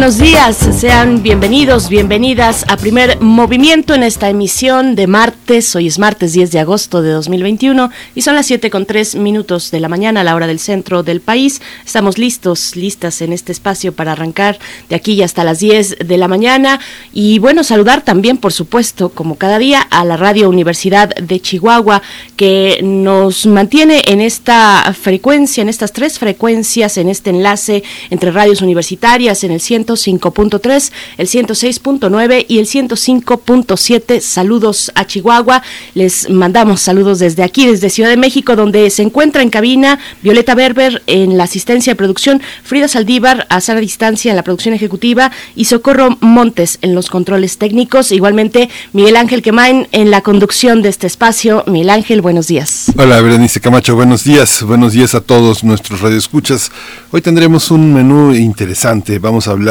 Buenos días, sean bienvenidos, bienvenidas a primer movimiento en esta emisión de martes. Hoy es martes 10 de agosto de 2021 y son las 7 con 3 minutos de la mañana a la hora del centro del país. Estamos listos, listas en este espacio para arrancar de aquí hasta las 10 de la mañana. Y bueno, saludar también, por supuesto, como cada día, a la Radio Universidad de Chihuahua que nos mantiene en esta frecuencia, en estas tres frecuencias, en este enlace entre radios universitarias, en el 105.3, el 106.9 y el 105.7. Saludos a Chihuahua. Les mandamos saludos desde aquí, desde Ciudad de México, donde se encuentra en cabina Violeta Berber en la asistencia de producción, Frida Saldívar a sana distancia en la producción ejecutiva y Socorro Montes en los controles técnicos. Igualmente, Miguel Ángel Quemain en la conducción de este espacio. Miguel Ángel, buenos días. Hola, Berenice Camacho, buenos días. Buenos días a todos nuestros radioescuchas. Hoy tendremos un menú interesante. Vamos a hablar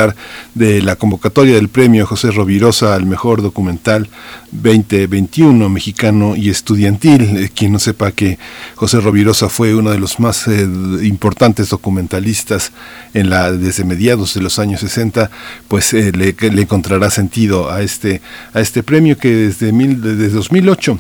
de la convocatoria del premio José Rovirosa al mejor documental 2021 mexicano y estudiantil. Eh, quien no sepa que José Rovirosa fue uno de los más eh, importantes documentalistas en la desde mediados de los años 60, pues eh, le, encontrará sentido a este a este premio que desde, mil, desde 2008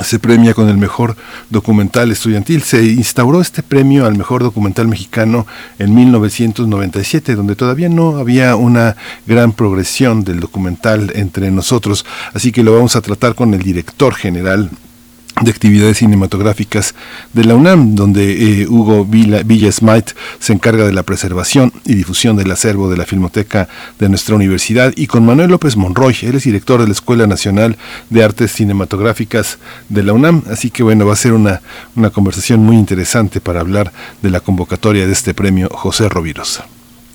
se premia con el mejor documental estudiantil. Se instauró este premio al mejor documental mexicano en 1997, donde todavía no había una gran progresión del documental entre nosotros. Así que lo vamos a tratar con el director general de actividades cinematográficas de la UNAM, donde eh, Hugo Villa, Villa Smite se encarga de la preservación y difusión del acervo de la Filmoteca de nuestra universidad, y con Manuel López Monroy, él es director de la Escuela Nacional de Artes Cinematográficas de la UNAM, así que bueno, va a ser una, una conversación muy interesante para hablar de la convocatoria de este premio José Rovirosa.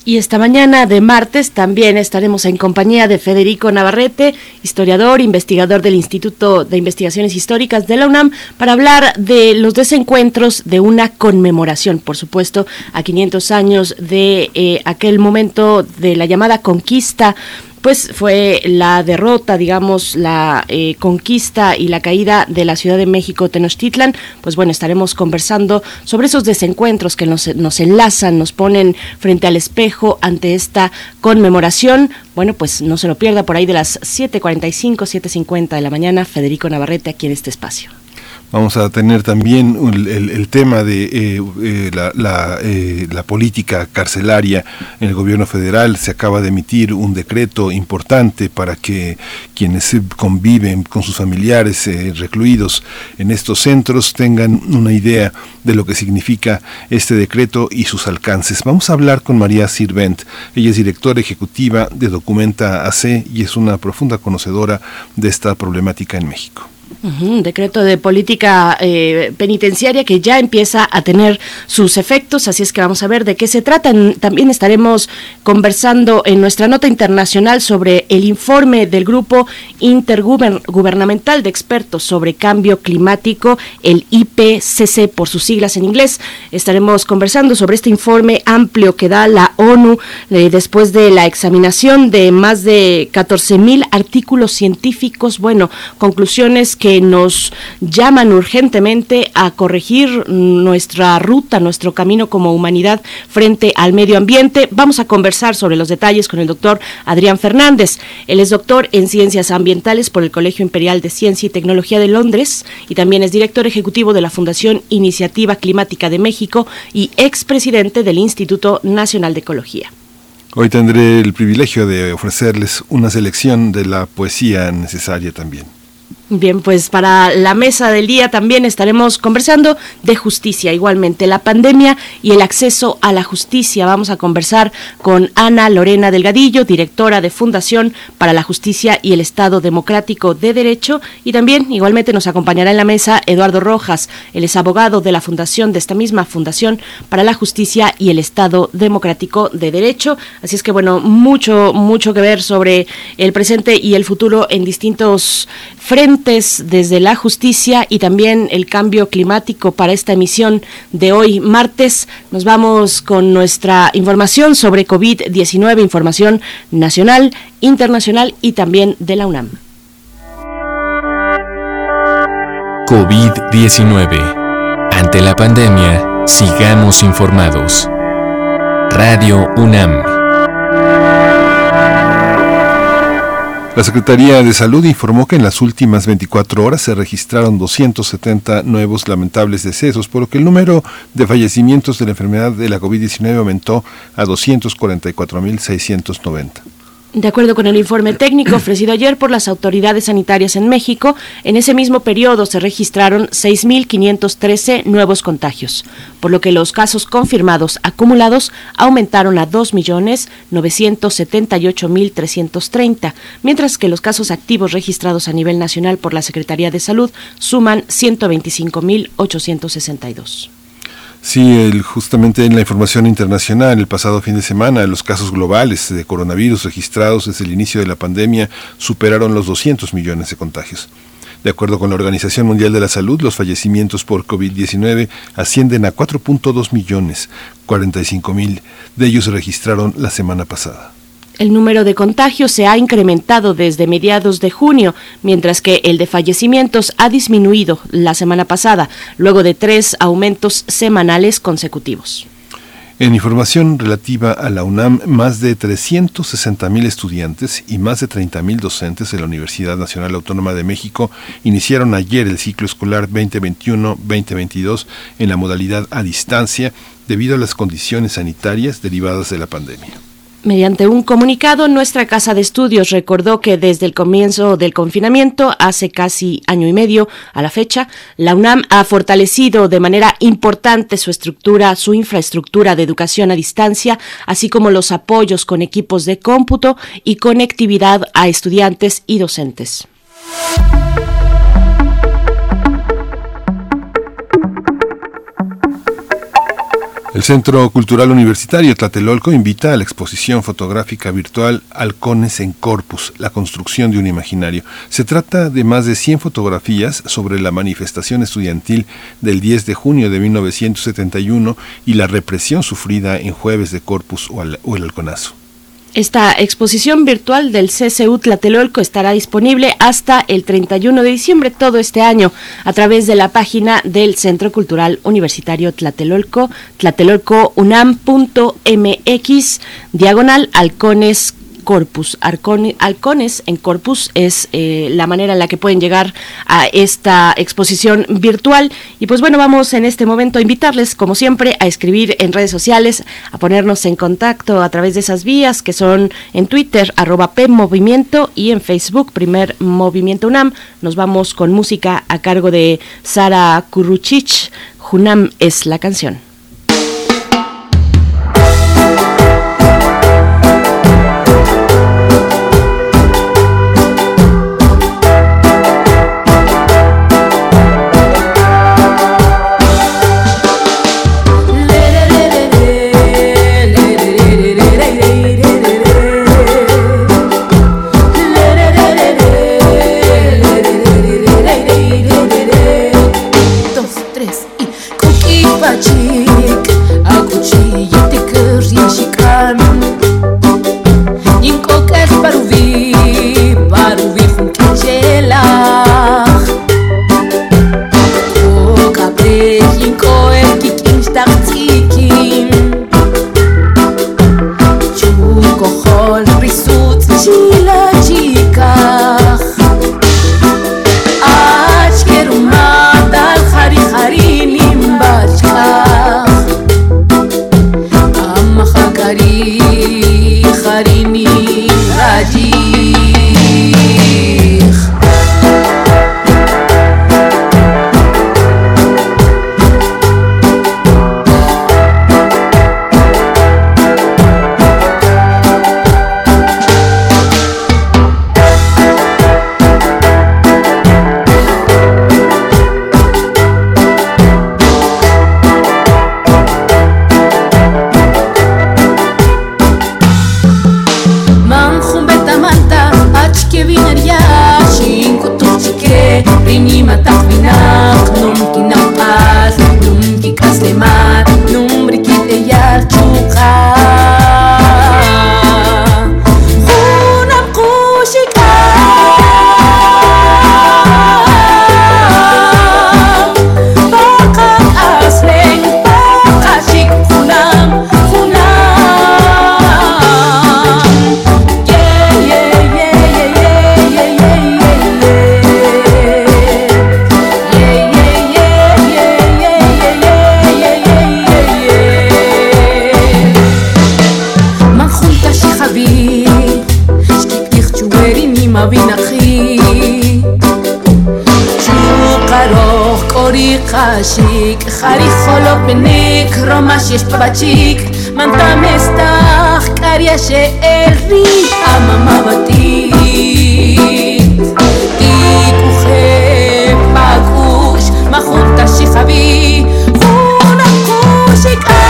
Y esta mañana de martes también estaremos en compañía de Federico Navarrete, historiador, investigador del Instituto de Investigaciones Históricas de la UNAM, para hablar de los desencuentros de una conmemoración, por supuesto, a 500 años de eh, aquel momento de la llamada conquista pues fue la derrota, digamos, la eh, conquista y la caída de la Ciudad de México Tenochtitlan. Pues bueno, estaremos conversando sobre esos desencuentros que nos, nos enlazan, nos ponen frente al espejo ante esta conmemoración. Bueno, pues no se lo pierda por ahí de las 7.45, 7.50 de la mañana, Federico Navarrete aquí en este espacio. Vamos a tener también el, tema de eh, eh, la, la, eh, la, política carcelaria en el gobierno federal. Se acaba de emitir un decreto importante para que quienes conviven con sus familiares recluidos en estos centros tengan una idea de lo que significa este decreto y sus alcances. Vamos a hablar con María Sirvent. Ella es directora ejecutiva de Documenta AC y es una profunda conocedora de esta problemática en México un decreto de política eh, penitenciaria que ya empieza a tener sus efectos, así es que vamos a ver de qué se trata. También estaremos conversando en nuestra nota internacional sobre el informe del Grupo Intergubernamental de Expertos sobre Cambio Climático, el IPCC por sus siglas en inglés. Estaremos conversando sobre este informe amplio que da la ONU eh, después de la examinación de más de 14 mil artículos científicos, bueno, conclusiones que nos llaman urgentemente a corregir nuestra ruta, nuestro camino como humanidad frente al medio ambiente. Vamos a conversar sobre los detalles con el doctor Adrián Fernández. Él es doctor en Ciencias Ambientales por el Colegio Imperial de Ciencia y Tecnología de Londres y también es director ejecutivo de la Fundación Iniciativa Climática de México y expresidente del Instituto Nacional de Ecología. Hoy tendré el privilegio de ofrecerles una selección de la poesía necesaria también. Bien, pues para la mesa del día también estaremos conversando de justicia, igualmente la pandemia y el acceso a la justicia. Vamos a conversar con Ana Lorena Delgadillo, directora de Fundación para la Justicia y el Estado Democrático de Derecho, y también igualmente nos acompañará en la mesa Eduardo Rojas, él es abogado de la fundación de esta misma Fundación para la Justicia y el Estado Democrático de Derecho. Así es que bueno, mucho mucho que ver sobre el presente y el futuro en distintos frentes desde la justicia y también el cambio climático para esta emisión de hoy martes. Nos vamos con nuestra información sobre COVID-19, información nacional, internacional y también de la UNAM. COVID-19. Ante la pandemia, sigamos informados. Radio UNAM. La Secretaría de Salud informó que en las últimas 24 horas se registraron 270 nuevos lamentables decesos, por lo que el número de fallecimientos de la enfermedad de la COVID-19 aumentó a 244.690. De acuerdo con el informe técnico ofrecido ayer por las autoridades sanitarias en México, en ese mismo periodo se registraron 6.513 nuevos contagios, por lo que los casos confirmados acumulados aumentaron a 2.978.330, mientras que los casos activos registrados a nivel nacional por la Secretaría de Salud suman 125.862. Sí, el, justamente en la información internacional, el pasado fin de semana, los casos globales de coronavirus registrados desde el inicio de la pandemia superaron los 200 millones de contagios. De acuerdo con la Organización Mundial de la Salud, los fallecimientos por COVID-19 ascienden a 4.2 millones, 45 mil de ellos se registraron la semana pasada. El número de contagios se ha incrementado desde mediados de junio, mientras que el de fallecimientos ha disminuido la semana pasada, luego de tres aumentos semanales consecutivos. En información relativa a la UNAM, más de 360.000 estudiantes y más de 30.000 docentes de la Universidad Nacional Autónoma de México iniciaron ayer el ciclo escolar 2021-2022 en la modalidad a distancia debido a las condiciones sanitarias derivadas de la pandemia. Mediante un comunicado, nuestra Casa de Estudios recordó que desde el comienzo del confinamiento, hace casi año y medio a la fecha, la UNAM ha fortalecido de manera importante su estructura, su infraestructura de educación a distancia, así como los apoyos con equipos de cómputo y conectividad a estudiantes y docentes. El Centro Cultural Universitario Tlatelolco invita a la exposición fotográfica virtual Halcones en Corpus, la construcción de un imaginario. Se trata de más de 100 fotografías sobre la manifestación estudiantil del 10 de junio de 1971 y la represión sufrida en Jueves de Corpus o el Halconazo. Esta exposición virtual del CCU Tlatelolco estará disponible hasta el 31 de diciembre todo este año a través de la página del Centro Cultural Universitario Tlatelolco, tlatelolcounam.mx, diagonal halcones Corpus. Halcones en Corpus es eh, la manera en la que pueden llegar a esta exposición virtual. Y pues bueno, vamos en este momento a invitarles, como siempre, a escribir en redes sociales, a ponernos en contacto a través de esas vías que son en Twitter, arroba PMovimiento y en Facebook, Primer Movimiento UNAM. Nos vamos con música a cargo de Sara Kuruchich. Junam es la canción. bachic, mantamestah, cariache el ri, amamabatit. Tikuje, pagush, majunta shihabi, una kushika.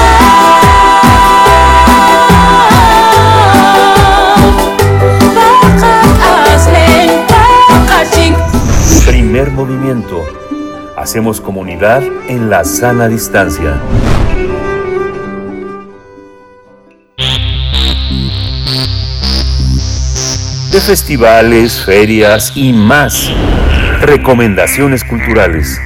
Primer movimiento. Hacemos comunidad en la sana distancia. Festivales, ferias y más. Recomendaciones culturales.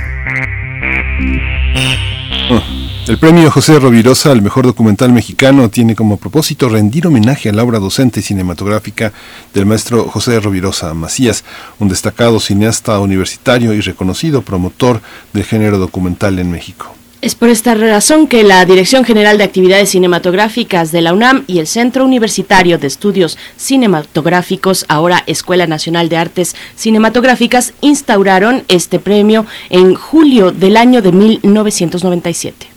El premio José Rovirosa al mejor documental mexicano tiene como propósito rendir homenaje a la obra docente cinematográfica del maestro José Rovirosa Macías, un destacado cineasta universitario y reconocido promotor del género documental en México. Es por esta razón que la Dirección General de Actividades Cinematográficas de la UNAM y el Centro Universitario de Estudios Cinematográficos, ahora Escuela Nacional de Artes Cinematográficas, instauraron este premio en julio del año de 1997.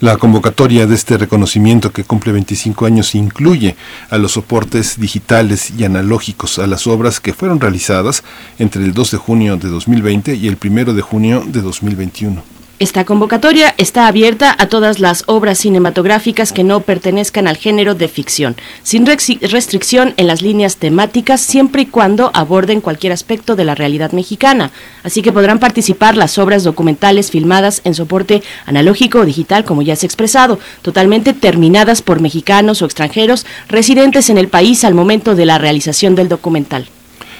La convocatoria de este reconocimiento que cumple 25 años incluye a los soportes digitales y analógicos a las obras que fueron realizadas entre el 2 de junio de 2020 y el 1 de junio de 2021. Esta convocatoria está abierta a todas las obras cinematográficas que no pertenezcan al género de ficción, sin restricción en las líneas temáticas, siempre y cuando aborden cualquier aspecto de la realidad mexicana. Así que podrán participar las obras documentales filmadas en soporte analógico o digital, como ya se ha expresado, totalmente terminadas por mexicanos o extranjeros residentes en el país al momento de la realización del documental.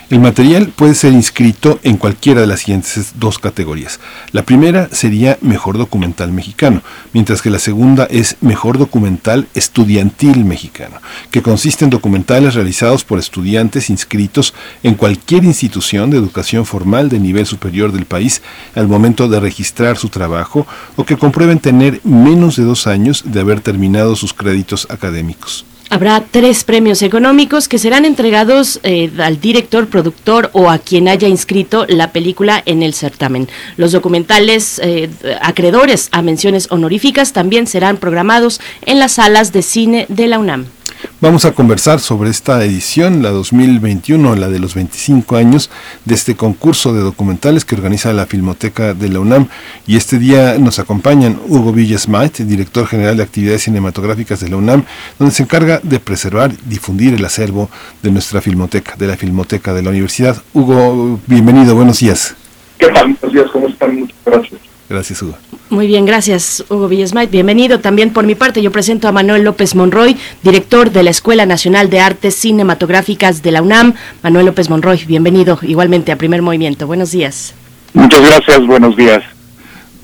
El material puede ser inscrito en cualquiera de las siguientes dos categorías. La primera sería Mejor Documental Mexicano, mientras que la segunda es Mejor Documental Estudiantil Mexicano, que consiste en documentales realizados por estudiantes inscritos en cualquier institución de educación formal de nivel superior del país al momento de registrar su trabajo o que comprueben tener menos de dos años de haber terminado sus créditos académicos. Habrá tres premios económicos que serán entregados eh, al director, productor o a quien haya inscrito la película en el certamen. Los documentales eh, acreedores a menciones honoríficas también serán programados en las salas de cine de la UNAM. Vamos a conversar sobre esta edición, la 2021, la de los 25 años de este concurso de documentales que organiza la Filmoteca de la UNAM. Y este día nos acompañan Hugo Villasmait, director general de actividades cinematográficas de la UNAM, donde se encarga de preservar y difundir el acervo de nuestra Filmoteca, de la Filmoteca de la Universidad. Hugo, bienvenido, buenos días. ¿Qué tal? Buenos días, ¿cómo están? Muchas gracias. Gracias, Hugo. Muy bien, gracias, Hugo Villasmait. Bienvenido también por mi parte. Yo presento a Manuel López Monroy, director de la Escuela Nacional de Artes Cinematográficas de la UNAM. Manuel López Monroy, bienvenido igualmente a Primer Movimiento. Buenos días. Muchas gracias, buenos días.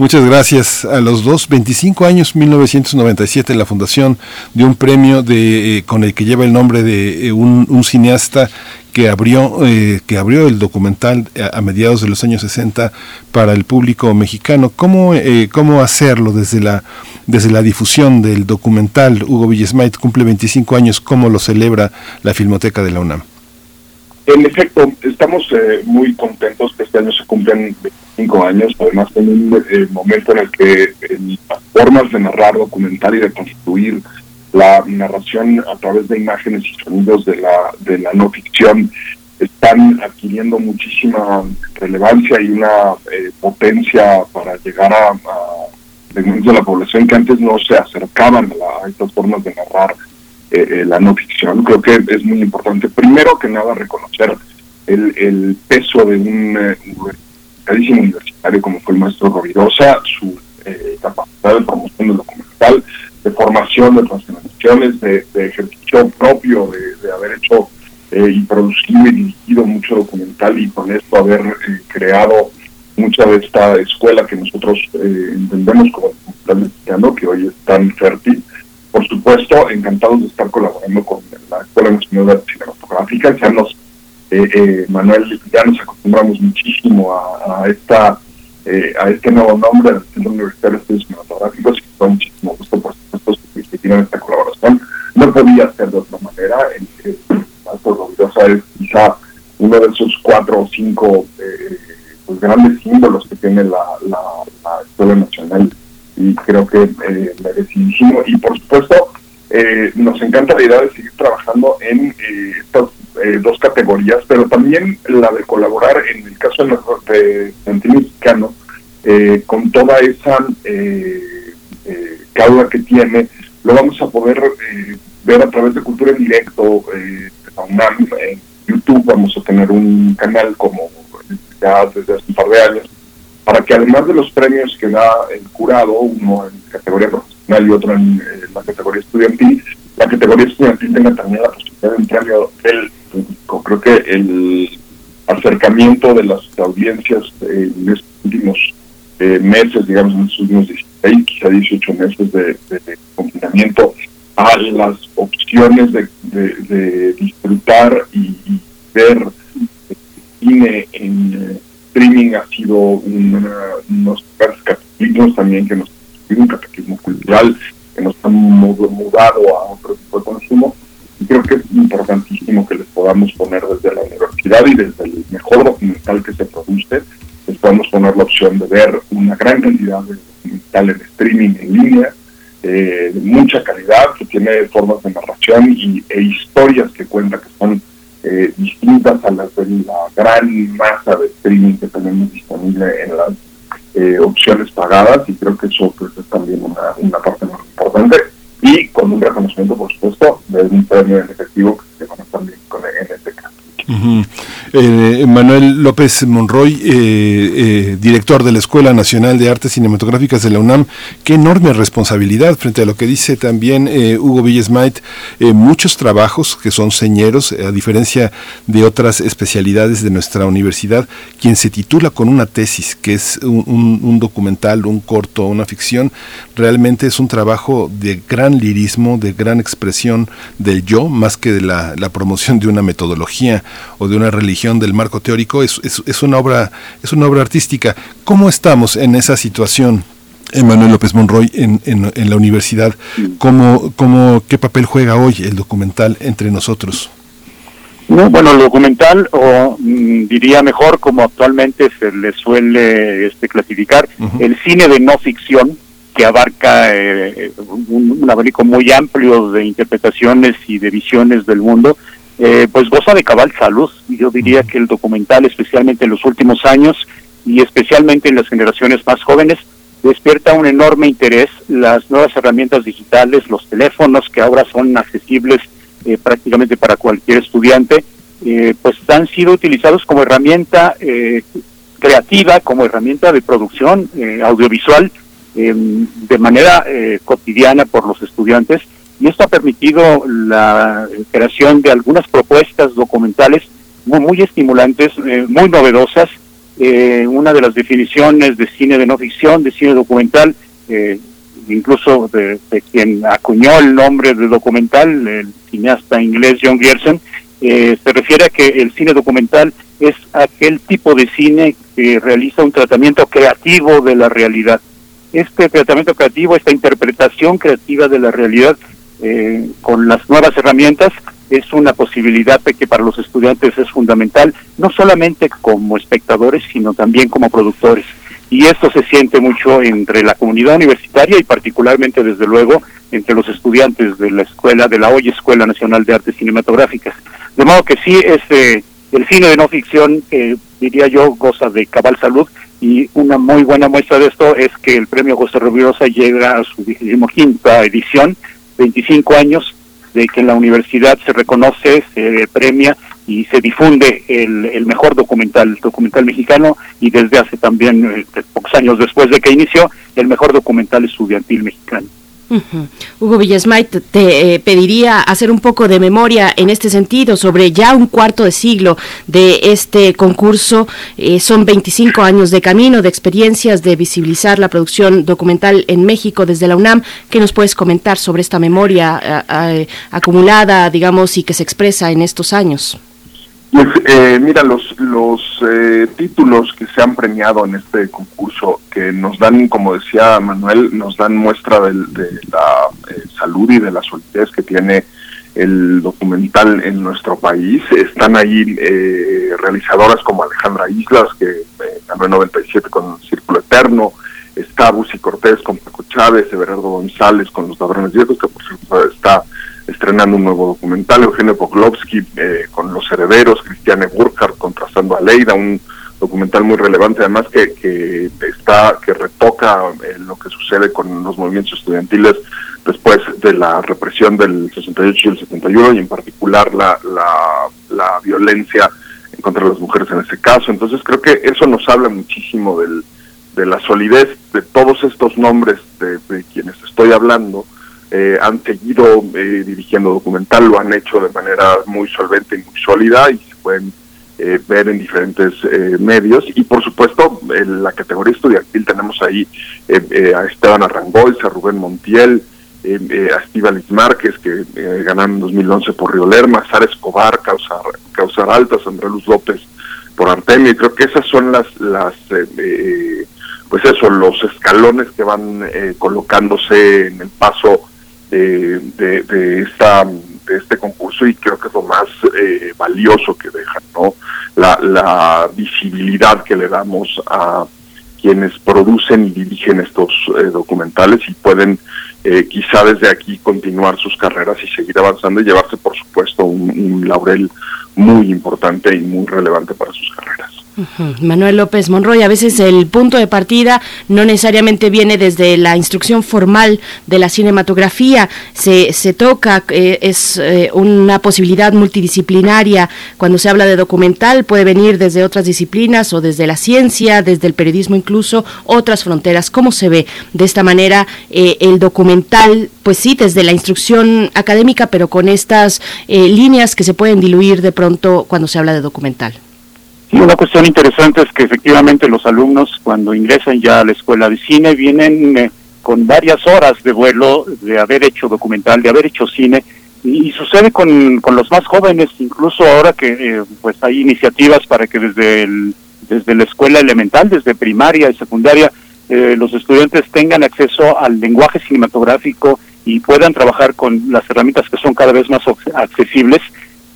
Muchas gracias a los dos. 25 años, 1997, la fundación de un premio de, eh, con el que lleva el nombre de eh, un, un, cineasta que abrió, eh, que abrió el documental a, mediados de los años 60 para el público mexicano. ¿Cómo, eh, cómo hacerlo desde la, desde la difusión del documental? Hugo Villasmait cumple 25 años. ¿Cómo lo celebra la Filmoteca de la UNAM? En efecto, estamos eh, muy contentos que este año se cumplen 25 años, además en un eh, momento en el que las formas de narrar documental y de construir la narración a través de imágenes y sonidos de la, de la no ficción están adquiriendo muchísima relevancia y una eh, potencia para llegar a, a segmentos de la población que antes no se acercaban a, la, a estas formas de narrar eh, la no ficción. Creo que es muy importante, primero que nada, reconocer el, peso de un eh, universitario como fue el maestro Rovirosa, su eh, capacidad de promoción del documental, de formación de transformaciones, de, ejercicio propio, de, haber hecho eh, y producido y dirigido mucho documental y con esto haber eh, creado mucha de esta escuela que nosotros eh, entendemos como documental mexicano, que hoy es tan fértil. Por supuesto, encantados de estar colaborando con la Escuela Nacional de Cinematográfica. Ya nos, eh, eh, Manuel, ya nos acostumbramos muchísimo a, esta eh, a este nuevo nombre del Centro Universitario de Estudios Cinematográficos y con muchísimo gusto, por supuesto, que tienen esta colaboración. No podía ser de otra manera. El, el es quizá uno de esos cuatro o cinco eh, pues, grandes símbolos que tiene la, la, Escuela Nacional y creo que eh, merecidísimo. Y por supuesto, eh, nos encanta la idea de seguir trabajando en eh, estas dos categorías, pero también la de colaborar en el caso de Centro Mexicano con toda esa cauda que tiene, lo vamos a poder ver a través de Cultura en Directo, eh, en YouTube vamos a tener un canal como ya desde hace un par de años, para que además de los premios que da el jurado, uno en categoría profesional y otro en eh, la categoría estudiantil, la categoría estudiantil tenga también la posibilidad de un premio del público. Creo que el acercamiento de las audiencias en estos últimos eh, meses, digamos en estos últimos 16, quizá 18 meses de, confinamiento, a las opciones de, de, disfrutar y ver cine en eh, streaming ha sido unos cataclismos también que nos un cataclismo cultural que nos han mudado a otro tipo de consumo. Y creo que es importantísimo que les podamos poner desde la universidad y desde el mejor documental que se produce les podamos poner la opción de ver una gran cantidad de documental en streaming en línea eh, de mucha calidad que tiene formas de narración y, e historias que cuenta que son eh, distintas a las de la gran masa de streaming que tenemos disponible en las eh, opciones pagadas y creo que eso pues, es también una, una parte muy importante y con un reconocimiento por supuesto de un premio en efectivo que se conoce también con, en este. Eh, Manuel López Monroy, eh, eh, director de la Escuela Nacional de Artes Cinematográficas de la UNAM, qué enorme responsabilidad frente a lo que dice también Hugo Villesmait, muchos trabajos que son señeros, a diferencia de otras especialidades de nuestra universidad, quien se titula con una tesis, que es un, documental, un corto, una ficción, realmente es un trabajo de gran lirismo, de gran expresión del yo, más que de la promoción de una metodología o de una religión del marco teórico, es, es, una, obra, es una obra artística. ¿Cómo estamos en esa situación? Emanuel López Monroy en, en, la universidad, ¿Cómo, cómo, ¿qué papel juega hoy el documental entre nosotros? No, bueno, el documental, o mm, diría mejor, como actualmente se le suele este, clasificar, el cine de no ficción, que abarca eh, un, un, abanico muy amplio de interpretaciones y de visiones del mundo, eh, pues goza de cabal salud. Yo diría que el documental, especialmente en los últimos años y especialmente en las generaciones más jóvenes, despierta un enorme interés. Las nuevas herramientas digitales, los teléfonos que ahora son accesibles eh, prácticamente para cualquier estudiante, eh, pues han sido utilizados como herramienta creativa, como herramienta de producción audiovisual de manera cotidiana por los estudiantes y esto ha permitido la creación de algunas propuestas documentales muy, muy estimulantes, eh, muy novedosas. Eh, una de las definiciones de cine de no ficción, de cine documental, eh, incluso de, quien acuñó el nombre de documental, el cineasta inglés John Gerson, se refiere a que el cine documental es aquel tipo de cine que realiza un tratamiento creativo de la realidad. Este tratamiento creativo, esta interpretación creativa de la realidad eh, con las nuevas herramientas es una posibilidad que para los estudiantes es fundamental, no solamente como espectadores, sino también como productores. Y esto se siente mucho entre la comunidad universitaria y particularmente, desde luego, entre los estudiantes de la escuela, de la hoy Escuela Nacional de Artes Cinematográficas. De modo que sí, este, el cine de no ficción, eh, diría yo, goza de cabal salud y una muy buena muestra de esto es que el premio José Rovirosa llega a su quinta edición 25 años de que la universidad se reconoce, se premia y se difunde el, el mejor documental, documental mexicano, y desde hace también, eh, pocos años después de que inició, el mejor documental estudiantil mexicano. Hugo Villasmait, te eh, pediría hacer un poco de memoria en este sentido sobre ya un cuarto de siglo de este concurso. Eh, son 25 años de camino, de experiencias, de visibilizar la producción documental en México desde la UNAM. ¿Qué nos puedes comentar sobre esta memoria acumulada, digamos, y que se expresa en estos años? Pues, eh, mira, los, los eh, títulos que se han premiado en este concurso, que nos dan, como decía Manuel, nos dan muestra de, la eh, salud y de la solidez que tiene el documental en nuestro país. Están ahí eh, realizadoras como Alejandra Islas, que eh, ganó en 97 con Círculo Eterno, está Busi Cortés con Paco Chávez, Everardo González con Los Ladrones Viejos, que por cierto está estrenando un nuevo documental, Eugenio Poklovsky eh, con Los Herederos, Cristiane Burkhardt contrastando a Leida, un documental muy relevante además que, que está que retoca eh, lo que sucede con los movimientos estudiantiles después de la represión del 68 y el 71 y en particular la, la, la violencia en contra las mujeres en ese caso. Entonces creo que eso nos habla muchísimo del, de la solidez de todos estos nombres de quienes estoy hablando. Eh, han seguido eh, dirigiendo documental, lo han hecho de manera muy solvente y muy sólida y se pueden eh, ver en diferentes eh, medios. Y por supuesto, en la categoría estudiantil tenemos ahí eh, a Esteban Arrangois, a Rubén Montiel, a Estíbaliz Márquez, que ganaron en 2011 por Río Lerma, Sara Escobar, Causar, Causar Altas, Andrés Luz López por Artemio. Y creo que esas son las, las pues eso, los escalones que van colocándose en el paso de, de esta de este concurso y creo que es lo más eh, valioso que dejan, ¿no? La, la visibilidad que le damos a quienes producen y dirigen estos eh, documentales y pueden eh, quizá desde aquí continuar sus carreras y seguir avanzando y llevarse, por supuesto, un laurel muy importante y muy relevante para sus carreras. Manuel López Monroy, a veces el punto de partida no necesariamente viene desde la instrucción formal de la cinematografía, se, se toca, eh, es eh, una posibilidad multidisciplinaria, cuando se habla de documental puede venir desde otras disciplinas o desde la ciencia, desde el periodismo incluso, otras fronteras. ¿Cómo se ve de esta manera eh, el documental? Pues sí, desde la instrucción académica, pero con estas líneas que se pueden diluir de pronto cuando se habla de documental. Y una cuestión interesante es que efectivamente los alumnos cuando ingresan ya a la escuela de cine vienen eh, con varias horas de vuelo de haber hecho documental, de haber hecho cine, y, sucede con, con los más jóvenes, incluso ahora que eh, pues hay iniciativas para que desde, el, desde la escuela elemental, desde primaria y secundaria, eh, los estudiantes tengan acceso al lenguaje cinematográfico y puedan trabajar con las herramientas que son cada vez más accesibles.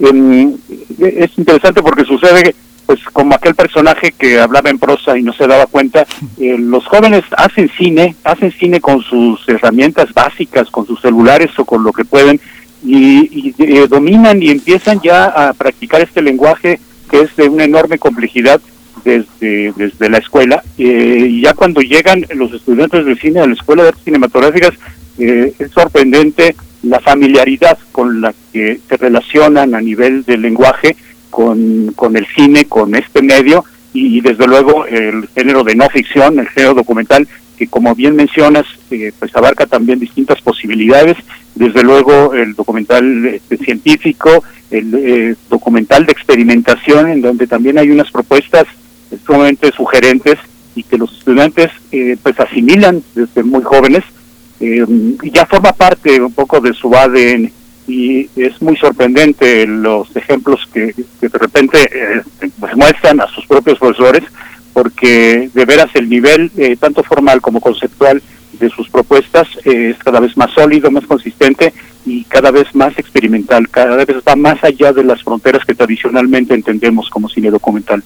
Em, es interesante porque sucede pues como aquel personaje que hablaba en prosa y no se daba cuenta, eh, los jóvenes hacen cine, hacen cine con sus herramientas básicas, con sus celulares o con lo que pueden, y, eh, dominan y empiezan ya a practicar este lenguaje que es de una enorme complejidad desde, desde la escuela. Eh, y ya cuando llegan los estudiantes de cine a la Escuela de Artes Cinematográficas, es sorprendente la familiaridad con la que se relacionan a nivel del lenguaje con, con el cine, con este medio y, desde luego el género de no ficción, el género documental, que como bien mencionas, eh, pues abarca también distintas posibilidades, desde luego el documental este, científico, el eh, documental de experimentación, en donde también hay unas propuestas sumamente sugerentes y que los estudiantes eh, pues asimilan desde muy jóvenes. Y ya forma parte un poco de su ADN y es muy sorprendente los ejemplos que, de repente eh, pues muestran a sus propios profesores porque de veras el nivel eh, tanto formal como conceptual de sus propuestas eh, es cada vez más sólido, más consistente y cada vez más experimental, cada vez va más allá de las fronteras que tradicionalmente entendemos como cine documental.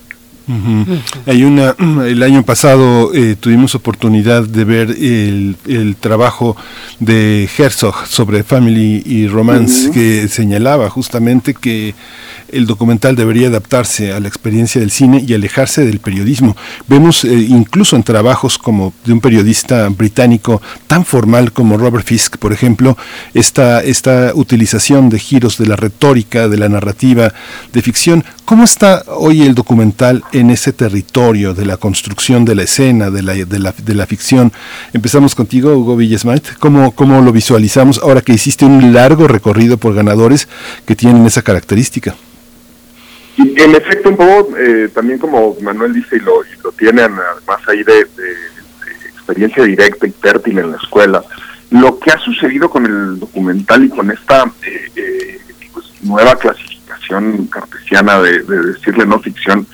Hay una, el año pasado eh, tuvimos oportunidad de ver el, el, trabajo de Herzog sobre Family y Romance que señalaba justamente que el documental debería adaptarse a la experiencia del cine y alejarse del periodismo. Vemos eh, incluso en trabajos como de un periodista británico tan formal como Robert Fisk, por ejemplo, esta, esta utilización de giros de la retórica, de la narrativa, de ficción. ¿Cómo está hoy el documental en ese territorio de la construcción de la escena, de la, de la, de la ficción? Empezamos contigo, Hugo Villesmait. ¿Cómo, ¿Cómo lo visualizamos ahora que hiciste un largo recorrido por ganadores que tienen esa característica? Y en efecto, un poco, eh, también como Manuel dice, y lo, lo tienen además ahí de, experiencia directa y fértil en la escuela, lo que ha sucedido con el documental y con esta eh, eh, pues, nueva clasificación cartesiana de, decirle no ficción,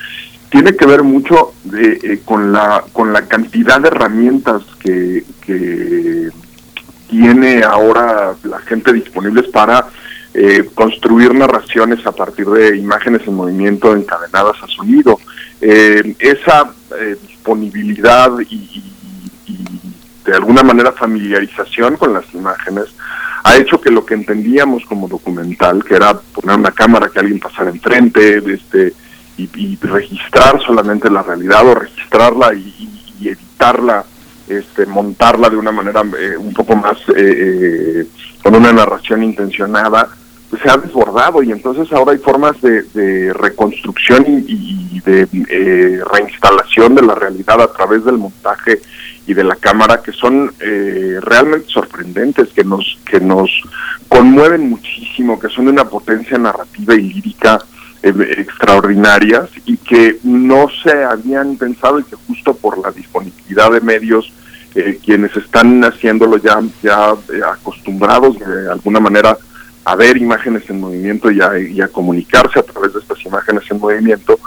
tiene que ver mucho de, eh, con la con la cantidad de herramientas que, que tiene ahora la gente disponibles para eh, construir narraciones a partir de imágenes en movimiento encadenadas a sonido. Eh, esa eh, disponibilidad y, de alguna manera familiarización con las imágenes ha hecho que lo que entendíamos como documental, que era poner una cámara que alguien pasara enfrente, este, y, registrar solamente la realidad o registrarla y, editarla, este, montarla de una manera un poco más con una narración intencionada, pues, se ha desbordado y entonces ahora hay formas de, reconstrucción y, de eh, reinstalación de la realidad a través del montaje y de la cámara que son eh, realmente sorprendentes, que nos que nos conmueven muchísimo, que son de una potencia narrativa y lírica eh, extraordinarias y que no se habían pensado y que justo por la disponibilidad de medios quienes están haciéndolo ya ya acostumbrados de alguna manera a ver imágenes en movimiento y a, comunicarse a través de estas imágenes en movimiento,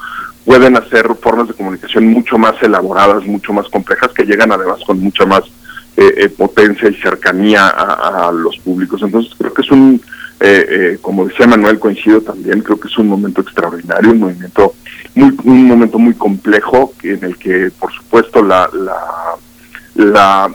pueden hacer formas de comunicación mucho más elaboradas, mucho más complejas, que llegan además con mucha más eh, eh, potencia y cercanía a, los públicos. Entonces creo que es un, eh, como decía Manuel, coincido también, creo que es un momento extraordinario, un movimiento muy, un momento muy complejo en el que, por supuesto, la, la la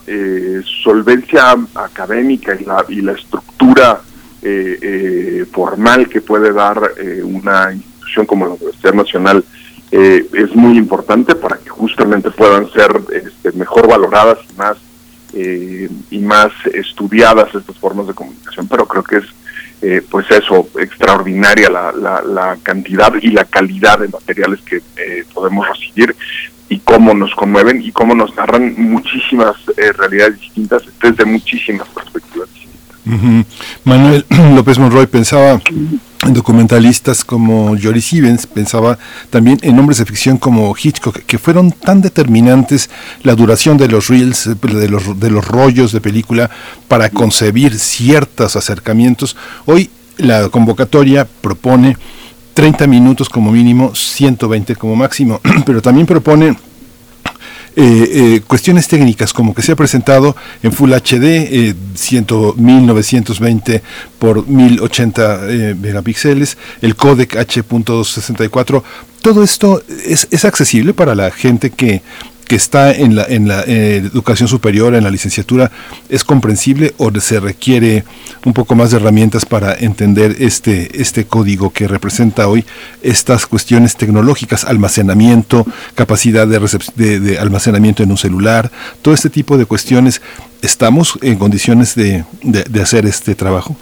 solvencia académica y la, y la estructura eh, eh, formal que puede dar eh, una institución como la Universidad Nacional eh, es muy importante para que justamente puedan ser este, mejor valoradas y más y más estudiadas estas formas de comunicación. Pero creo que es pues eso extraordinaria la, la, cantidad y la calidad de materiales que podemos recibir y cómo nos conmueven y cómo nos narran muchísimas realidades distintas desde muchísimas perspectivas Manuel López Monroy pensaba en documentalistas como Joris Stevens, pensaba también en hombres de ficción como Hitchcock, que fueron tan determinantes la duración de los reels, de los, de los rollos de película para concebir ciertos acercamientos. Hoy la convocatoria propone 30 minutos como mínimo, 120 como máximo, pero también propone eh, eh, cuestiones técnicas como que se ha presentado en Full HD, eh, 1920 por 1080 eh, megapíxeles, el codec H.264. Todo esto es, es accesible para la gente que que está en la, en la eh, educación superior, en la licenciatura, es comprensible o se requiere un poco más de herramientas para entender este, este código que representa hoy estas cuestiones tecnológicas, almacenamiento, capacidad de, de, almacenamiento en un celular, todo este tipo de cuestiones. ¿Estamos en condiciones de, de hacer este trabajo?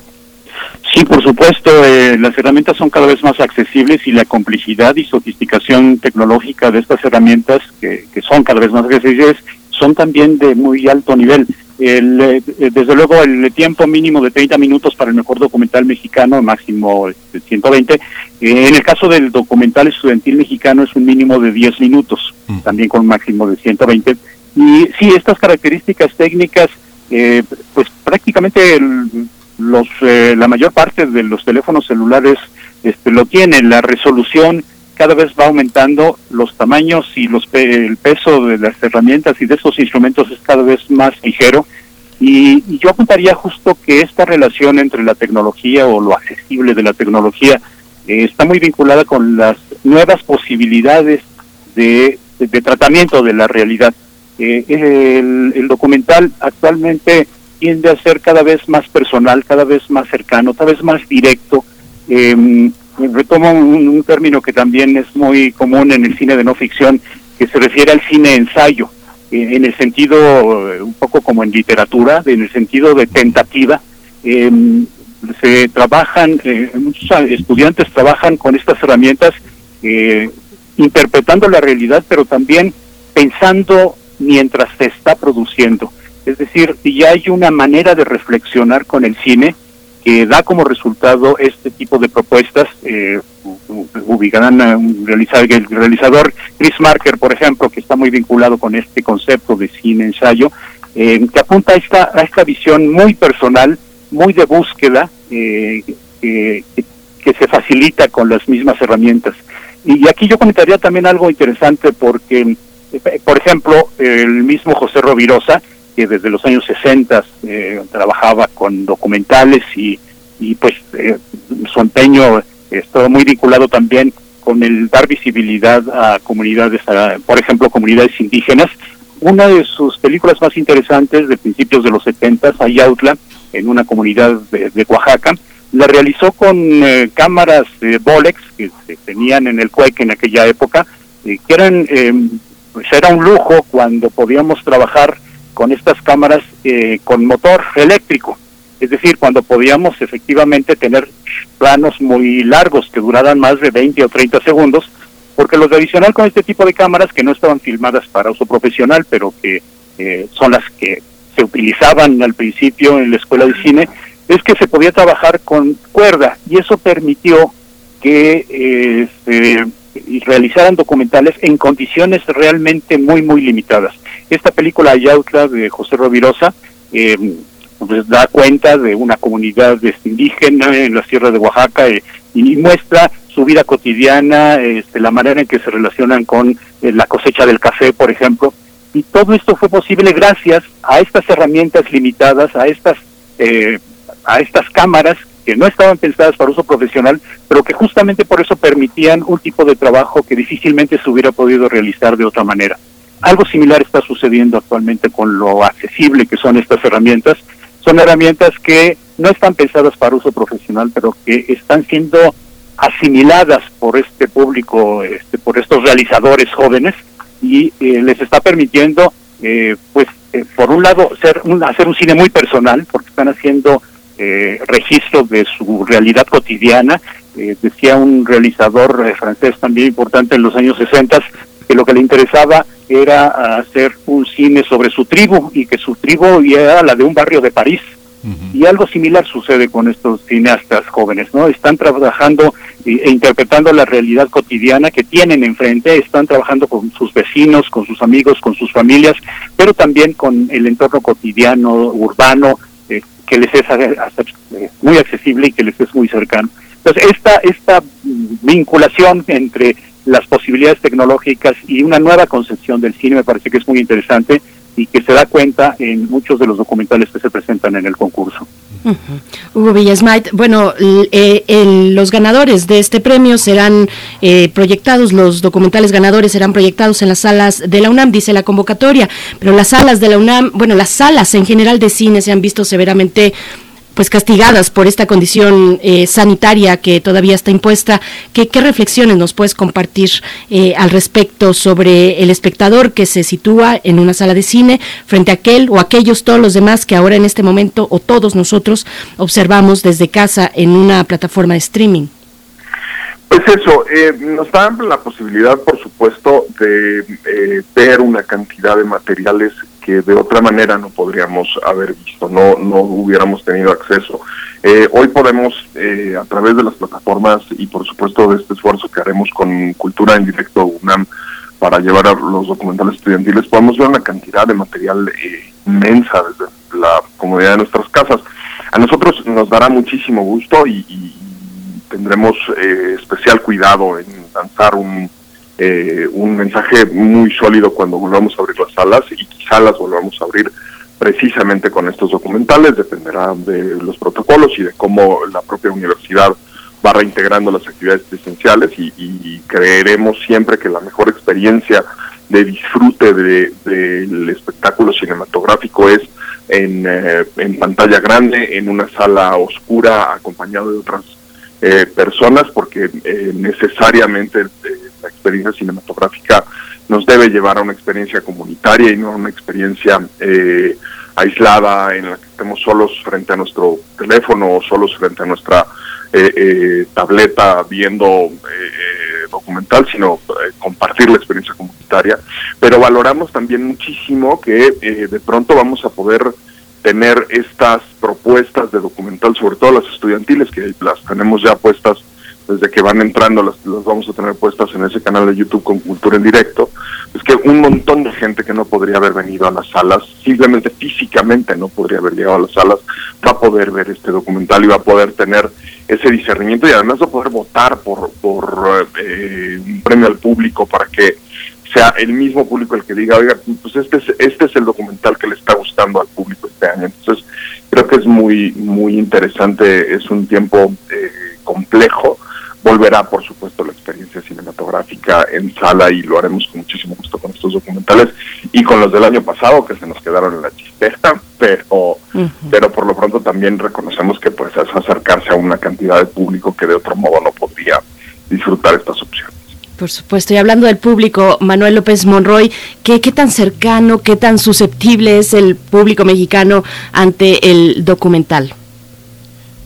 Sí, por supuesto, eh, las herramientas son cada vez más accesibles y la complejidad y sofisticación tecnológica de estas herramientas, que, son cada vez más accesibles, son también de muy alto nivel. El, eh, desde luego, el tiempo mínimo de 30 minutos para el mejor documental mexicano, máximo 120. Eh, en el caso del documental estudiantil mexicano es un mínimo de 10 minutos, mm. también con un máximo de 120. Y sí, estas características técnicas, pues prácticamente... El, los eh, la mayor parte de los teléfonos celulares este, lo tienen la resolución cada vez va aumentando los tamaños y los el peso de las herramientas y de estos instrumentos es cada vez más ligero y, yo apuntaría justo que esta relación entre la tecnología o lo accesible de la tecnología eh, está muy vinculada con las nuevas posibilidades de, de, tratamiento de la realidad. Eh, el documental actualmente tiende a ser cada vez más personal, cada vez más cercano, cada vez más directo. Eh, retomo un, término que también es muy común en el cine de no ficción, que se refiere al cine ensayo, eh, en el sentido, eh, un poco como en literatura, en el sentido de tentativa. Em, se trabajan, eh, muchos estudiantes trabajan con estas herramientas, interpretando la realidad, pero también pensando mientras se está produciendo. Es decir, ya hay una manera de reflexionar con el cine que da como resultado este tipo de propuestas. Eh, ubicarán el realizador Chris Marker, por ejemplo, que está muy vinculado con este concepto de cine ensayo, eh, que apunta a esta, a esta visión muy personal, muy de búsqueda, eh, que se facilita con las mismas herramientas. Y aquí yo comentaría también algo interesante porque, eh, por ejemplo, el mismo José Rovirosa, que desde los años 60 eh, trabajaba con documentales y, y pues su empeño está muy vinculado también con el dar visibilidad a comunidades, por ejemplo, comunidades indígenas. Una de sus películas más interesantes de principios de los 70, Ayautla, en una comunidad de, Oaxaca, la realizó con eh, cámaras de Bolex que se tenían en el Cueque en aquella época, que eran, em, pues era un lujo cuando podíamos trabajar con estas cámaras eh, con motor eléctrico. Es decir, cuando podíamos efectivamente tener planos muy largos que duraran más de 20 o 30 segundos, porque lo adicional con este tipo de cámaras que no estaban filmadas para uso profesional, pero que eh, son las que se utilizaban al principio en la escuela de cine, es que se podía trabajar con cuerda y eso permitió que eh, realizaran documentales en condiciones realmente muy, muy limitadas. Esta película Ayautla de José Rovirosa eh, pues da cuenta de una comunidad indígena en las tierras de Oaxaca eh, y muestra su vida cotidiana, este, la manera en que se relacionan con eh, la cosecha del café, por ejemplo. Y todo esto fue posible gracias a estas herramientas limitadas, a estas, eh, a estas cámaras que no estaban pensadas para uso profesional, pero que justamente por eso permitían un tipo de trabajo que difícilmente se hubiera podido realizar de otra manera. Algo similar está sucediendo actualmente con lo accesible que son estas herramientas son herramientas que no están pensadas para uso profesional, pero que están siendo asimiladas por este público, este, por estos realizadores jóvenes y eh, les está permitiendo, eh, pues, eh, por un lado, ser un, hacer un cine muy personal, porque están haciendo registro de su realidad cotidiana. decía un realizador francés también importante en los años 60 que lo que le interesaba era hacer un cine sobre su tribu y que su tribu era la de un barrio de París. Y algo similar sucede con estos cineastas jóvenes, ¿no? Están trabajando e interpretando la realidad cotidiana que tienen enfrente, están trabajando con sus vecinos, con sus amigos, con sus familias, pero también con el entorno cotidiano, urbano, eh, que les es muy accesible y que les es muy cercano. Entonces, esta, esta vinculación entre las posibilidades tecnológicas y una nueva concepción del cine me parece que es muy interesante y que se da cuenta en muchos de los documentales que se presentan en el concurso. Hugo Villasmait, bueno, eh, los ganadores de este premio serán eh, proyectados, los documentales ganadores serán proyectados en las salas de la UNAM, dice la convocatoria, pero las salas de la UNAM, bueno, las salas en general de cine se han visto severamente pues castigadas por esta condición eh, sanitaria que todavía está impuesta. ¿Qué, qué reflexiones nos puedes compartir eh, al respecto sobre el espectador que se sitúa en una sala de cine frente a aquel o aquellos todos los demás que ahora en este momento o todos nosotros observamos desde casa en una plataforma de streaming? Pues eso, eh, nos da la posibilidad, por supuesto, de ver una cantidad de materiales que de otra manera no podríamos haber visto, no, no hubiéramos tenido acceso. Eh, hoy podemos, eh, a través de las plataformas y por supuesto de este esfuerzo que haremos con Cultura en Directo UNAM para llevar a los documentales estudiantiles, podemos ver una cantidad de material eh, inmensa desde la comodidad de nuestras casas. A nosotros nos dará muchísimo gusto y, y tendremos especial cuidado en lanzar un eh, un mensaje muy sólido cuando volvamos a abrir las salas y quizá las volvamos a abrir precisamente con estos documentales, dependerá de los protocolos y de cómo la propia universidad va reintegrando las actividades esenciales y, creeremos siempre que la mejor experiencia de disfrute del espectáculo cinematográfico es en, eh, en, pantalla grande, en una sala oscura, acompañado de otras eh, personas, porque necesariamente la experiencia cinematográfica nos debe llevar a una experiencia comunitaria y no a una experiencia eh, aislada en la que estemos solos frente a nuestro teléfono o solos frente a nuestra eh, eh, tableta viendo documental, sino compartir la experiencia comunitaria. Pero valoramos también muchísimo que de pronto vamos a poder tener estas propuestas de documental, sobre todo las estudiantiles, que las tenemos ya puestas desde que van entrando las, vamos a tener puestas en ese canal de YouTube con Cultura en Directo, es que un montón de gente que no podría haber venido a las salas, simplemente físicamente no podría haber llegado a las salas, va a poder ver este documental y va a poder tener ese discernimiento y además va a poder votar por, por eh, un premio al público para que sea el mismo público el que diga, oiga, pues este es, este es el documental que le está gustando al público este año. Entonces, creo que es muy, muy interesante, es un tiempo eh, complejo, volverá por supuesto la experiencia cinematográfica en sala y lo haremos con muchísimo gusto con estos documentales y con los del año pasado que se nos quedaron en la chistera, pero, pero por lo pronto también reconocemos que pues es acercarse a una cantidad de público que de otro modo no podría disfrutar estas opciones. Por supuesto, y hablando del público, Manuel López Monroy, ¿qué, qué tan cercano, qué tan susceptible es el público mexicano ante el documental?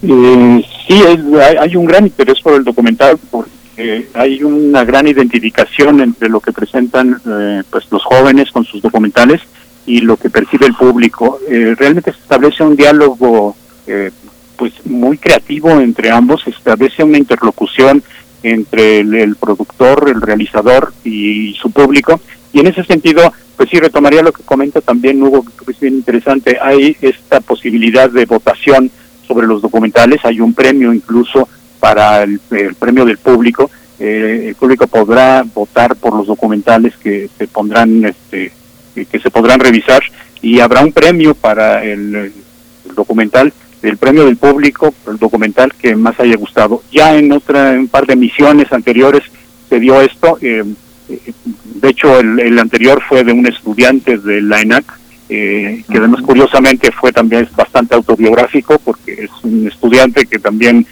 Eh, sí, hay, hay, un gran interés por el documental porque hay una gran identificación entre lo que presentan eh, pues los jóvenes con sus documentales y lo que percibe el público. Eh, realmente se establece un diálogo eh, pues muy creativo entre ambos, se establece una interlocución entre el, productor, el realizador y su público. Y en ese sentido, pues sí, retomaría lo que comenta también Hugo, que es bien interesante. Hay esta posibilidad de votación sobre los documentales, hay un premio incluso para el, premio del público. Eh, el público podrá votar por los documentales que se pondrán, este, que se podrán revisar y habrá un premio para el, el documental el premio del público, el documental que más haya gustado. Ya en otra, un par de misiones anteriores se dio esto. Eh, eh, de hecho, el, anterior fue de un estudiante de la ENAC, eh, que además curiosamente fue también bastante autobiográfico, porque es un estudiante que también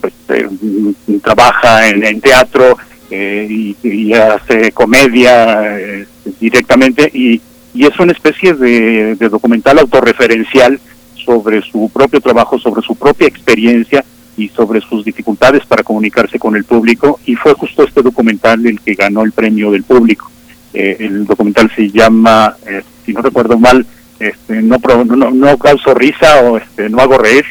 pues, trabaja en, teatro y, hace comedia directamente, y, y es una especie de, de documental autorreferencial sobre su propio trabajo, sobre su propia experiencia y sobre sus dificultades para comunicarse con el público y fue justo este documental el que ganó el premio del público. Eh, el documental se llama, eh, si no recuerdo mal, este, no, no, no causo risa o este, no hago reír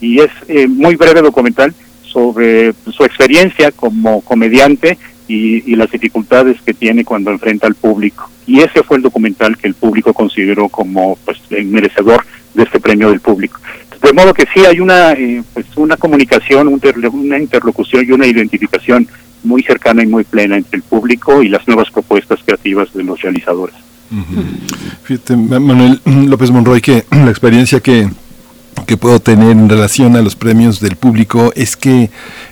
y es eh, muy breve documental sobre su experiencia como comediante y, y, las dificultades que tiene cuando enfrenta al público. Y ese fue el documental que el público consideró como pues merecedor de este premio del público. De modo que sí hay una, eh, pues una comunicación, una interlocución y una identificación muy cercana y muy plena entre el público y las nuevas propuestas creativas de los realizadores. Fíjate, Manuel López Monroy, que la experiencia que que puedo tener en relación a los premios del público es que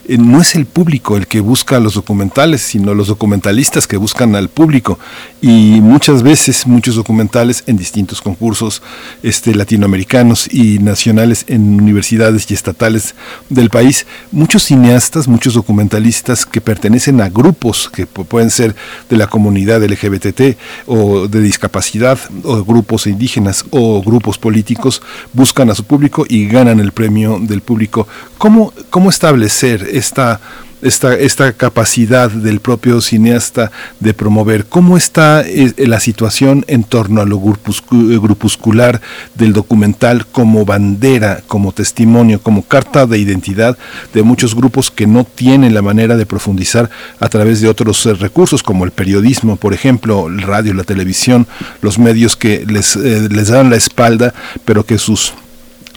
eh, no es el público el que busca los documentales, sino los documentalistas que buscan al público. Y muchas veces muchos documentales en distintos concursos este, latinoamericanos y nacionales en universidades y estatales del país, muchos cineastas, muchos documentalistas que pertenecen a grupos que pueden ser de la comunidad LGBT o de discapacidad o grupos indígenas o grupos políticos, buscan a su público y ganan el premio del público. ¿Cómo, cómo establecer esta, esta, esta capacidad del propio cineasta de promover? ¿Cómo está eh, la situación en torno a lo grupuscular del documental como bandera, como testimonio, como carta de identidad de muchos grupos que no tienen la manera de profundizar a través de otros eh, recursos como el periodismo, por ejemplo, el radio, la televisión, los medios que les, eh, les dan la espalda, pero que sus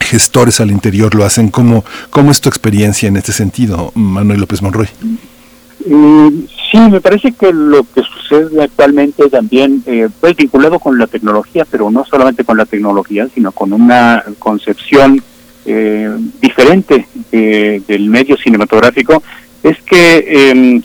gestores al interior lo hacen. ¿Cómo, cómo es tu experiencia en este sentido, Manuel López Monroy? Mm, sí, me parece que lo que sucede actualmente también, eh, pues vinculado con la tecnología, pero no solamente con la tecnología, sino con una concepción eh, diferente del medio cinematográfico, es que em,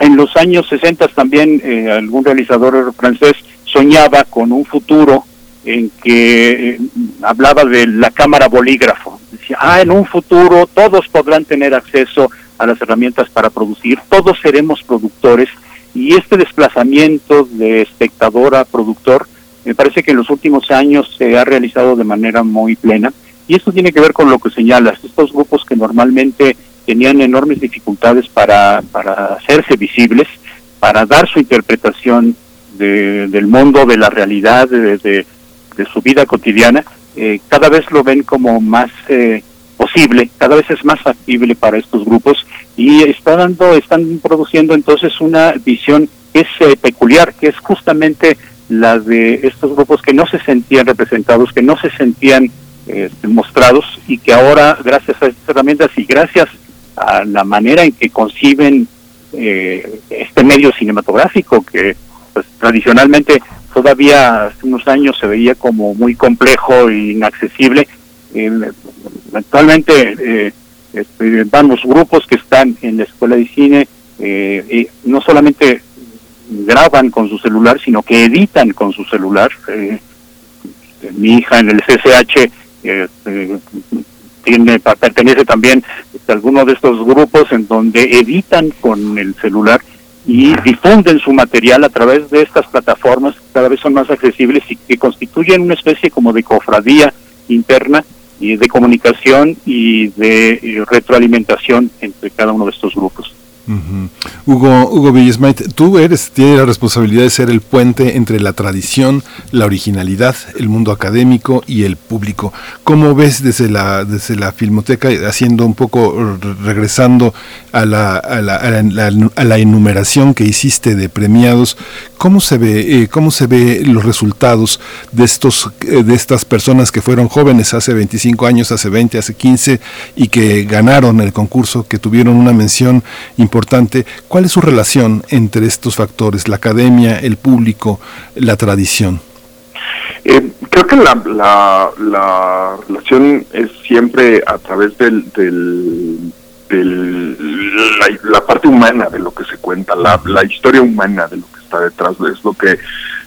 en los años 60 también eh, algún realizador francés soñaba con un futuro en que eh, hablaba de la cámara bolígrafo. Decía, ah, en un futuro todos podrán tener acceso a las herramientas para producir, todos seremos productores y este desplazamiento de espectador a productor me parece que en los últimos años se ha realizado de manera muy plena y esto tiene que ver con lo que señalas, estos grupos que normalmente tenían enormes dificultades para, para hacerse visibles, para dar su interpretación del mundo, de la realidad, de, de su vida cotidiana, eh, cada vez lo ven como más eh, posible, cada vez es más factible para estos grupos y está dando, están produciendo entonces una visión que es eh, peculiar, que es justamente la de estos grupos que no se sentían representados, que no se sentían mostrados y que ahora, gracias a estas herramientas y gracias a la manera en que conciben este medio cinematográfico que pues, tradicionalmente todavía hace unos años se veía como muy complejo e inaccesible, actualmente eh, este, van los grupos que están en la escuela de cine, y no solamente graban con su celular, sino que editan con su celular. mi hija en el CCH tiene, pertenece también a alguno de estos grupos en donde editan con el celular y difunden su material a través de estas plataformas que cada vez son más accesibles y que constituyen una especie como de cofradía interna y de comunicación y de retroalimentación entre cada uno de estos grupos. Hugo, Hugo tú eres, tienes la responsabilidad de ser el puente entre la tradición, la originalidad, el mundo académico y el público. ¿Cómo ves desde la, desde la filmoteca, haciendo un poco, regresando a la, a la, a la, enumeración que hiciste de premiados, cómo se ve, eh, cómo se ve los resultados de estos, eh, de estas personas que fueron jóvenes hace 25 años, hace 20, hace 15 y que ganaron el concurso, que tuvieron una mención importante importante. ¿Cuál es su relación entre estos factores, la academia, el público, la tradición? Eh, creo que la, la, relación es siempre a través del, del, la, parte humana de lo que se cuenta, la, la historia humana de lo que está detrás, es lo que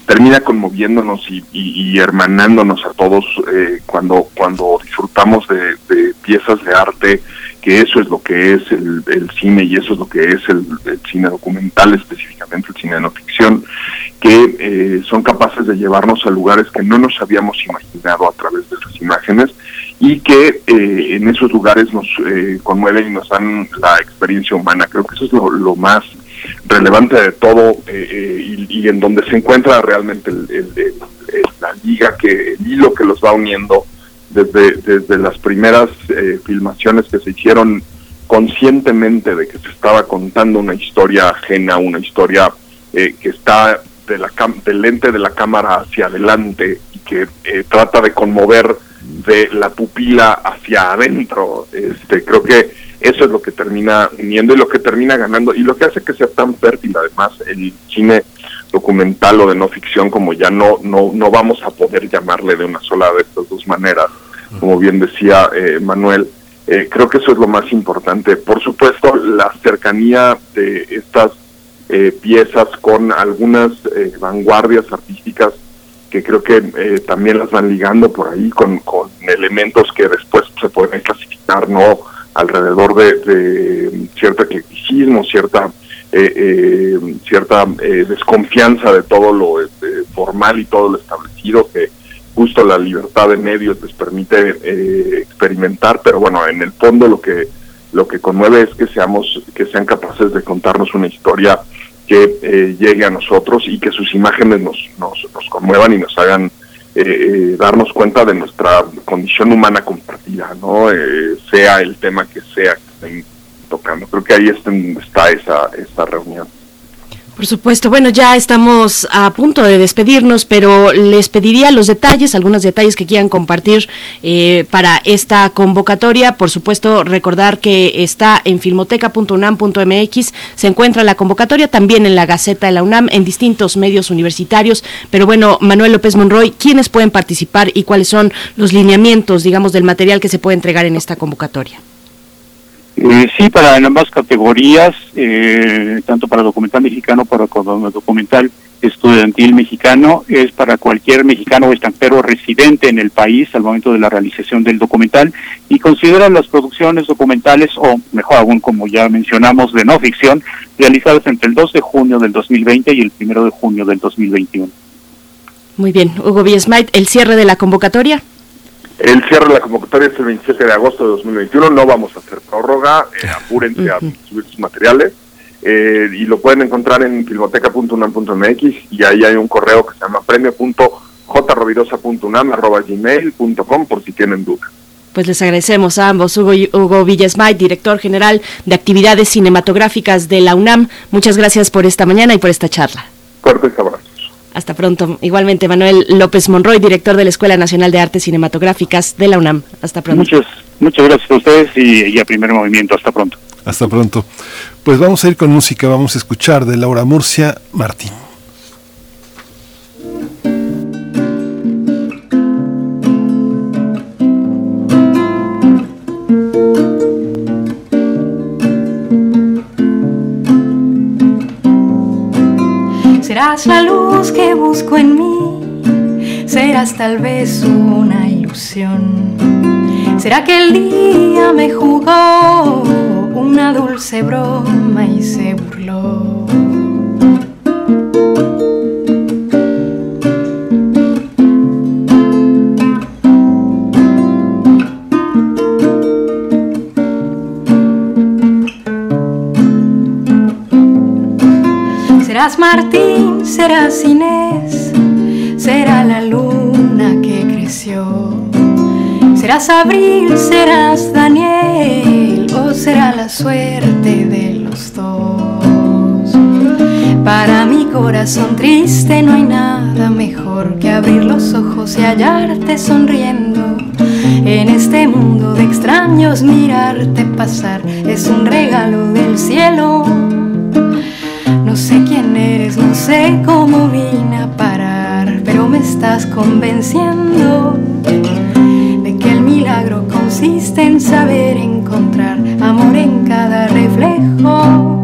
termina conmoviéndonos y, y, hermanándonos a todos eh, cuando cuando disfrutamos de, de, piezas de arte que eso es lo que es el, cine y eso es lo que es el, cine documental, específicamente el cine de no ficción, que eh, son capaces de llevarnos a lugares que no nos habíamos imaginado a través de esas imágenes y que eh, en esos lugares nos eh, conmueven y nos dan la experiencia humana. Creo que eso es lo, más relevante de todo y, en donde se encuentra realmente la liga, que el hilo que los va uniendo desde, desde las primeras eh, filmaciones que se hicieron conscientemente de que se estaba contando una historia ajena, una historia eh, que está de la del lente de la cámara hacia adelante y que eh, trata de conmover de la pupila hacia adentro. Este, creo que eso es lo que termina uniendo y lo que termina ganando y lo que hace que sea tan fértil además el cine documental o de no ficción como ya no no no vamos a poder llamarle de una sola de estas dos maneras como bien decía eh, Manuel eh, creo que eso es lo más importante. Por supuesto la cercanía de estas eh, piezas con algunas vanguardias artísticas que creo que también las van ligando por ahí con, con elementos que después se pueden clasificar no alrededor de, cierto eclecticismo cierta eh, eh, cierta eh, desconfianza de todo lo este, formal y todo lo establecido que justo la libertad de medios les permite eh, experimentar pero bueno en el fondo lo que lo que conmueve es que seamos que sean capaces de contarnos una historia que llegue a nosotros y que sus imágenes nos nos, nos conmuevan y nos hagan darnos cuenta de nuestra condición humana compartida no sea el tema que sea que estén tocando. Creo que ahí está, esa, esa reunión. Por supuesto, bueno, ya estamos a punto de despedirnos, pero les pediría los detalles, algunos detalles que quieran compartir eh, para esta convocatoria. Por supuesto, recordar que está en filmoteca.unam.mx, se encuentra la convocatoria también en la Gaceta de la UNAM, en distintos medios universitarios. Pero bueno, Manuel López Monroy, ¿quiénes pueden participar y cuáles son los lineamientos, digamos, del material que se puede entregar en esta convocatoria? Eh, sí, para ambas categorías, eh, tanto para documental mexicano como documental estudiantil mexicano, es para cualquier mexicano o extranjero residente en el país al momento de la realización del documental y considera las producciones documentales, o mejor aún, como ya mencionamos, de no ficción, realizadas entre el 2 de junio del 2020 y el 1 de junio del 2021. Muy bien, Hugo Biesmait, el cierre de la convocatoria. El cierre de la convocatoria es el 27 de agosto de 2021, no vamos a hacer prórroga, eh, apúrense a subir sus materiales eh, y lo pueden encontrar en filmoteca.unam.mx y ahí hay un correo que se llama premio.jrovirosa.unam.gmail.com por si tienen dudas. Pues les agradecemos a ambos, Hugo, Hugo Villasmay, director general de actividades cinematográficas de la UNAM. Muchas gracias por esta mañana y por esta charla. Fuertes abrazos. Hasta pronto. Igualmente, Manuel López Monroy, director de la Escuela Nacional de Artes Cinematográficas de la UNAM. Hasta pronto. Muchas, muchas gracias a ustedes y, y a Primer Movimiento. Hasta pronto. Hasta pronto. Pues vamos a ir con música, vamos a escuchar de Laura Murcia, Martín. Serás la luz que busco en mí, serás tal vez una ilusión. ¿Será que el día me jugó una dulce broma y se burló? Serás Martín, serás Inés, será la luna que creció. Serás Abril, serás Daniel, o será la suerte de los dos. Para mi corazón triste no hay nada mejor que abrir los ojos y hallarte sonriendo. En este mundo de extraños mirarte pasar es un regalo del cielo. No sé quién eres, no sé cómo vine a parar, pero me estás convenciendo de que el milagro consiste en saber encontrar amor en cada reflejo.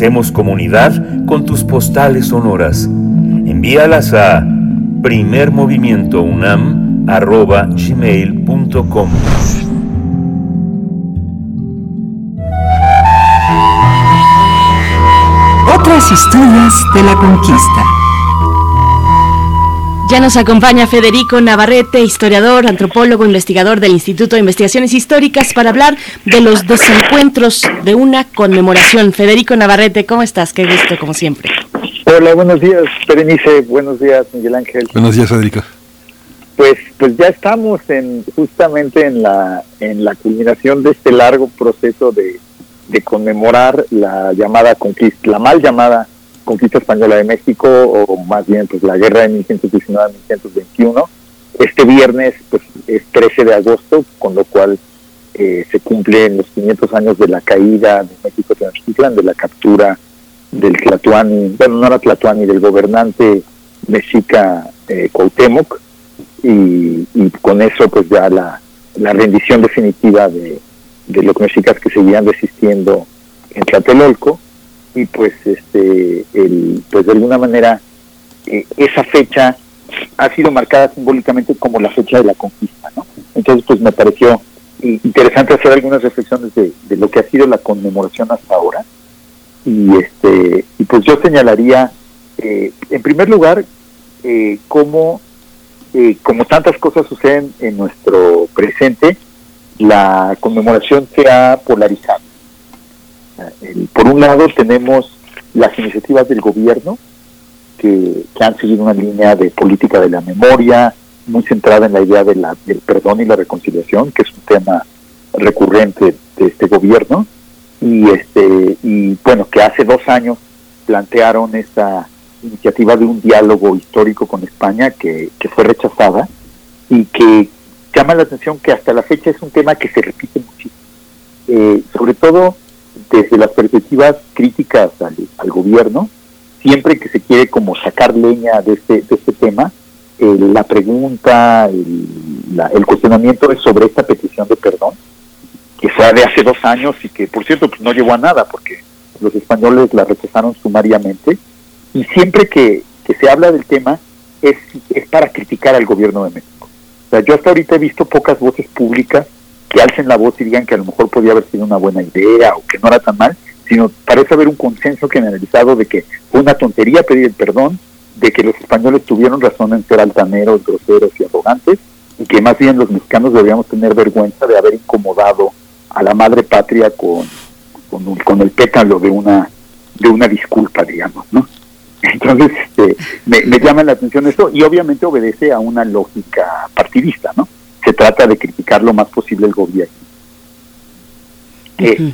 Hacemos comunidad con tus postales sonoras. Envíalas a primermovimientounam.gmail.com Otras historias de la conquista. Ya nos acompaña Federico Navarrete, historiador, antropólogo, investigador del Instituto de Investigaciones Históricas, para hablar de los desencuentros de una conmemoración. Federico Navarrete, ¿cómo estás? Qué gusto, como siempre. Hola, buenos días, Berenice. Buenos días, Miguel Ángel. Buenos días, Federico. Pues, pues ya estamos en justamente en la en la culminación de este largo proceso de, de conmemorar la llamada conquista, la mal llamada conquista española de México, o más bien pues la guerra de 1119-1121. Este viernes pues es 13 de agosto, con lo cual eh, se cumplen los 500 años de la caída de México Tenochtitlan, de la captura del Tlatuani, bueno, no era Tlatuani, del gobernante mexica eh, Cuauhtémoc, y, y con eso pues ya la, la rendición definitiva de, de los mexicas que seguían resistiendo en Tlatelolco, y pues este el pues de alguna manera eh, esa fecha ha sido marcada simbólicamente como la fecha de la conquista no entonces pues me pareció interesante hacer algunas reflexiones de, lo que ha sido la conmemoración hasta ahora. Y este y pues yo señalaría eh, en primer lugar eh, cómo eh, tantas cosas suceden en nuestro presente la conmemoración se ha polarizado por un lado tenemos las iniciativas del gobierno que, han seguido una línea de política de la memoria muy centrada en la idea de la, del perdón y la reconciliación, que es un tema recurrente de este gobierno, y este y bueno que hace dos años plantearon esta iniciativa de un diálogo histórico con España que, que fue rechazada y que llama la atención que hasta la fecha es un tema que se repite muchísimo, Eh, sobre todo desde las perspectivas críticas al, al gobierno, siempre que se quiere como sacar leña de este, de este tema, eh, la pregunta, el, la- el cuestionamiento es sobre esta petición de perdón, que fue de hace dos años y que, por cierto, pues no llevó a nada porque los españoles la rechazaron sumariamente. Y siempre que, que se habla del tema es, es para criticar al gobierno de México. O sea, yo hasta ahorita he visto pocas voces públicas que alcen la voz y digan que a lo mejor podía haber sido una buena idea o que no era tan mal, sino parece haber un consenso generalizado de que fue una tontería pedir el perdón, de que los españoles tuvieron razón en ser altaneros, groseros y arrogantes, y que más bien los mexicanos deberíamos tener vergüenza de haber incomodado a la madre patria con, con, un- con el pétalo de una de una disculpa, digamos, ¿no? Entonces, este, me, me llama la atención eso y obviamente obedece a una lógica partidista, ¿no? Se trata de criticar lo más posible el gobierno. Eh,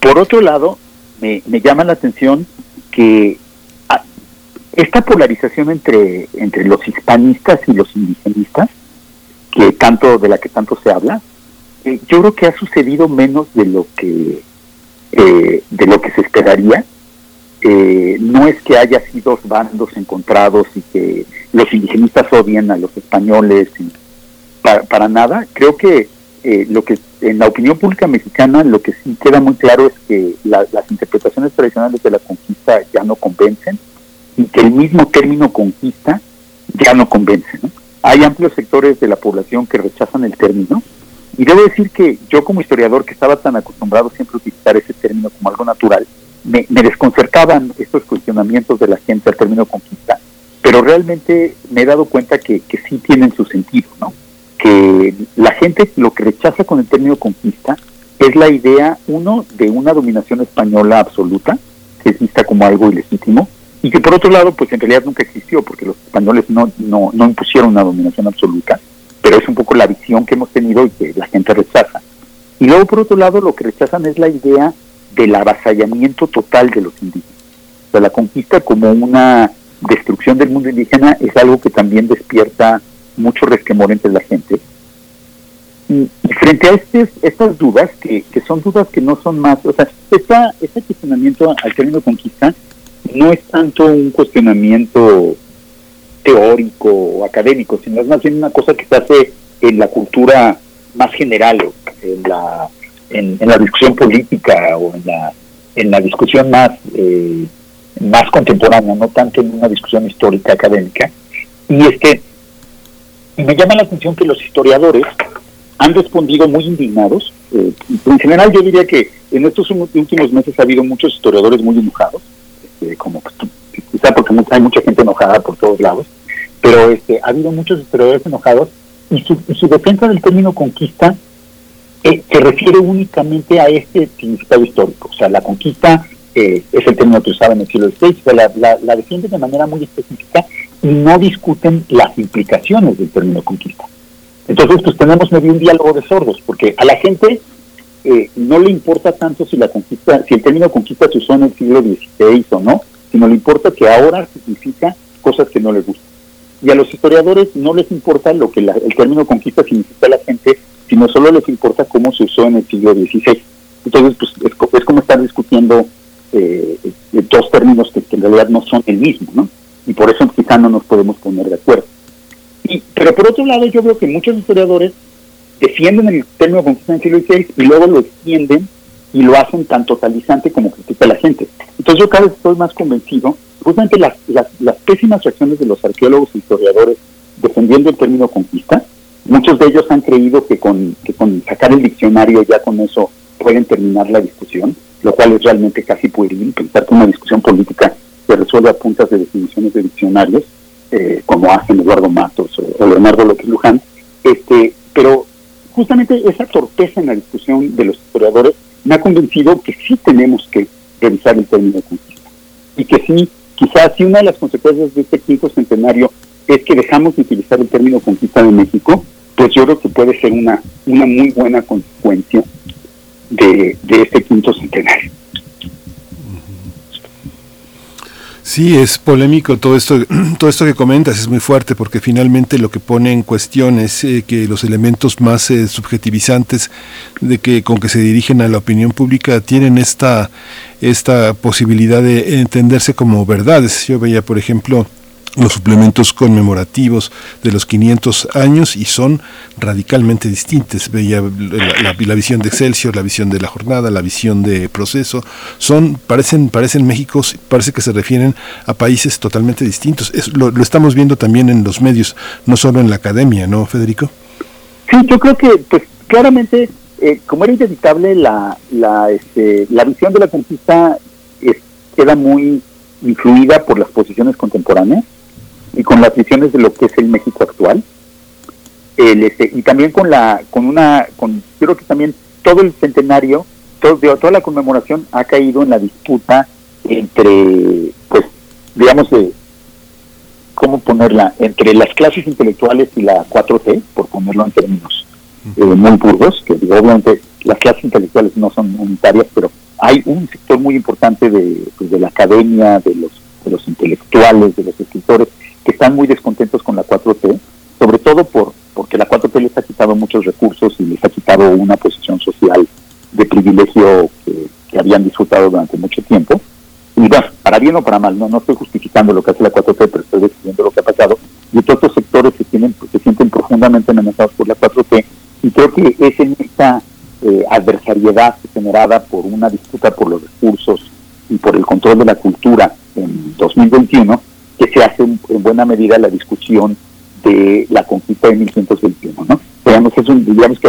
por otro lado, me, me llama la atención que ah, esta polarización entre, entre los hispanistas y los indigenistas, que tanto de la que tanto se habla, eh, yo creo que ha sucedido menos de lo que eh, de lo que se esperaría. Eh, no es que haya sido dos bandos encontrados y que los indigenistas odien a los españoles y para, para nada. Creo que eh, lo que en la opinión pública mexicana lo que sí queda muy claro es que la- las interpretaciones tradicionales de la conquista ya no convencen y que el mismo término conquista ya no convence. ¿no? Hay amplios sectores de la población que rechazan el término y debo decir que yo como historiador que estaba tan acostumbrado siempre a utilizar ese término como algo natural, me, me desconcertaban estos cuestionamientos de la gente al término conquista, pero realmente me he dado cuenta que, que sí tienen su sentido, ¿no? Que la gente lo que rechaza con el término conquista es la idea, uno, de una dominación española absoluta, que es vista como algo ilegítimo, y que por otro lado, pues en realidad nunca existió, porque los españoles no, no, no impusieron una dominación absoluta, pero es un poco la visión que hemos tenido y que la gente rechaza. Y luego, por otro lado, lo que rechazan es la idea del avasallamiento total de los indígenas. O sea, la conquista como una destrucción del mundo indígena es algo que también despierta mucho resquemor entre la gente. Y, frente a este, estas dudas, que, que son dudas que no son más, o sea, esta, este cuestionamiento al término conquista no es tanto un cuestionamiento teórico o académico, sino es más bien una cosa que se hace en la cultura más general, en la, en la discusión política o en la, en la discusión más, eh, más contemporánea, no tanto en una discusión histórica académica. Y es que y me llama la atención que los historiadores han respondido muy indignados. eh, en general yo diría que en estos últimos meses ha habido muchos historiadores muy enojados, este, como quizá porque hay mucha gente enojada por todos lados, pero este, ha habido muchos historiadores enojados y su, su defensa del término conquista eh, se refiere únicamente a este significado histórico. O sea, la conquista eh, es el término que usaba en el siglo XVI, la, defienden de manera muy específica y no discuten las implicaciones del término conquista. Entonces, pues tenemos medio un diálogo de sordos, porque a la gente eh, no le importa tanto si la conquista, si el término conquista se usó en el siglo XVI o no, sino le importa que ahora significa cosas que no les gustan. Y a los historiadores no les importa lo que la- el término conquista significa a la gente, sino solo les importa cómo se usó en el siglo XVI. Entonces, pues es, es como estar discutiendo eh, eh, dos términos que, que en realidad no son el mismo, ¿no? Y por eso quizá no nos podemos poner de acuerdo. Y, pero por otro lado, yo veo que muchos historiadores defienden el término conquista en el siglo XVI y luego lo extienden y lo hacen tan totalizante como critica la gente. Entonces yo cada vez estoy más convencido, justamente las, las, las pésimas reacciones de los arqueólogos e historiadores defendiendo el término conquista, muchos de ellos han creído que con, que con sacar el diccionario ya con eso pueden terminar la discusión, lo cual es realmente casi pueril, pensar que una discusión política se resuelve a puntas de definiciones de diccionarios, eh, como hacen Eduardo Matos o, Leonardo López Luján, este, pero justamente esa torpeza en la discusión de los historiadores me ha convencido que sí tenemos que revisar el término conquista y que sí, quizás si una de las consecuencias de este quinto centenario es que dejamos de utilizar el término conquista de México, pues yo creo que puede ser una, una muy buena consecuencia de este quinto centenario. Sí, es polémico todo esto, todo esto que comentas, es muy fuerte porque finalmente lo que pone en cuestión es eh, que los elementos más eh, subjetivizantes de que con que se dirigen a la opinión pública tienen esta esta posibilidad de entenderse como verdades. Yo veía, por ejemplo, los suplementos conmemorativos de los 500 años y son radicalmente distintos. Veía la, visión de Excelsior, la visión de la jornada, la visión de proceso. Son, parecen, parecen México, parece que se refieren a países totalmente distintos. Es- lo, lo estamos viendo también en los medios, no solo en la academia, ¿no, Federico? Sí, yo creo que, pues, claramente, eh, como era inevitable, la, la, este, la visión de la conquista es- queda muy influida por las posiciones contemporáneas y con las visiones de lo que es el México actual. El, este, y también con la, con una, con, yo creo que también todo el centenario, todo, toda la conmemoración ha caído en la disputa entre, pues, digamos, de, ¿cómo ponerla? Entre las clases intelectuales y la 4T, por ponerlo en términos eh, muy burdos, que obviamente las clases intelectuales no son unitarias, pero hay un sector muy importante de, pues, de la academia, de los, de los intelectuales, de los escritores, que están muy descontentos con la 4T, sobre todo por porque la 4T les ha quitado muchos recursos y les ha quitado una posición social de privilegio que, habían disfrutado durante mucho tiempo. Y bueno, para bien o para mal, no, no estoy justificando lo que hace la 4T, pero estoy describiendo lo que ha pasado. Y todos estos sectores se, tienen, se sienten profundamente amenazados por la 4T y creo que es en esta eh, adversariedad generada por una disputa por los recursos y por el control de la cultura en 2021 que se hace en buena medida la discusión de la conquista de 1121, ¿no? Digamos, es un, digamos que,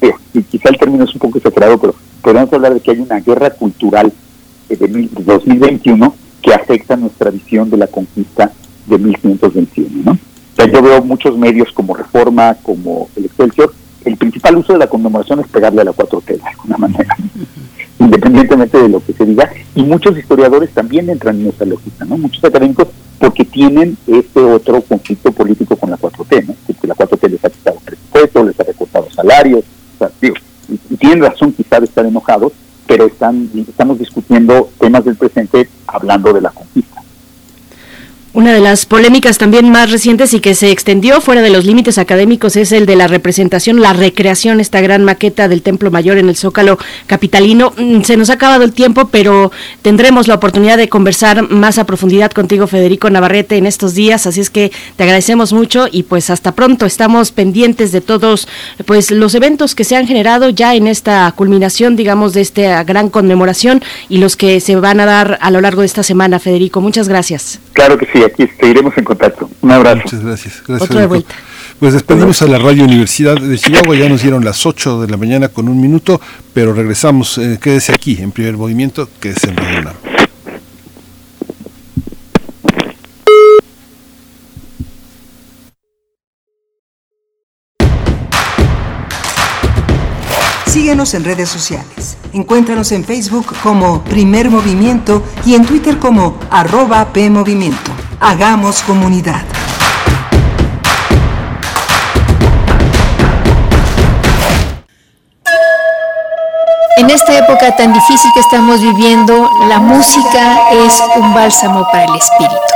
eh, quizá el término es un poco exagerado, pero podemos hablar de que hay una guerra cultural de, de 2021 que afecta nuestra visión de la conquista de 1521, ¿no? O yo veo muchos medios como Reforma, como el Excelsior, el principal uso de la conmemoración es pegarle a la 4T de alguna manera, independientemente de lo que se diga, y muchos historiadores también entran en esa lógica, ¿no? Muchos académicos porque tienen este otro conflicto político con la 4T, ¿no? Porque la 4T les ha quitado presupuestos, les ha recortado salarios, o sea, digo, y, tienen razón quizá de estar enojados, pero están estamos discutiendo temas del presente hablando de la conquista. Una de las polémicas también más recientes y que se extendió fuera de los límites académicos es el de la representación, la recreación, esta gran maqueta del Templo Mayor en el Zócalo Capitalino. Mm, se nos ha acabado el tiempo, pero tendremos la oportunidad de conversar más a profundidad contigo, Federico Navarrete, en estos días, así es que te agradecemos mucho y pues hasta pronto. Estamos pendientes de todos pues los eventos que se han generado ya en esta culminación, digamos, de esta gran conmemoración y los que se van a dar a lo largo de esta semana, Federico. Muchas gracias. Claro que sí aquí seguiremos en contacto. Un abrazo. Muchas gracias. gracias Pues despedimos a la Radio Universidad de Chihuahua, ya nos dieron las 8 de la mañana con un minuto, pero regresamos, eh, quédese aquí en primer movimiento, quédese en Radio Síguenos en redes sociales. Encuéntranos en Facebook como Primer Movimiento y en Twitter como arroba PMovimiento. Hagamos comunidad. En esta época tan difícil que estamos viviendo, la música es un bálsamo para el espíritu.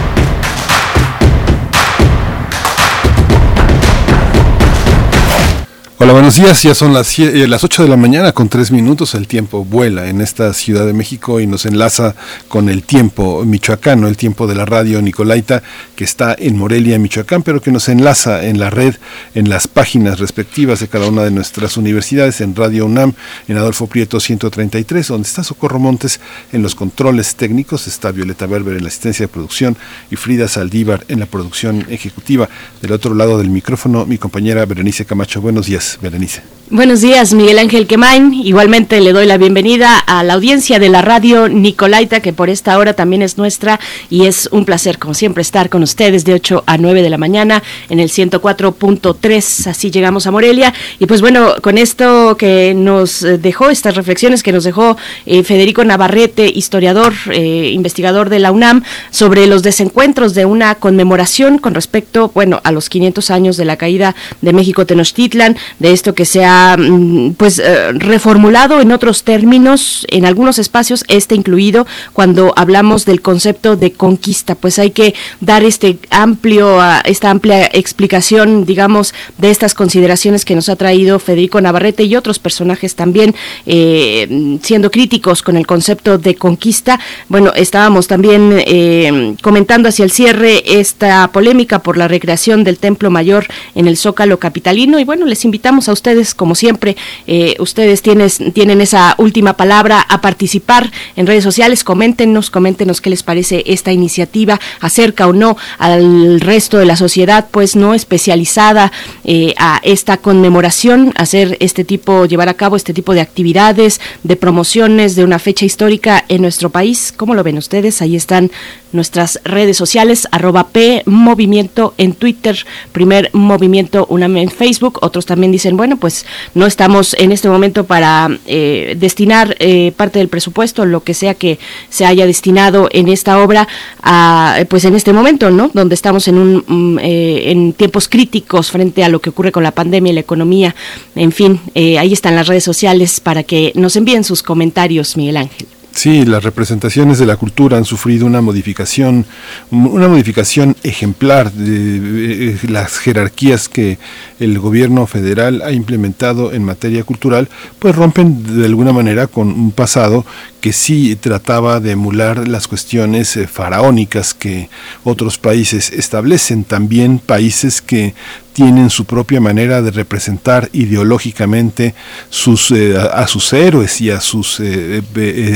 Hola, buenos días. Ya son las, eh, las 8 de la mañana con 3 minutos. El tiempo vuela en esta Ciudad de México y nos enlaza con el tiempo michoacano, el tiempo de la radio Nicolaita, que está en Morelia, Michoacán, pero que nos enlaza en la red, en las páginas respectivas de cada una de nuestras universidades, en Radio UNAM, en Adolfo Prieto 133, donde está Socorro Montes en los controles técnicos, está Violeta Berber en la asistencia de producción y Frida Saldívar en la producción ejecutiva. Del otro lado del micrófono, mi compañera Berenice Camacho. Buenos días. Berenice. Buenos días, Miguel Ángel Quemain. Igualmente le doy la bienvenida a la audiencia de la radio Nicolaita, que por esta hora también es nuestra y es un placer, como siempre, estar con ustedes de 8 a 9 de la mañana en el 104.3. Así llegamos a Morelia. Y pues bueno, con esto que nos dejó, estas reflexiones que nos dejó eh, Federico Navarrete, historiador, eh, investigador de la UNAM, sobre los desencuentros de una conmemoración con respecto, bueno, a los 500 años de la caída de México Tenochtitlan, de esto que se ha mm, pues eh, reformulado en otros términos, en algunos espacios, este incluido, cuando hablamos del concepto de conquista, pues hay que dar este amplio, esta amplia explicación, digamos, de estas consideraciones que nos ha traído Federico Navarrete y otros personajes también eh, siendo críticos con el concepto de conquista. Bueno, estábamos también eh, comentando hacia el cierre esta polémica por la recreación del Templo Mayor en el Zócalo Capitalino y bueno, les invitamos a ustedes, como siempre, eh, ustedes tienen esa última palabra a participar en redes sociales. Coméntenos, coméntenos qué les parece esta iniciativa, acerca o no al resto de la sociedad, pues no especializada eh, a esta conmemoración, hacer este tipo, llevar a cabo este tipo de actividades, de promociones de una fecha histórica en nuestro país. ¿Cómo lo ven ustedes? Ahí están nuestras redes sociales, arroba P Movimiento en Twitter, primer Movimiento UNAM en Facebook, otros también dicen, bueno, pues no estamos en este momento para eh, destinar eh, parte del presupuesto, lo que sea que se haya destinado en esta obra, a, pues en este momento, ¿no? Donde estamos en, un, mm, eh, en tiempos críticos frente a lo que ocurre con la pandemia y la economía. En fin, ahí están las redes sociales para que nos envíen sus comentarios, Miguel Ángel. Sí, las representaciones de la cultura han sufrido una modificación, una modificación ejemplar de las jerarquías que el gobierno federal ha implementado en materia cultural, pues rompen de alguna manera con un pasado que sí trataba de emular las cuestiones eh, faraónicas que otros países establecen, también países que tienen su propia manera de representar ideológicamente sus, eh, a, sus héroes y a sus eh,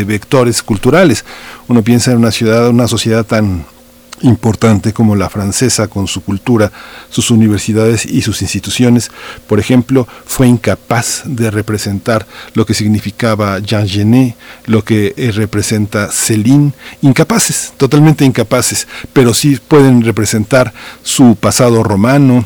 vectores culturales. Uno piensa en una ciudad, una sociedad tan importante como la francesa con su cultura, sus universidades y sus instituciones, por ejemplo, fue incapaz de representar lo que significaba Jean Genet, lo que eh, representa Céline, incapaces, totalmente incapaces, pero sí pueden representar su pasado romano,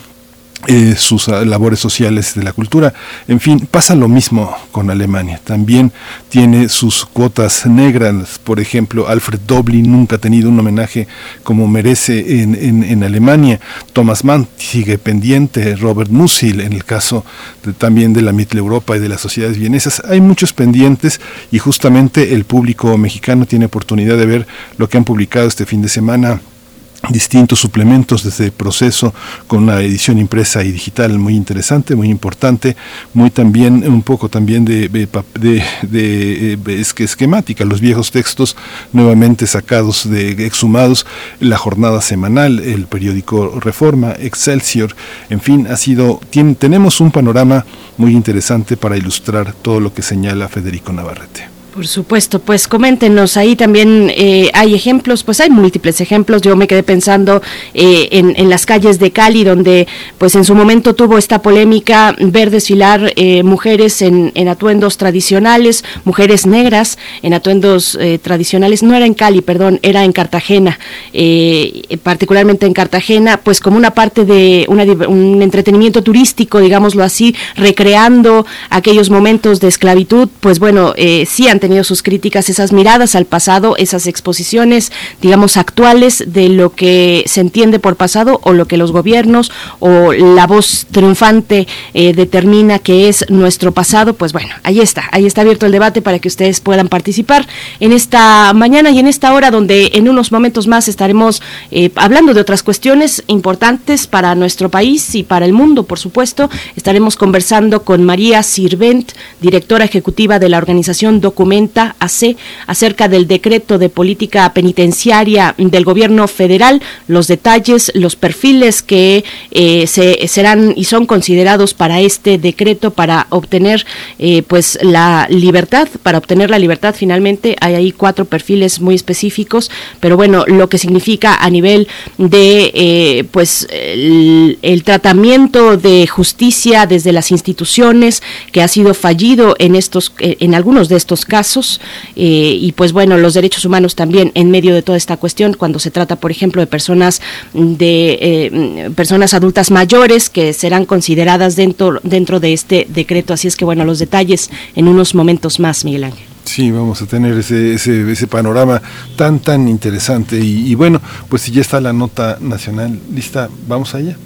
eh, sus ah, labores sociales de la cultura. En fin, pasa lo mismo con Alemania. También tiene sus cuotas negras. Por ejemplo, Alfred Doblin nunca ha tenido un homenaje como merece en, en, Alemania. Thomas Mann sigue pendiente. Robert Musil, en el caso también de la Mittel Europa y de las sociedades vienesas. Hay muchos pendientes y justamente el público mexicano tiene oportunidad de ver lo que han publicado este fin de semana distintos suplementos desde el proceso con una edición impresa y digital muy interesante, muy importante, muy también un poco también de, de, de, de, esquemática, los viejos textos nuevamente sacados de exhumados, la jornada semanal, el periódico Reforma, Excelsior, en fin, ha sido tiene, tenemos un panorama muy interesante para ilustrar todo lo que señala Federico Navarrete. Por supuesto, pues coméntenos, ahí también eh, hay ejemplos, pues hay múltiples ejemplos, yo me quedé pensando eh, en, las calles de Cali, donde pues en su momento tuvo esta polémica ver desfilar eh, mujeres en, atuendos tradicionales, mujeres negras en atuendos tradicionales, no era en Cali, perdón, era en Cartagena, particularmente en Cartagena, pues como una parte de un entretenimiento turístico, digámoslo así, recreando aquellos momentos de esclavitud, pues bueno, sí han tenido sus críticas, esas miradas al pasado, esas exposiciones, digamos, actuales de lo que se entiende por pasado o lo que los gobiernos o la voz triunfante eh, determina que es nuestro pasado, pues bueno, ahí está, ahí está abierto el debate para que ustedes puedan participar en esta mañana y en esta hora donde en unos momentos más estaremos eh, hablando de otras cuestiones importantes para nuestro país y para el mundo, por supuesto. Estaremos conversando con María Sirvent, directora ejecutiva de la organización Documenta AC, acerca del decreto de política penitenciaria del gobierno federal, los detalles, los perfiles que eh, se, serán y son considerados para este decreto para obtener eh, pues la libertad, para obtener la libertad finalmente. Hay ahí cuatro perfiles muy específicos, pero bueno, lo que significa a nivel de eh, pues el, tratamiento de justicia desde las instituciones que ha sido fallido en estos en algunos de estos casos y pues bueno, los derechos humanos también en medio de toda esta cuestión cuando se trata, por ejemplo, de personas de personas adultas mayores que serán consideradas dentro, dentro de este decreto. Así es que, bueno, los detalles en unos momentos más, Miguel Ángel. Sí, vamos a tener ese, ese, ese panorama tan, tan interesante. Y, y, bueno, pues si ya está la nota nacional lista, ¿vamos allá?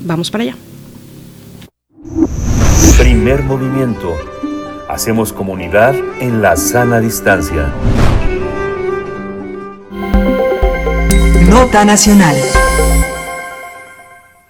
Vamos para allá. Primer movimiento. Hacemos comunidad en la sana distancia. Nota nacional. El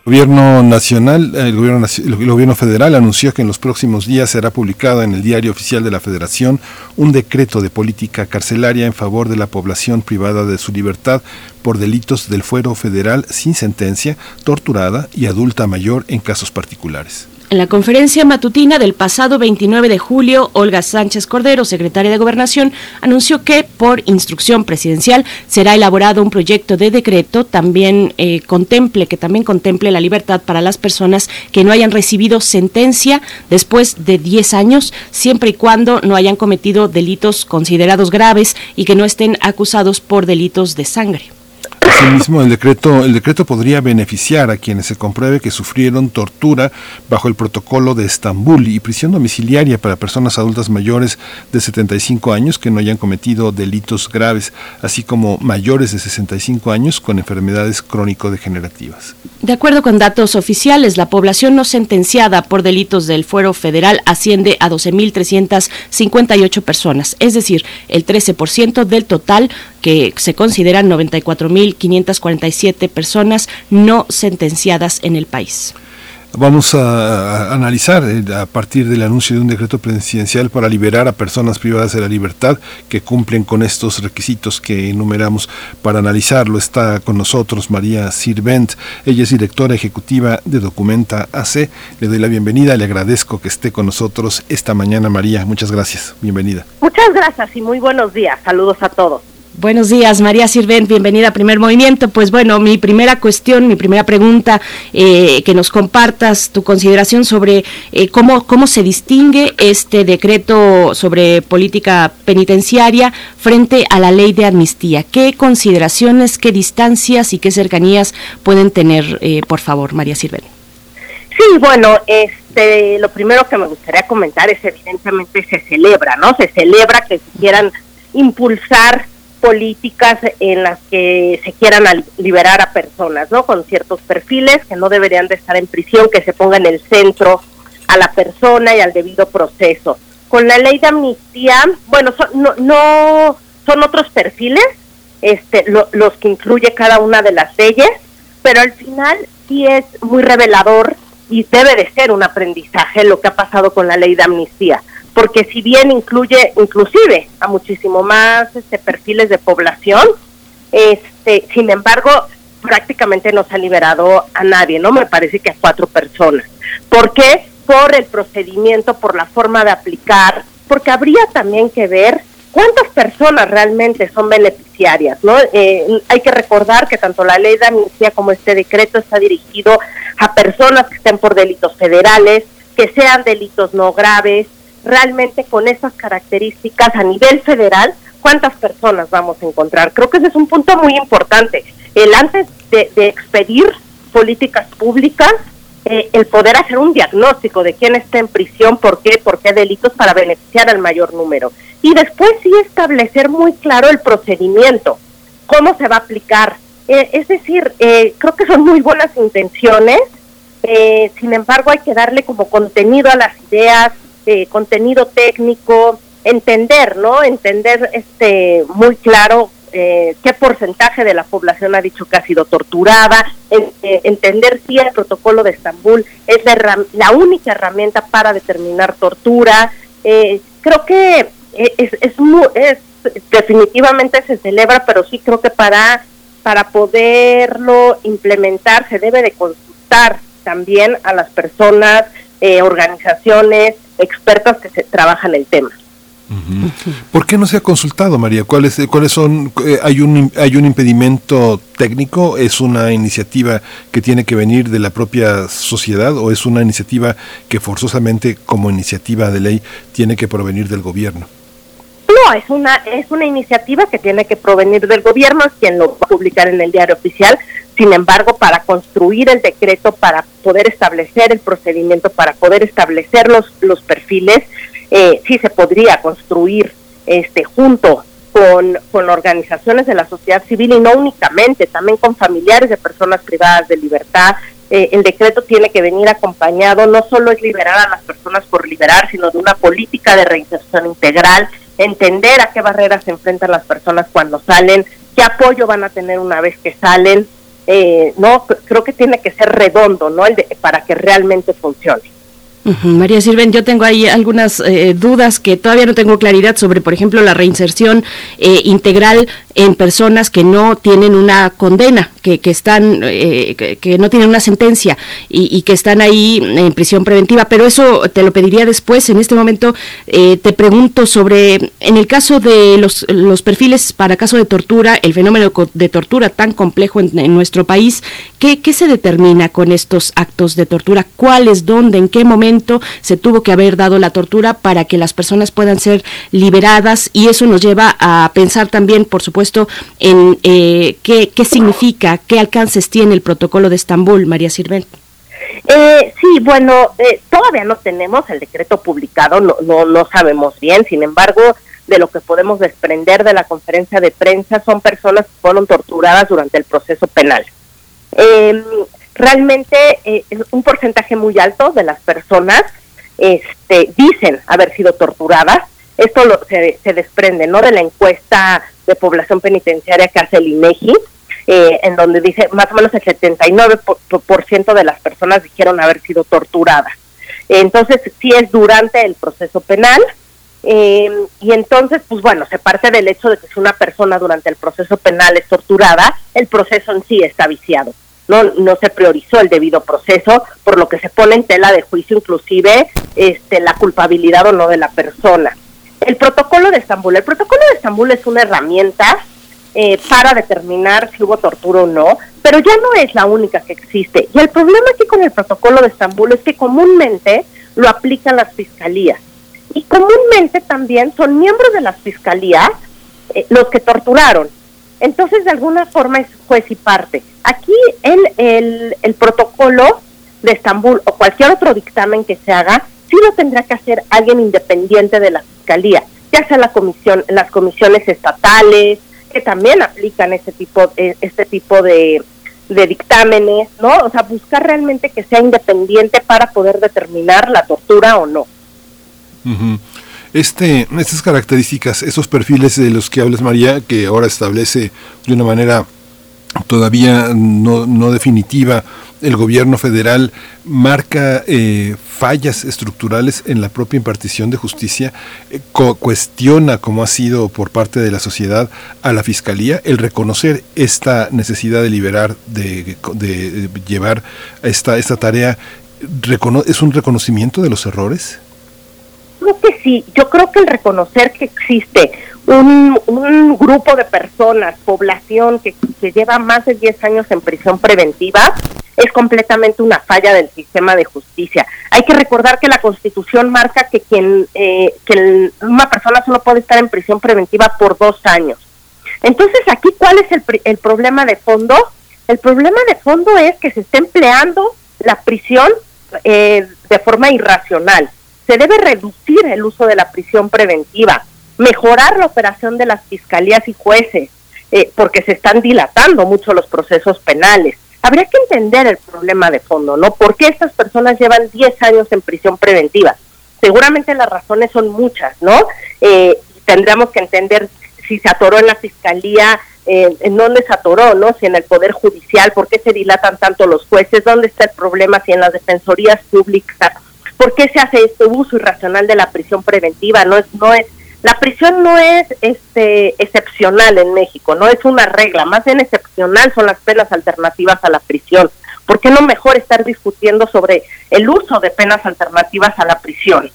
gobierno nacional, el gobierno, el gobierno federal anunció que en los próximos días será publicado en el Diario Oficial de la Federación un decreto de política carcelaria en favor de la población privada de su libertad por delitos del fuero federal sin sentencia, torturada y adulta mayor en casos particulares. En la conferencia matutina del pasado 29 de julio, Olga Sánchez Cordero, secretaria de Gobernación, anunció que por instrucción presidencial será elaborado un proyecto de decreto también eh, contemple que también contemple la libertad para las personas que no hayan recibido sentencia después de 10 años, siempre y cuando no hayan cometido delitos considerados graves y que no estén acusados por delitos de sangre. Asimismo, el decreto, podría beneficiar a quienes se compruebe que sufrieron tortura bajo el protocolo de Estambul y prisión domiciliaria para personas adultas mayores de 75 años que no hayan cometido delitos graves, así como mayores de 65 años con enfermedades crónico-degenerativas. De acuerdo con datos oficiales, la población no sentenciada por delitos del fuero federal asciende a 12.358 personas, es decir, el 13% del total que se consideran 94.547 personas no sentenciadas en el país. Vamos a, analizar eh, a partir del anuncio de un decreto presidencial para liberar a personas privadas de la libertad que cumplen con estos requisitos que enumeramos. Para analizarlo está con nosotros María Sirvent. Ella es directora ejecutiva de Documenta AC. Le doy la bienvenida, le agradezco que esté con nosotros esta mañana, María. Muchas gracias. Bienvenida. Muchas gracias y muy buenos días. Saludos a todos. Buenos días, María Sirvent, bienvenida a Primer Movimiento. Pues bueno, mi primera cuestión, mi primera pregunta, eh, que nos compartas tu consideración sobre eh, cómo, cómo se distingue este decreto sobre política penitenciaria frente a la ley de amnistía. ¿Qué consideraciones, qué distancias y qué cercanías pueden tener, eh, por favor, María Sirvent? Sí, bueno, este, lo primero que me gustaría comentar es evidentemente se celebra, ¿no? Se celebra que quieran impulsar políticas en las que se quieran liberar a personas, ¿no? Con ciertos perfiles que no deberían de estar en prisión, que se ponga en el centro a la persona y al debido proceso. Con la ley de amnistía, bueno, son, no, no son otros perfiles, este, los que incluye cada una de las leyes, pero al final sí es muy revelador y debe de ser un aprendizaje lo que ha pasado con la ley de amnistía porque si bien incluye inclusive a muchísimo más este perfiles de población, este, sin embargo, prácticamente no se ha liberado a nadie, ¿no? Me parece que a cuatro personas. ¿Por qué? Por el procedimiento, por la forma de aplicar, porque habría también que ver cuántas personas realmente son beneficiarias, ¿no? Eh, hay que recordar que tanto la ley de amnistía como este decreto está dirigido a personas que estén por delitos federales, que sean delitos no graves, realmente con esas características a nivel federal, cuántas personas vamos a encontrar. Creo que ese es un punto muy importante. El antes de, expedir políticas públicas, eh, el poder hacer un diagnóstico de quién está en prisión, por qué, por qué delitos para beneficiar al mayor número. Y después sí establecer muy claro el procedimiento, cómo se va a aplicar. Eh, es decir, eh, creo que son muy buenas intenciones, sin embargo hay que darle como contenido a las ideas, contenido técnico, entender, ¿no? Entender este muy claro eh, qué porcentaje de la población ha dicho que ha sido torturada, eh, entender si el protocolo de Estambul es la, única herramienta para determinar tortura. Eh, creo que es, es, es, definitivamente se celebra, pero sí creo que para, para poderlo implementar se debe de consultar también a las personas, organizaciones, expertas que se trabajan el tema. ¿Por qué no se ha consultado, María? ¿Cuáles, cuáles son? Eh, hay un hay un impedimento técnico. ¿Es una iniciativa que tiene que venir de la propia sociedad o es una iniciativa que forzosamente, como iniciativa de ley, tiene que provenir del gobierno? No, es una es una iniciativa que tiene que provenir del gobierno, es quien lo va a publicar en el diario oficial. Sin embargo, para construir el decreto, para poder establecer el procedimiento, para poder establecer los, los perfiles, eh, sí se podría construir este junto con, con organizaciones de la sociedad civil y no únicamente, también con familiares de personas privadas de libertad. Eh, el decreto tiene que venir acompañado, no solo es liberar a las personas por liberar, sino de una política de reinserción integral, entender a qué barreras se enfrentan las personas cuando salen, qué apoyo van a tener una vez que salen. Eh, no creo que tiene que ser redondo no el de, para que realmente funcione. María Sirven, yo tengo ahí algunas eh, dudas que todavía no tengo claridad sobre, por ejemplo, la reinserción eh, integral en personas que no tienen una condena, que, que están, eh, que, no tienen una sentencia y, que están ahí en prisión preventiva. Pero eso te lo pediría después. En este momento te pregunto sobre, en el caso de los, los perfiles para caso de tortura, el fenómeno de tortura tan complejo en, en nuestro país, ¿qué, ¿qué se determina con estos actos de tortura? ¿Cuáles, dónde, en qué momento? se tuvo que haber dado la tortura para que las personas puedan ser liberadas y eso nos lleva a pensar también, por supuesto, en eh, qué, qué significa, qué alcances tiene el protocolo de Estambul, María Sirven. Eh, sí, bueno, eh, todavía no tenemos el decreto publicado, no, no, no sabemos bien, sin embargo, de lo que podemos desprender de la conferencia de prensa son personas que fueron torturadas durante el proceso penal. Eh, realmente eh, un porcentaje muy alto de las personas este, dicen haber sido torturadas. Esto lo, se, se, desprende no de la encuesta de población penitenciaria que hace el INEGI, eh, en donde dice más o menos el 79% de las personas dijeron haber sido torturadas. Entonces, sí es durante el proceso penal. Eh, y entonces, pues bueno, se parte del hecho de que si una persona durante el proceso penal es torturada, el proceso en sí está viciado no, no se priorizó el debido proceso, por lo que se pone en tela de juicio inclusive este, la culpabilidad o no de la persona. El protocolo de Estambul, el protocolo de Estambul es una herramienta eh, para determinar si hubo tortura o no, pero ya no es la única que existe. Y el problema aquí con el protocolo de Estambul es que comúnmente lo aplican las fiscalías. Y comúnmente también son miembros de las fiscalías eh, los que torturaron. Entonces, de alguna forma es juez y parte. Aquí el, el, el protocolo de Estambul o cualquier otro dictamen que se haga, sí lo tendrá que hacer alguien independiente de la Fiscalía, ya sea la comisión, las comisiones estatales, que también aplican este tipo, eh, este tipo de, dictámenes, ¿no? O sea, buscar realmente que sea independiente para poder determinar la tortura o no. Este, estas características, esos perfiles de los que hablas María, que ahora establece de una manera todavía no, no definitiva el gobierno federal marca eh, fallas estructurales en la propia impartición de justicia, eh, cuestiona como ha sido por parte de la sociedad a la fiscalía el reconocer esta necesidad de liberar, de, de, llevar esta, esta tarea, ¿es un reconocimiento de los errores? creo que sí, yo creo que el reconocer que existe un, grupo de personas, población que, que lleva más de 10 años en prisión preventiva, es completamente una falla del sistema de justicia. Hay que recordar que la Constitución marca que quien eh, que una persona solo puede estar en prisión preventiva por dos años. Entonces, aquí, ¿cuál es el, el problema de fondo? El problema de fondo es que se está empleando la prisión eh, de forma irracional. Se debe reducir el uso de la prisión preventiva, mejorar la operación de las fiscalías y jueces, eh, porque se están dilatando mucho los procesos penales. Habría que entender el problema de fondo, ¿no? ¿Por qué estas personas llevan 10 años en prisión preventiva? Seguramente las razones son muchas, ¿no? Eh, tendríamos que entender si se atoró en la fiscalía, eh, en dónde se atoró, ¿no? Si en el Poder Judicial, por qué se dilatan tanto los jueces, dónde está el problema, si en las defensorías públicas, por qué se hace este uso irracional de la prisión preventiva, no es, no es, la prisión no es este excepcional en México, no es una regla, más bien excepcional son las penas alternativas a la prisión. ¿Por qué no mejor estar discutiendo sobre el uso de penas alternativas a la prisión?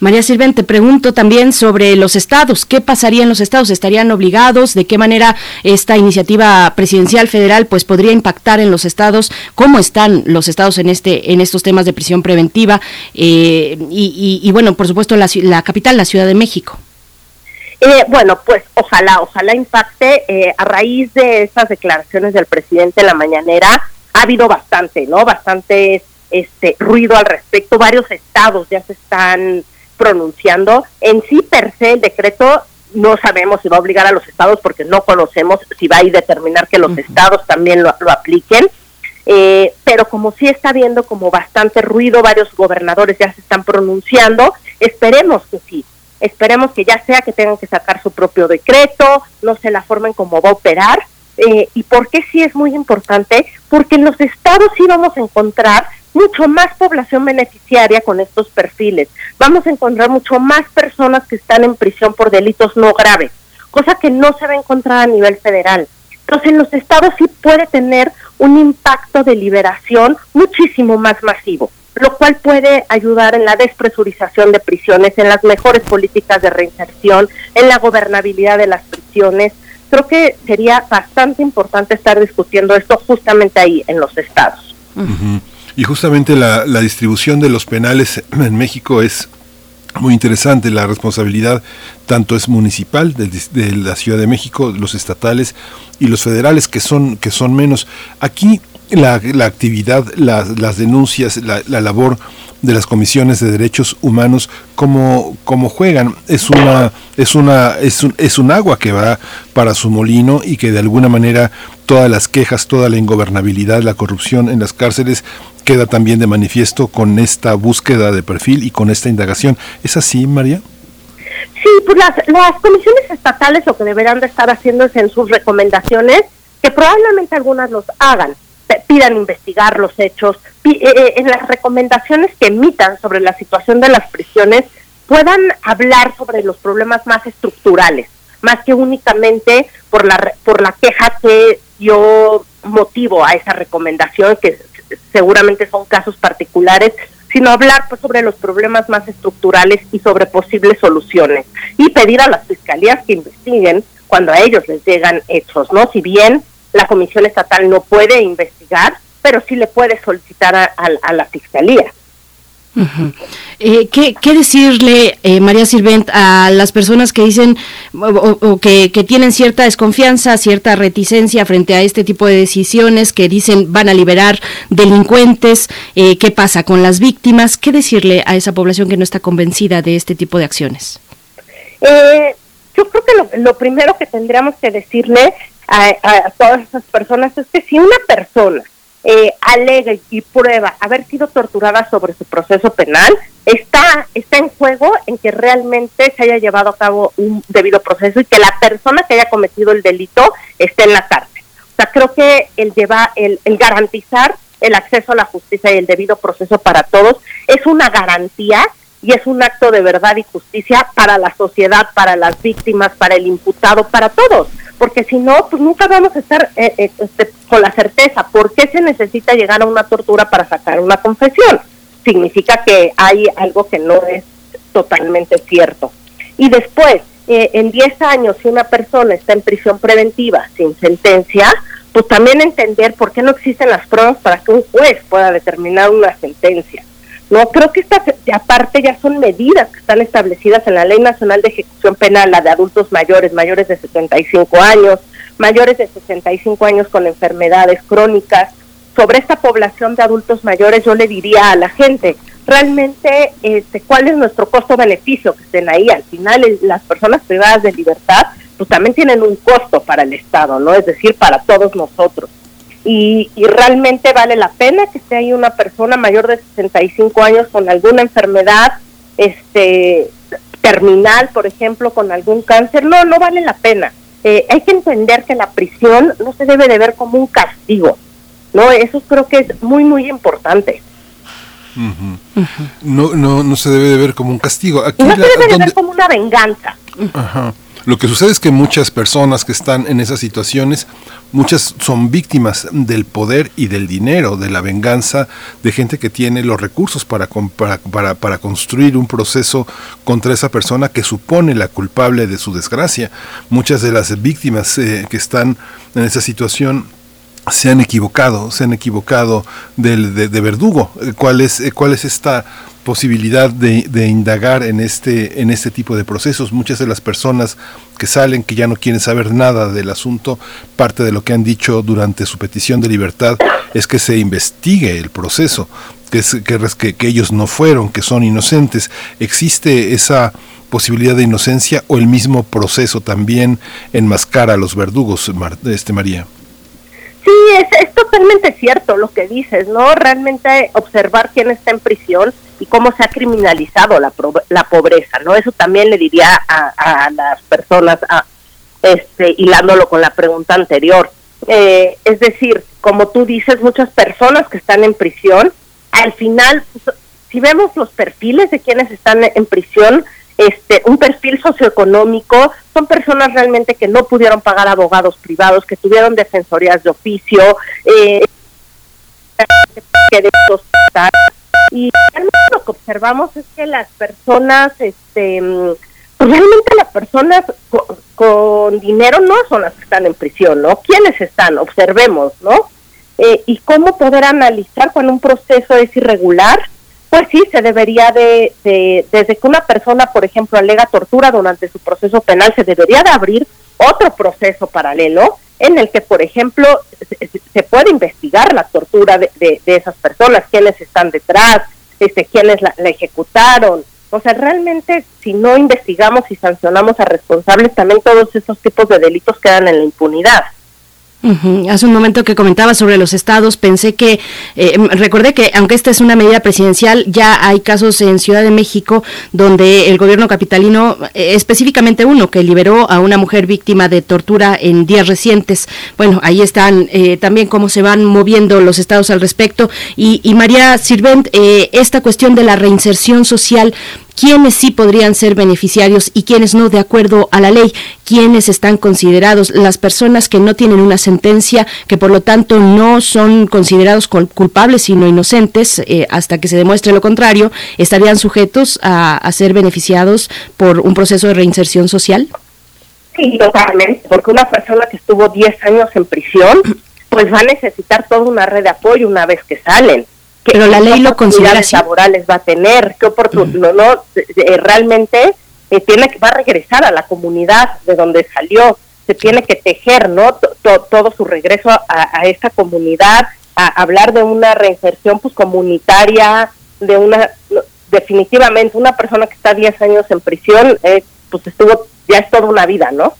María Silven, te pregunto también sobre los estados. ¿Qué pasaría en los estados? ¿Estarían obligados? ¿De qué manera esta iniciativa presidencial federal pues podría impactar en los estados? ¿Cómo están los estados en este en estos temas de prisión preventiva? Eh, y, bueno, por supuesto la, la capital, la Ciudad de México. Eh, bueno, pues ojalá, ojalá impacte. Eh, a raíz de estas declaraciones del presidente en la mañanera, ha habido bastante, ¿no? Bastantes este ruido al respecto. Varios estados ya se están pronunciando. En sí, per se, el decreto no sabemos si va a obligar a los estados porque no conocemos si va a determinar que los estados también lo, apliquen. Eh, pero como sí está habiendo como bastante ruido, varios gobernadores ya se están pronunciando, esperemos que sí, esperemos que ya sea que tengan que sacar su propio decreto, no sé la forma en cómo va a operar. Eh, ¿Y por qué sí es muy importante? Porque en los estados sí vamos a encontrar mucho más población beneficiaria con estos perfiles. Vamos a encontrar mucho más personas que están en prisión por delitos no graves, cosa que no se va a encontrar a nivel federal. Entonces, en los estados sí puede tener un impacto de liberación muchísimo más masivo, lo cual puede ayudar en la despresurización de prisiones, en las mejores políticas de reinserción, en la gobernabilidad de las prisiones. Creo que sería bastante importante estar discutiendo esto justamente ahí en los estados. Y justamente la, distribución de los penales en México es muy interesante. La responsabilidad tanto es municipal de, la Ciudad de México, los estatales y los federales que son, que son menos. Aquí la, actividad, las denuncias, la, la labor de las comisiones de derechos humanos cómo, cómo juegan es una es una es un, es un agua que va para su molino y que de alguna manera todas las quejas toda la ingobernabilidad la corrupción en las cárceles queda también de manifiesto con esta búsqueda de perfil y con esta indagación. Es así María sí pues las, las comisiones estatales lo que deberán de estar haciendo es en sus recomendaciones que probablemente algunas los hagan pidan investigar los hechos, eh, eh, en las recomendaciones que emitan sobre la situación de las prisiones puedan hablar sobre los problemas más estructurales, más que únicamente por la, por la queja que yo motivo a esa recomendación, que seguramente son casos particulares, sino hablar pues, sobre los problemas más estructurales y sobre posibles soluciones. Y pedir a las fiscalías que investiguen cuando a ellos les llegan hechos, ¿no? Si bien la Comisión Estatal no puede investigar, pero sí le puede solicitar a, la Fiscalía. Eh, ¿qué, decirle, eh, María Sirvent, a las personas que dicen o, que, tienen cierta desconfianza, cierta reticencia frente a este tipo de decisiones, que dicen van a liberar delincuentes, eh, qué pasa con las víctimas? ¿Qué decirle a esa población que no está convencida de este tipo de acciones? yo creo que lo, lo primero que tendríamos que decirle a, todas esas personas es que si una persona eh, alega y prueba haber sido torturada sobre su proceso penal, está, está en juego en que realmente se haya llevado a cabo un debido proceso y que la persona que haya cometido el delito esté en la cárcel. O sea, creo que el, lleva, el, el garantizar el acceso a la justicia y el debido proceso para todos es una garantía y es un acto de verdad y justicia para la sociedad, para las víctimas, para el imputado, para todos porque si no, pues nunca vamos a estar eh, eh, este, con la certeza por qué se necesita llegar a una tortura para sacar una confesión. Significa que hay algo que no es totalmente cierto. Y después, eh, en 10 años, si una persona está en prisión preventiva sin sentencia, pues también entender por qué no existen las pruebas para que un juez pueda determinar una sentencia. No, creo que estas, aparte ya son medidas que están establecidas en la Ley Nacional de Ejecución Penal, la de adultos mayores, mayores de 75 años, mayores de 65 años con enfermedades crónicas, sobre esta población de adultos mayores, yo le diría a la gente, realmente, este, ¿cuál es nuestro costo-beneficio que estén ahí? Al final, las personas privadas de libertad, pues también tienen un costo para el Estado, ¿no? Es decir, para todos nosotros. Y, y realmente vale la pena que esté ahí una persona mayor de 65 años con alguna enfermedad, este, terminal, por ejemplo, con algún cáncer, no, no vale la pena. Eh, hay que entender que la prisión no se debe de ver como un castigo, ¿no? Eso creo que es muy, muy importante. No, no, no se debe de ver como un castigo. Aquí no se debe de ver como una venganza. Ajá. Lo que sucede es que muchas personas que están en esas situaciones, muchas son víctimas del poder y del dinero, de la venganza de gente que tiene los recursos para, para, para, construir un proceso contra esa persona que supone la culpable de su desgracia. Muchas de las víctimas eh, que están en esa situación se han equivocado, se han equivocado del, de, verdugo. ¿Cuál es, ¿Cuál es esta posibilidad de, de, indagar en este, en este tipo de procesos. Muchas de las personas que salen, que ya no quieren saber nada del asunto, parte de lo que han dicho durante su petición de libertad es que se investigue el proceso, que, es, que, que ellos no fueron, que son inocentes. ¿Existe esa posibilidad de inocencia o el mismo proceso también enmascara a los verdugos, este María? Sí, es, es, totalmente cierto lo que dices, ¿no? Realmente observar quién está en prisión y cómo se ha criminalizado la, la pobreza, ¿no? Eso también le diría a, a las personas, a, este, hilándolo con la pregunta anterior. Eh, es decir, como tú dices, muchas personas que están en prisión, al final, pues, si vemos los perfiles de quienes están en prisión, este, un perfil socioeconómico, son personas realmente que no pudieron pagar abogados privados, que tuvieron defensorías de oficio, eh, y lo que observamos es que las personas, este, pues realmente las personas con, con, dinero no son las que están en prisión, ¿no? ¿Quiénes están? Observemos, ¿no? Eh, y cómo poder analizar cuando un proceso es irregular, pues sí, se debería de, de, desde que una persona, por ejemplo, alega tortura durante su proceso penal, se debería de abrir otro proceso paralelo en el que, por ejemplo, se, se puede investigar la tortura de, de, de, esas personas, quiénes están detrás, este, quiénes la, la ejecutaron. O sea, realmente, si no investigamos y sancionamos a responsables, también todos esos tipos de delitos quedan en la impunidad. Hace un momento que comentaba sobre los estados, pensé que, eh, recordé que aunque esta es una medida presidencial, ya hay casos en Ciudad de México donde el gobierno capitalino, eh, específicamente uno que liberó a una mujer víctima de tortura en días recientes. Bueno, ahí están eh, también cómo se van moviendo los estados al respecto. Y, y María Sirvent, esta cuestión de la reinserción social, quiénes sí podrían ser beneficiarios y quiénes no, de acuerdo a la ley, quiénes están considerados, las personas que no tienen una sentencia, que por lo tanto no son considerados culpables sino inocentes, eh, hasta que se demuestre lo contrario, estarían sujetos a, a ser beneficiados por un proceso de reinserción social. Sí, totalmente, porque una persona que estuvo 10 años en prisión, pues va a necesitar toda una red de apoyo una vez que salen ¿Qué, pero la ley lo considera así. laborales va a tener qué oportunidad uh -huh. no eh, realmente eh, tiene que va a regresar a la comunidad de donde salió se tiene que tejer no t -t todo su regreso a, a, esta comunidad a hablar de una reinserción pues comunitaria de una definitivamente una persona que está 10 años en prisión eh, pues estuvo ya es toda una vida no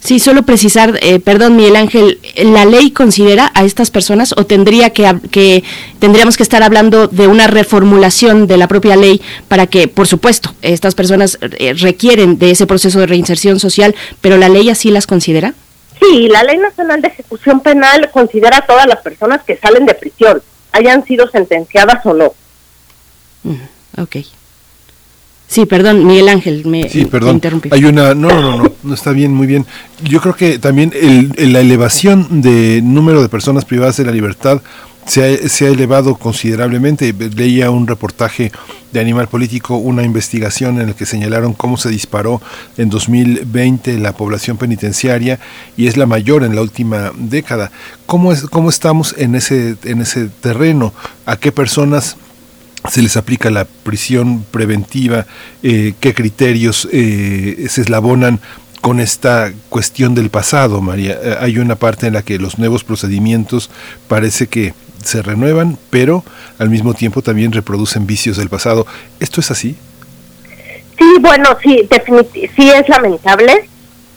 Sí, solo precisar, eh, perdón, Miguel Ángel, ¿la ley considera a estas personas o tendría que, que tendríamos que estar hablando de una reformulación de la propia ley para que, por supuesto, estas personas eh, requieren de ese proceso de reinserción social, pero la ley así las considera? Sí, la Ley Nacional de Ejecución Penal considera a todas las personas que salen de prisión, hayan sido sentenciadas o no. Mm, ok. Sí, perdón, Miguel Ángel, me, sí, perdón. me interrumpí. Hay una, no, no, no, no, está bien, muy bien. Yo creo que también el, el, la elevación de número de personas privadas de la libertad se ha, se ha elevado considerablemente. Leía un reportaje de Animal Político, una investigación en la que señalaron cómo se disparó en 2020 la población penitenciaria y es la mayor en la última década. ¿Cómo, es, cómo estamos en ese, en ese terreno? ¿A qué personas se les aplica la prisión preventiva, eh, qué criterios eh, se eslabonan con esta cuestión del pasado, María. Eh, hay una parte en la que los nuevos procedimientos parece que se renuevan, pero al mismo tiempo también reproducen vicios del pasado. ¿Esto es así? Sí, bueno, sí, sí es lamentable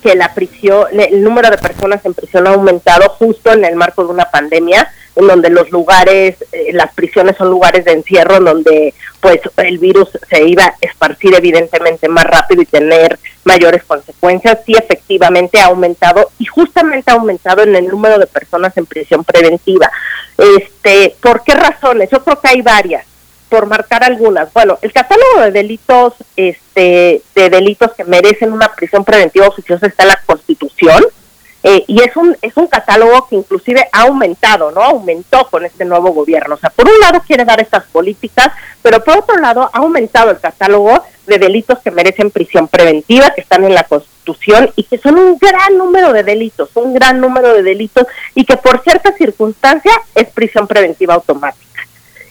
que la prisión, el número de personas en prisión ha aumentado justo en el marco de una pandemia, en donde los lugares, eh, las prisiones son lugares de encierro, en donde pues el virus se iba a esparcir evidentemente más rápido y tener mayores consecuencias, sí efectivamente ha aumentado y justamente ha aumentado en el número de personas en prisión preventiva. Este, ¿por qué razones? Yo creo que hay varias por marcar algunas. Bueno, el catálogo de delitos, este, de delitos que merecen una prisión preventiva oficiosa está en la Constitución eh, y es un es un catálogo que inclusive ha aumentado, ¿no? Aumentó con este nuevo gobierno. O sea, por un lado quiere dar estas políticas, pero por otro lado ha aumentado el catálogo de delitos que merecen prisión preventiva, que están en la Constitución y que son un gran número de delitos, un gran número de delitos y que por cierta circunstancia es prisión preventiva automática.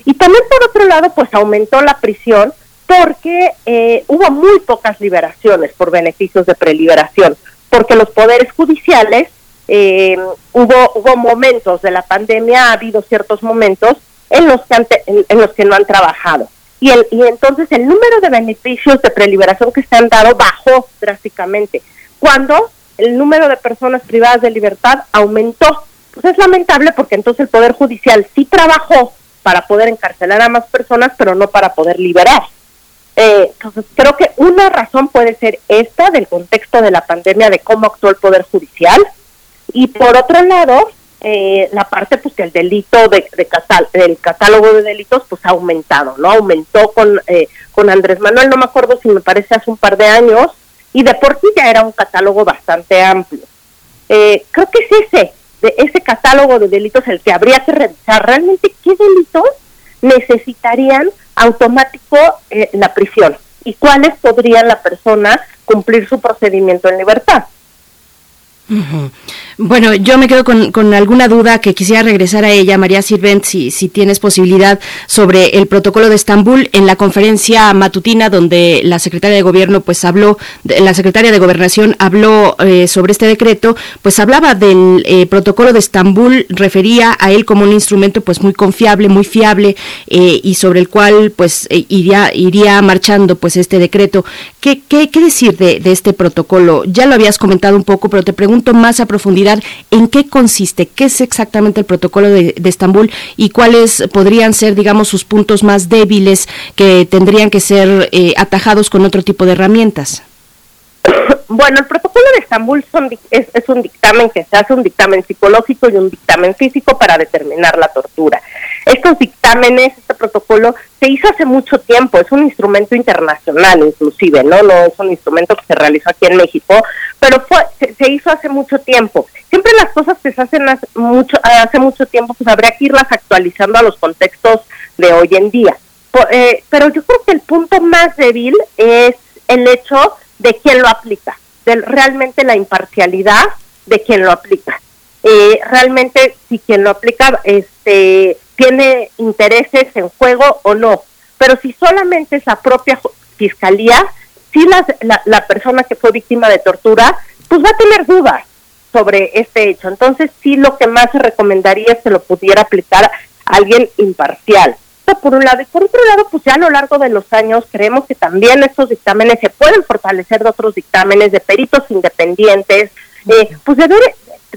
Y también por otro lado, pues aumentó la prisión porque eh, hubo muy pocas liberaciones por beneficios de preliberación, porque los poderes judiciales, eh, hubo, hubo momentos de la pandemia, ha habido ciertos momentos en los que, en, los que no han trabajado. Y, el, y entonces el número de beneficios de preliberación que se han dado bajó drásticamente, cuando el número de personas privadas de libertad aumentó. Pues es lamentable porque entonces el Poder Judicial sí trabajó para poder encarcelar a más personas, pero no para poder liberar. Eh, entonces, creo que una razón puede ser esta del contexto de la pandemia, de cómo actuó el Poder Judicial, y por otro lado, eh, la parte pues que el delito de, de del catálogo de delitos pues ha aumentado, ¿no? Aumentó con, eh, con Andrés Manuel, no me acuerdo si me parece hace un par de años, y de por sí ya era un catálogo bastante amplio. creo que es ese, de ese catálogo de delitos el que habría que revisar realmente qué delitos necesitarían automático eh, la prisión y cuáles podrían la persona cumplir su procedimiento en libertad. Bueno, yo me quedo con, alguna duda que quisiera regresar a ella, María Sirvent, si, si tienes posibilidad sobre el protocolo de Estambul en la conferencia matutina donde la secretaria de Gobierno pues habló, la secretaria de Gobernación habló eh, sobre este decreto, pues hablaba del eh, protocolo de Estambul, refería a él como un instrumento pues muy confiable, muy fiable eh, y sobre el cual pues iría, marchando pues este decreto. ¿Qué, qué, qué decir de, de este protocolo? Ya lo habías comentado un poco, pero te pregunto más a profundidad en qué consiste, qué es exactamente el protocolo de, Estambul y cuáles podrían ser, digamos, sus puntos más débiles que tendrían que ser eh, atajados con otro tipo de herramientas. Bueno, el protocolo de Estambul es, es, un dictamen que se hace, un dictamen psicológico y un dictamen físico para determinar la tortura. Estos dictámenes, este protocolo, se hizo hace mucho tiempo, es un instrumento internacional inclusive, ¿no? No es un instrumento que se realizó aquí en México, pero fue, se, hizo hace mucho tiempo. Siempre las cosas que se hacen hace mucho, hace mucho tiempo, pues habría que irlas actualizando a los contextos de hoy en día. Eh, pero yo creo que el punto más débil es el hecho de quién lo aplica, de realmente la imparcialidad de quien lo aplica. Eh, realmente si quien lo aplica este tiene intereses en juego o no. Pero si solamente es la propia fiscalía, si la, la, persona que fue víctima de tortura, pues va a tener dudas sobre este hecho. Entonces sí lo que más se recomendaría es que lo pudiera aplicar alguien imparcial. Por un lado. Y por otro lado, pues ya a lo largo de los años creemos que también estos dictámenes se pueden fortalecer de otros dictámenes, de peritos independientes, eh, pues de ver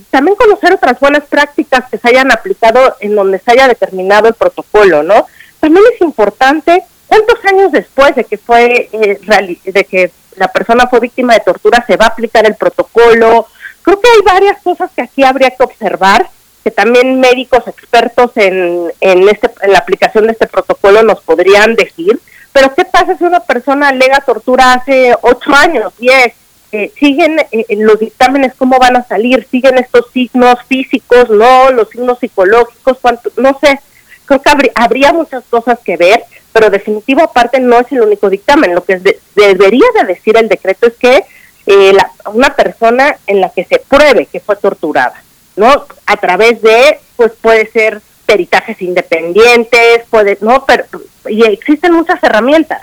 también conocer otras buenas prácticas que se hayan aplicado en donde se haya determinado el protocolo, ¿no? También es importante, ¿cuántos años después de que fue, eh, de que la persona fue víctima de tortura, se va a aplicar el protocolo? Creo que hay varias cosas que aquí habría que observar, que también médicos expertos en, en, este, en la aplicación de este protocolo nos podrían decir. Pero ¿qué pasa si una persona alega tortura hace ocho años, diez, eh, siguen eh, los dictámenes cómo van a salir, siguen estos signos físicos, no, los signos psicológicos, cuánto, no sé, creo que habría, muchas cosas que ver, pero definitivo aparte no es el único dictamen, lo que debería de decir el decreto es que eh, la, una persona en la que se pruebe que fue torturada, ¿no? A través de, pues puede ser peritajes independientes, puede, no, pero, y existen muchas herramientas.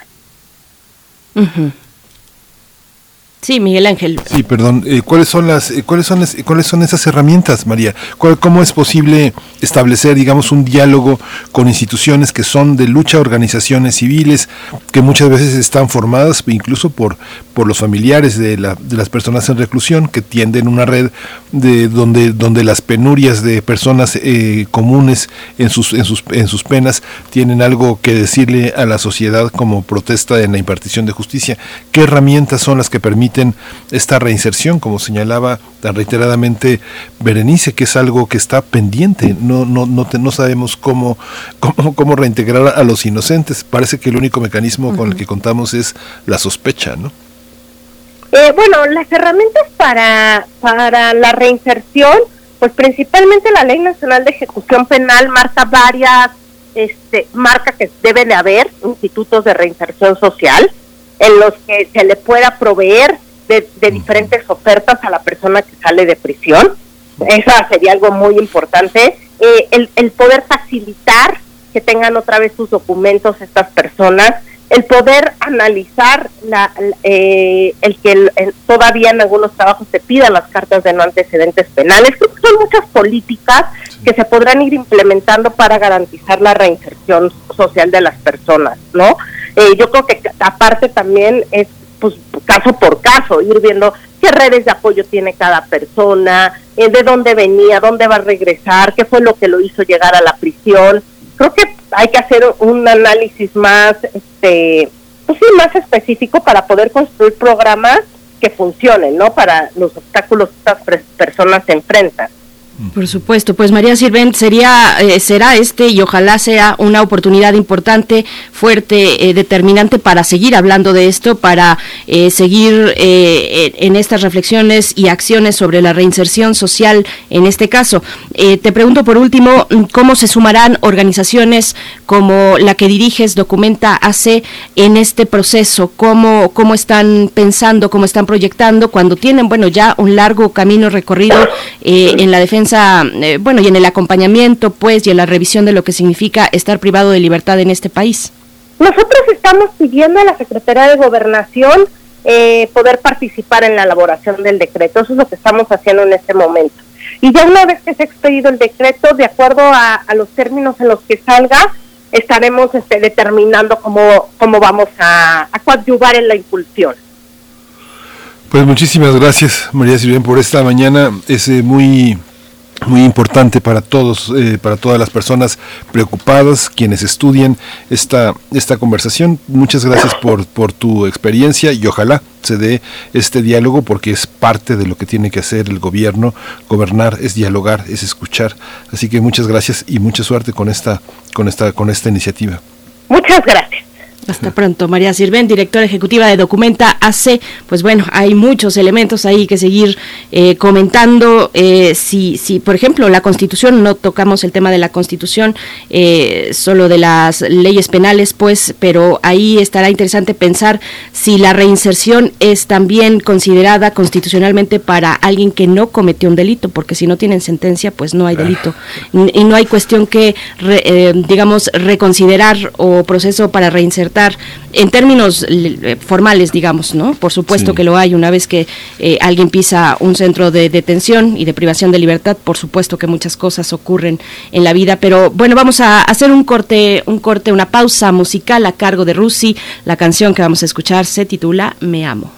Sí, Miguel Ángel. Sí, perdón. Eh, ¿Cuáles son las, eh, cuáles son, cuáles son esas herramientas, María? ¿Cómo es posible establecer, digamos, un diálogo con instituciones que son de lucha, organizaciones civiles, que muchas veces están formadas incluso por, por los familiares de, la, de las personas en reclusión, que tienden una red de donde, donde las penurias de personas eh, comunes en sus, en sus, en sus penas tienen algo que decirle a la sociedad como protesta en la impartición de justicia? ¿Qué herramientas son las que permiten esta reinserción, como señalaba tan reiteradamente Berenice, que es algo que está pendiente. No, no, no, no sabemos cómo, cómo, cómo, reintegrar a los inocentes. Parece que el único mecanismo con el que contamos es la sospecha, ¿no? Eh, bueno, las herramientas para, para la reinserción, pues principalmente la Ley Nacional de Ejecución Penal marca varias, este, marca que debe de haber institutos de reinserción social en los que se le pueda proveer de, diferentes ofertas a la persona que sale de prisión. Eso sería algo muy importante. Eh, el, el, poder facilitar que tengan otra vez sus documentos estas personas, el poder analizar la, eh, el que todavía en algunos trabajos se pidan las cartas de no antecedentes penales. Creo que son muchas políticas que se podrán ir implementando para garantizar la reinserción social de las personas, ¿no? Eh, yo creo que aparte también es pues caso por caso, ir viendo qué redes de apoyo tiene cada persona, eh, de dónde venía, dónde va a regresar, qué fue lo que lo hizo llegar a la prisión. Creo que hay que hacer un análisis más, este, pues sí, más específico para poder construir programas que funcionen, ¿no? Para los obstáculos que estas personas se enfrentan. Por supuesto, pues María Sirvent sería, eh, será este y ojalá sea una oportunidad importante, fuerte, eh, determinante para seguir hablando de esto, para eh, seguir en estas reflexiones y acciones sobre la reinserción social en este caso. te pregunto por último, ¿cómo se sumarán organizaciones como la que diriges, Documenta AC, en este proceso? ¿Cómo, cómo están pensando, cómo están proyectando cuando tienen, bueno, ya un largo camino recorrido en la defensa eh, bueno, y en el acompañamiento, pues, y en la revisión de lo que significa estar privado de libertad en este país? Nosotros estamos pidiendo a la Secretaría de Gobernación eh, poder participar en la elaboración del decreto. Eso es lo que estamos haciendo en este momento. Y ya una vez que se ha expedido el decreto, de acuerdo a, los términos en los que salga, estaremos este, determinando cómo, cómo vamos a, a coadyuvar en la impulsión. Pues muchísimas gracias, María Silvia, por esta mañana. Es eh, muy muy importante para todos, eh, para todas las personas preocupadas, quienes estudian esta, esta conversación. Muchas gracias por, por tu experiencia y ojalá se dé este diálogo porque es parte de lo que tiene que hacer el gobierno. Gobernar es dialogar, es escuchar. Así que muchas gracias y mucha suerte con esta, con esta, con esta iniciativa. Muchas gracias. Hasta pronto, María Sirven, directora ejecutiva de Documenta AC. Pues bueno, hay muchos elementos ahí que seguir eh, comentando. Eh, si, si, por ejemplo, la Constitución, no tocamos el tema de la Constitución, eh, solo de las leyes penales, pues, pero ahí estará interesante pensar si la reinserción es también considerada constitucionalmente para alguien que no cometió un delito, porque si no tienen sentencia, pues no hay delito. Y, no hay cuestión que, digamos, reconsiderar o proceso para reinsertar en términos eh, formales, digamos, ¿no? Por supuesto que lo hay una vez que eh, alguien pisa un centro de detención y de privación de libertad, por supuesto que muchas cosas ocurren en la vida, pero bueno, vamos a hacer un corte, un corte, una pausa musical a cargo de Rusi. La canción que vamos a escuchar se titula Me amo.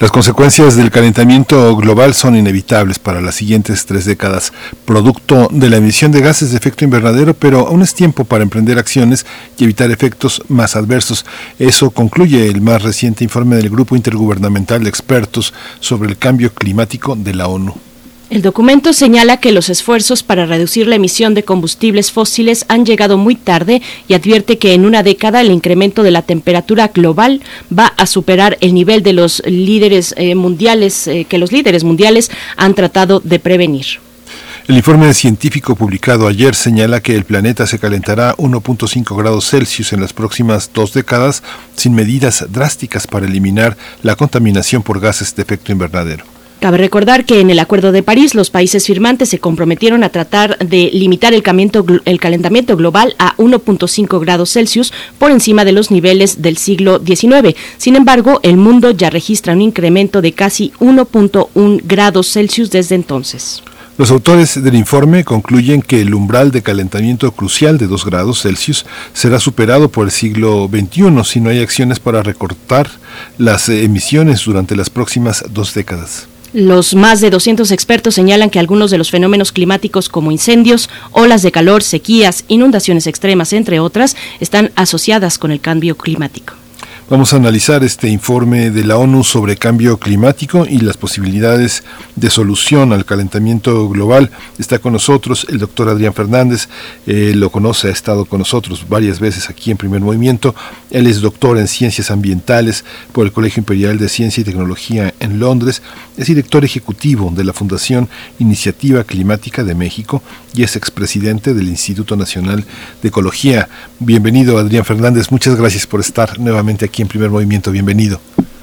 Las consecuencias del calentamiento global son inevitables para las siguientes tres décadas, producto de la emisión de gases de efecto invernadero, pero aún es tiempo para emprender acciones y evitar efectos más adversos. Eso concluye el más reciente informe del Grupo Intergubernamental de Expertos sobre el Cambio Climático de la ONU. El documento señala que los esfuerzos para reducir la emisión de combustibles fósiles han llegado muy tarde y advierte que en una década el incremento de la temperatura global va a superar el nivel de los líderes eh, mundiales eh, que los líderes mundiales han tratado de prevenir. El informe científico publicado ayer señala que el planeta se calentará 1.5 grados Celsius en las próximas dos décadas sin medidas drásticas para eliminar la contaminación por gases de efecto invernadero. Cabe recordar que en el Acuerdo de París los países firmantes se comprometieron a tratar de limitar el, calentamiento, global a 1.5 grados Celsius por encima de los niveles del siglo XIX. Sin embargo, el mundo ya registra un incremento de casi 1.1 grados Celsius desde entonces. Los autores del informe concluyen que el umbral de calentamiento crucial de 2 grados Celsius será superado por el siglo XXI si no hay acciones para recortar las emisiones durante las próximas dos décadas. Los más de 200 expertos señalan que algunos de los fenómenos climáticos como incendios, olas de calor, sequías, inundaciones extremas, entre otras, están asociadas con el cambio climático. Vamos a analizar este informe de la ONU sobre cambio climático y las posibilidades de solución al calentamiento global. Está con nosotros el doctor Adrián Fernández, eh, lo conoce, ha estado con nosotros varias veces aquí en Primer Movimiento. Él es doctor en ciencias ambientales por el Colegio Imperial de Ciencia y Tecnología en Londres, es director ejecutivo de la Fundación Iniciativa Climática de México y es expresidente del Instituto Nacional de Ecología. Bienvenido Adrián Fernández, muchas gracias por estar nuevamente aquí en Primer Movimiento, bienvenido.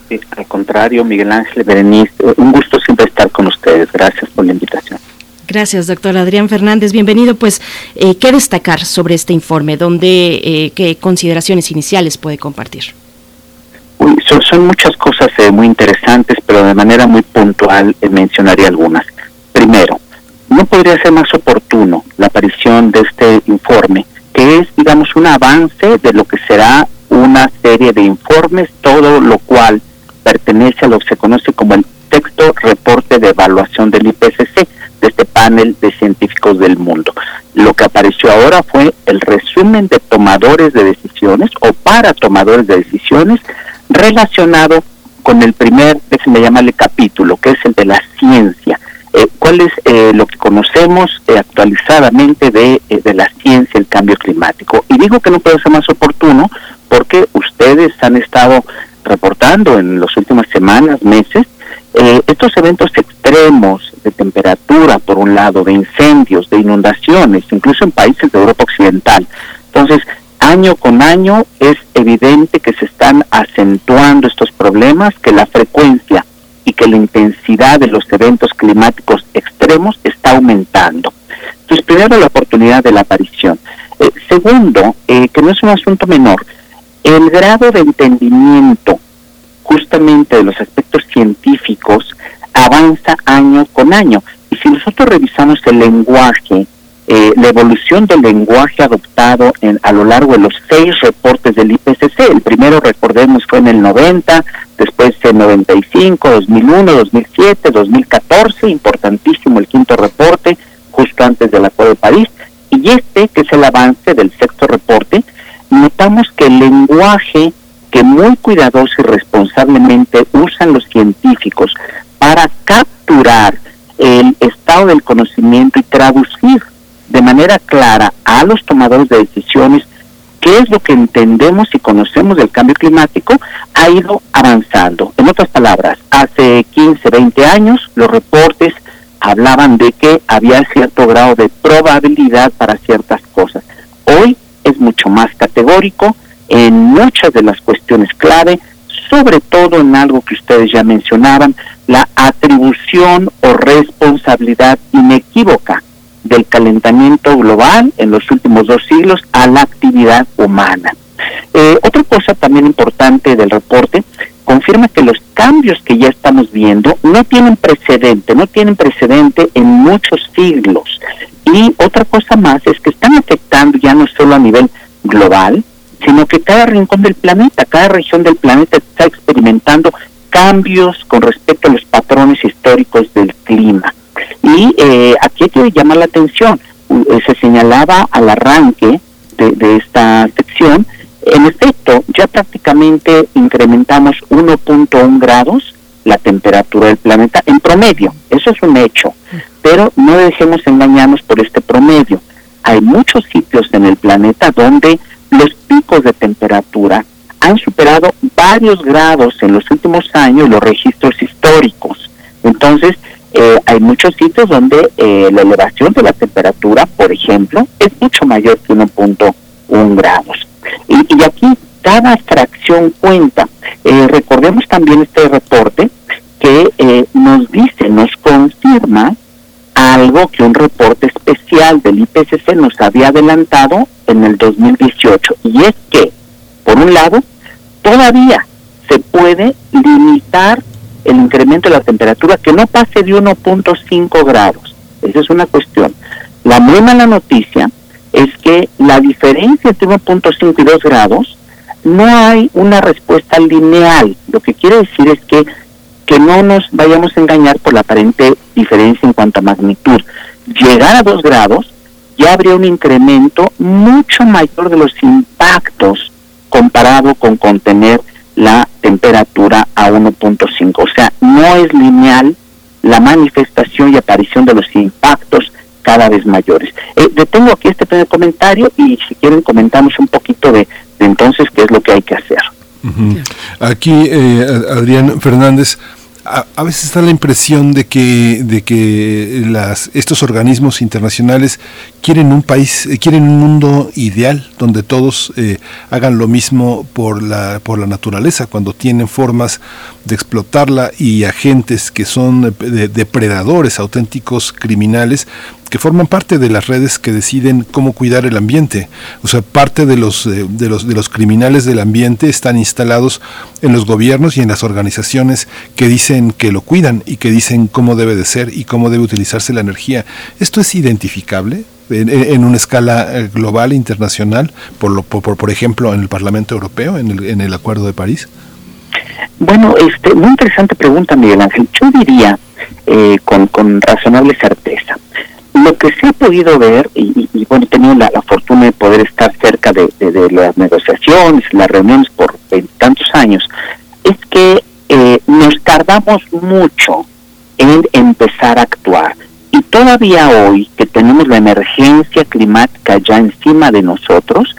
Sí, al contrario, Miguel Ángel Berenice, un gusto siempre estar con ustedes. Gracias por la invitación. Gracias, doctor Adrián Fernández. Bienvenido. Pues, eh, ¿qué destacar sobre este informe? ¿Dónde, eh, qué consideraciones iniciales puede compartir? Uy, son, son, muchas cosas eh, muy interesantes, pero de manera muy puntual eh, mencionaré algunas. Primero, no podría ser más oportuno la aparición de este informe, que es, digamos, un avance de lo que será una serie de informes, todo lo cual pertenece a lo que se conoce como el texto reporte de evaluación del IPCC, de este panel de científicos del mundo. Lo que apareció ahora fue el resumen de tomadores de decisiones o para tomadores de decisiones relacionado con el primer, déjenme llamarle capítulo, que es el de la ciencia. Eh, ¿Cuál es eh, lo que conocemos eh, actualizadamente de, de la ciencia, el cambio climático? Y digo que no puede ser más oportuno porque ustedes han estado reportando en las últimas semanas, meses, estos eventos extremos de temperatura, por un lado, de incendios, de inundaciones, incluso en países de Europa Occidental. Entonces, año con año es evidente que se están acentuando estos problemas, que la frecuencia y que la intensidad de los eventos climáticos extremos está aumentando. Entonces, primero la oportunidad de la aparición. Eh, segundo, eh, que no es un asunto menor, el grado de entendimiento justamente de los aspectos científicos avanza año con año. Y si nosotros revisamos el lenguaje, eh, la evolución del lenguaje adoptado en, a lo largo de los seis reportes del IPCC, el primero, recordemos, fue en el 90, después en 95, 2001, 2007, 2014, importantísimo el quinto reporte, justo antes del Acuerdo de París, y este, que es el avance del sexto reporte, notamos que el lenguaje que muy cuidadoso y responsablemente usan los científicos para capturar el estado del conocimiento y traducir de manera clara a los tomadores de decisiones qué es lo que entendemos y conocemos del cambio climático, ha ido avanzando. En otras palabras, hace 15, 20 años los reportes hablaban de que había cierto grado de probabilidad para ciertas cosas. Es mucho más categórico en muchas de las cuestiones clave, sobre todo en algo que ustedes ya mencionaban, la atribución o responsabilidad inequívoca del calentamiento global en los últimos dos siglos a la actividad humana. Eh, otra cosa también importante del reporte confirma que los cambios que ya estamos viendo no tienen precedente, no tienen precedente en muchos siglos. Y otra cosa más es que están afectando ya no solo a nivel global, sino que cada rincón del planeta, cada región del planeta está experimentando cambios con respecto a los patrones históricos del clima. Y eh, aquí hay que llamar la atención, eh, se señalaba al arranque de, de esta sección, en efecto, ya prácticamente incrementamos 1.1 grados la temperatura del planeta en promedio, eso es un hecho, pero no dejemos engañarnos por este promedio. Hay muchos sitios en el planeta donde los picos de temperatura han superado varios grados en los últimos años los registros históricos. Entonces, eh, hay muchos sitios donde eh, la elevación de la temperatura, por ejemplo, es mucho mayor que 1.1 grados. Y, y, aquí cada fracción cuenta. Eh, recordemos también este reporte que nos dice, nos confirma algo que un reporte especial del IPCC nos había adelantado en el 2018. Y es que, por un lado, todavía se puede limitar el incremento de la temperatura que no pase de 1.5 grados. Esa es una cuestión. La muy mala noticia es que la diferencia entre 1.5 y 2 grados no hay una respuesta lineal. Lo que quiere decir es que, que no nos vayamos a engañar por la aparente diferencia en cuanto a magnitud. Llegar a 2 grados ya habría un incremento mucho mayor de los impactos comparado con contener la temperatura a 1.5. O sea, no es lineal la manifestación y aparición de los impactos cada vez mayores. Eh, detengo aquí este primer comentario y si quieren comentamos un poquito de, entonces qué es lo que hay que hacer. Aquí, eh, Adrián Fernández, a, veces está la impresión de que, de que las, estos organismos internacionales quieren un país, eh, quieren un mundo ideal donde todos eh, hagan lo mismo por la, por la naturaleza, cuando tienen formas de explotarla y agentes que son de, depredadores, auténticos criminales, que forman parte de las redes que deciden cómo cuidar el ambiente. O sea, parte de los, eh, de los, de los criminales del ambiente están instalados en los gobiernos y en las organizaciones que dicen que lo cuidan y que dicen cómo debe de ser y cómo debe utilizarse la energía. ¿Esto es identificable? En, una escala eh, global, internacional, por, lo, por, por ejemplo, en el Parlamento Europeo, en el, en el Acuerdo de París? Bueno, este, muy interesante pregunta, Miguel Ángel. Yo diría, eh, con, con razonable certeza, lo que se ha podido ver, y, bueno, he tenido la, fortuna de poder estar cerca de, las negociaciones, las reuniones por tantos años, es que eh, nos tardamos mucho en empezar a actuar. Y todavía hoy, que tenemos la emergencia climática ya encima de nosotros,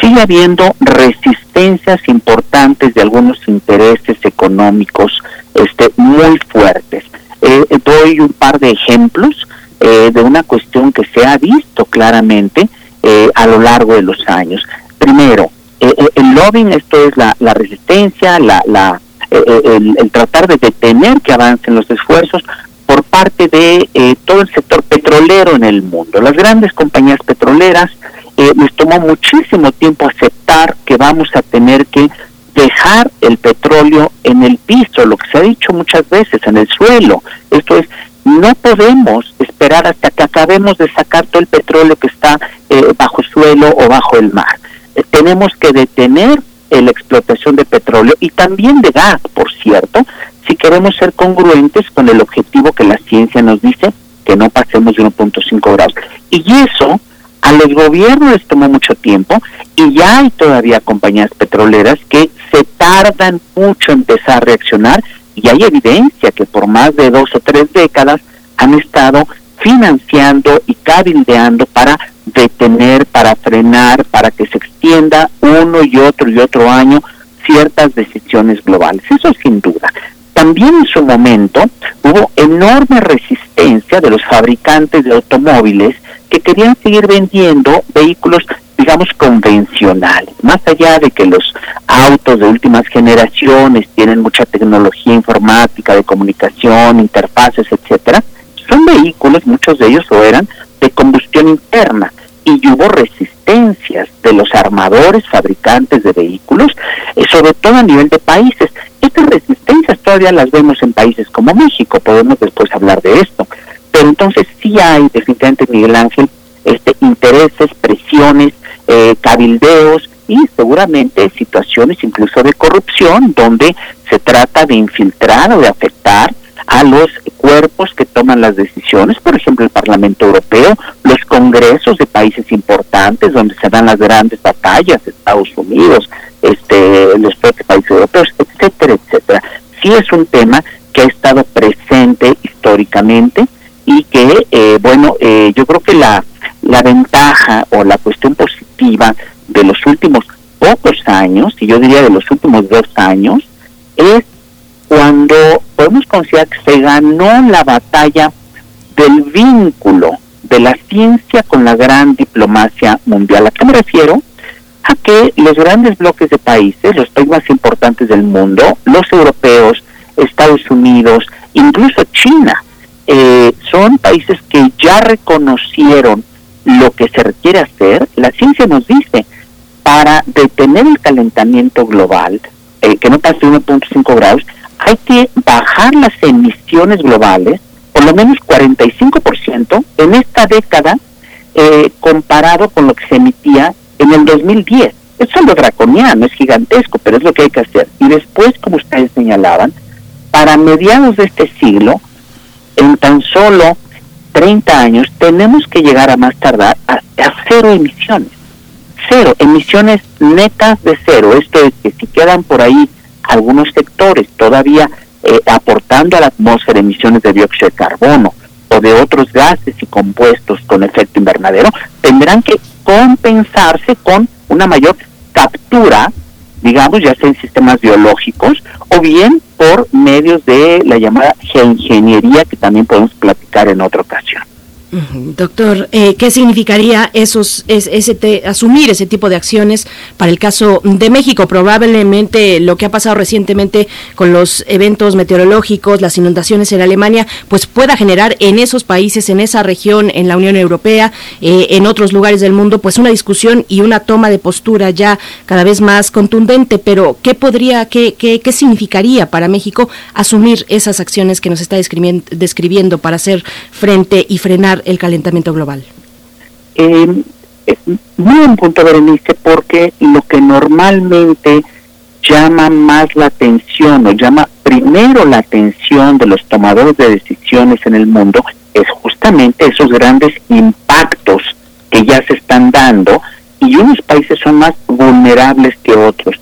sigue habiendo resistencias importantes de algunos intereses económicos este, muy fuertes. Eh, doy un par de ejemplos eh, de una cuestión que se ha visto claramente eh, a lo largo de los años. Primero, eh, el lobbying, esto es la, resistencia, la, la, el, el, tratar de detener que avancen los esfuerzos por parte de todo el sector petrolero en el mundo. Las grandes compañías petroleras eh, les tomó muchísimo tiempo aceptar que vamos a tener que dejar el petróleo en el piso, lo que se ha dicho muchas veces, en el suelo. Esto es, no podemos esperar hasta que acabemos de sacar todo el petróleo que está eh, bajo suelo o bajo el mar. Eh, tenemos que detener la explotación de petróleo y también de gas, por cierto, si queremos ser congruentes con el objetivo que la ciencia nos dice que no pasemos de 1.5 grados. Y eso a los gobiernos les tomó mucho tiempo y ya hay todavía compañías petroleras que se tardan mucho en empezar a reaccionar y hay evidencia que por más de dos o tres décadas han estado financiando y cabildeando para detener, para frenar, para que se extienda uno y otro y otro año ciertas decisiones globales. Eso sin duda. También en su momento hubo enorme resistencia de los fabricantes de automóviles que querían seguir vendiendo vehículos, digamos, convencionales. Más allá de que los autos de últimas generaciones tienen mucha tecnología informática, de comunicación, interfaces, etcétera, son vehículos, muchos de ellos lo eran, de combustión interna y hubo resistencias de los armadores, fabricantes de vehículos, eh, sobre todo a nivel de países. Estas resistencias todavía las vemos en países como México, podemos después hablar de esto. Pero entonces sí hay definitivamente, Miguel Ángel, este, intereses, presiones, eh, cabildeos y seguramente situaciones incluso de corrupción donde se trata de infiltrar o de afectar a los cuerpos que toman las decisiones, por ejemplo el Parlamento Europeo, los congresos de países importantes donde se dan las grandes batallas, Estados Unidos, este, los propios países europeos, etcétera, etcétera. Sí es un tema que ha estado presente históricamente, y que, eh, bueno, eh, yo creo que la, la ventaja o la cuestión positiva de los últimos pocos años, y yo diría de los últimos dos años, es cuando podemos considerar que se ganó la batalla del vínculo de la ciencia con la gran diplomacia mundial. ¿A qué me refiero? A que los grandes bloques de países, los países más importantes del mundo, los europeos, Estados Unidos, incluso China, eh, son países que ya reconocieron lo que se requiere hacer. La ciencia nos dice, para detener el calentamiento global, eh, que no pase de 1.5 grados, hay que bajar las emisiones globales por lo menos 45% en esta década eh, comparado con lo que se emitía en el 2010. Es algo draconiano, es gigantesco, pero es lo que hay que hacer. Y después, como ustedes señalaban, para mediados de este siglo, en tan solo 30 años tenemos que llegar a más tardar a, cero emisiones. Cero, emisiones netas de cero. Esto es que si quedan por ahí algunos sectores todavía eh, aportando a la atmósfera emisiones de dióxido de carbono o de otros gases y compuestos con efecto invernadero, tendrán que compensarse con una mayor captura digamos, ya sea en sistemas biológicos o bien por medios de la llamada geoingeniería que también podemos platicar en otra ocasión. Doctor, eh, ¿qué significaría esos, ese asumir ese tipo de acciones para el caso de México? Probablemente lo que ha pasado recientemente con los eventos meteorológicos, las inundaciones en Alemania, pues pueda generar en esos países, en esa región, en la Unión Europea, eh, en otros lugares del mundo, pues una discusión y una toma de postura ya cada vez más contundente. Pero ¿qué podría, qué, qué, qué significaría para México asumir esas acciones que nos está describiendo para hacer frente y frenar el calentamiento global? Eh, muy buen punto, Berenice, porque lo que normalmente llama más la atención o llama primero la atención de los tomadores de decisiones en el mundo es justamente esos grandes impactos que ya se están dando y unos países son más vulnerables que otros.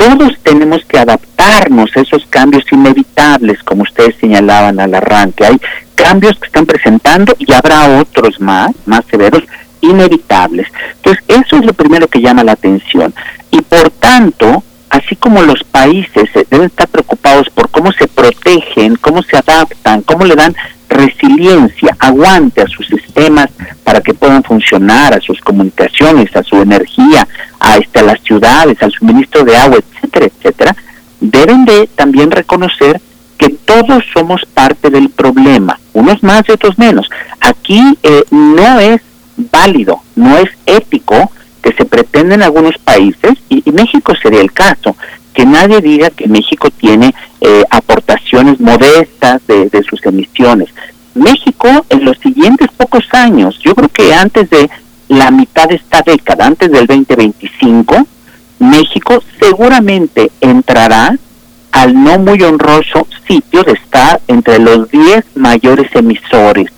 Todos tenemos que adaptarnos a esos cambios inevitables, como ustedes señalaban al arranque. Hay cambios que están presentando y habrá otros más, más severos, inevitables. Entonces, eso es lo primero que llama la atención. Y por tanto, así como los países deben estar preocupados por cómo se protegen, cómo se adaptan, cómo le dan resiliencia, aguante a sus sistemas para que puedan funcionar, a sus comunicaciones, a su energía, a, este, a las ciudades, al suministro de agua, etcétera, etcétera, deben de también reconocer que todos somos parte del problema, unos más y otros menos. Aquí eh, no es válido, no es ético que se pretende en algunos países, y México sería el caso, que nadie diga que México tiene eh, aportaciones modestas de, de sus emisiones. México en los siguientes pocos años, yo creo que antes de la mitad de esta década, antes del 2025, México seguramente entrará al no muy honroso sitio de estar entre los 10 mayores emisores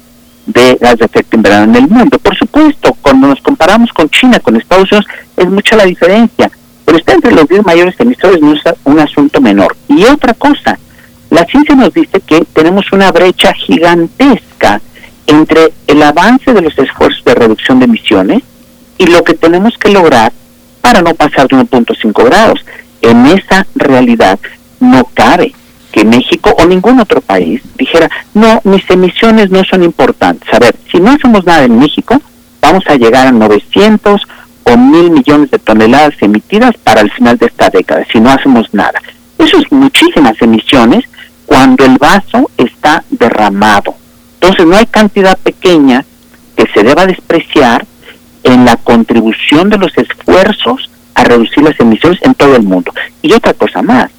de gas de efecto invernadero en el mundo. Por supuesto, cuando nos comparamos con China, con Estados Unidos, es mucha la diferencia, pero está entre los 10 mayores emisores no es un asunto menor. Y otra cosa, la ciencia nos dice que tenemos una brecha gigantesca entre el avance de los esfuerzos de reducción de emisiones y lo que tenemos que lograr para no pasar de 1.5 grados. En esa realidad no cabe que México o ningún otro país dijera, no, mis emisiones no son importantes. A ver, si no hacemos nada en México, vamos a llegar a 900 o mil millones de toneladas emitidas para el final de esta década, si no hacemos nada. Eso es muchísimas emisiones cuando el vaso está derramado. Entonces no hay cantidad pequeña que se deba despreciar en la contribución de los esfuerzos a reducir las emisiones en todo el mundo. Y otra cosa más,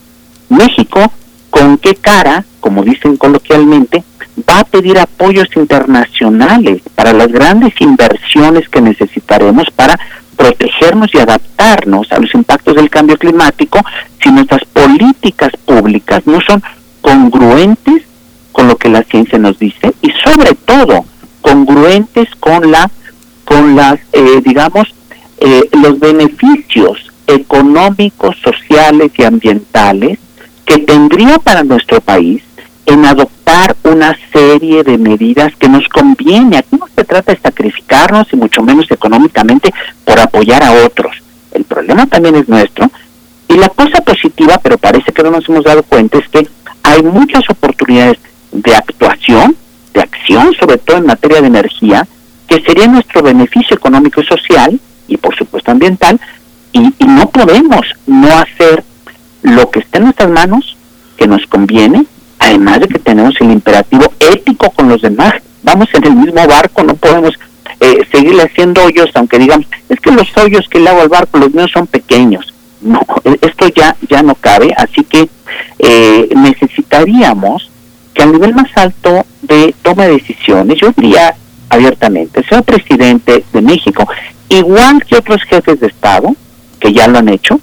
México, ¿con qué cara, como dicen coloquialmente, va a pedir apoyos internacionales para las grandes inversiones que necesitaremos para protegernos y adaptarnos a los impactos del cambio climático si nuestras políticas públicas no son congruentes con lo que la ciencia nos dice y sobre todo congruentes con la con las eh, digamos eh, los beneficios económicos sociales y ambientales que tendría para nuestro país en adoptar una serie de medidas que nos conviene. Aquí no se trata de sacrificarnos y mucho menos económicamente por apoyar a otros. El problema también es nuestro. Y la cosa positiva, pero parece que no nos hemos dado cuenta, es que hay muchas oportunidades de actuación, de acción, sobre todo en materia de energía, que sería nuestro beneficio económico y social, y por supuesto ambiental, y, no podemos no hacer lo que esté en nuestras manos, que nos conviene, además de que tenemos el imperativo ético con los demás. Vamos en el mismo barco, no podemos eh, seguirle haciendo hoyos, aunque digamos, es que los hoyos que le hago al barco, los míos son pequeños. No, e- esto ya, ya no cabe, así que eh, necesitaríamos que al nivel más alto de toma de decisiones, yo diría abiertamente, señor presidente de México, igual que otros jefes de Estado, que ya lo han hecho,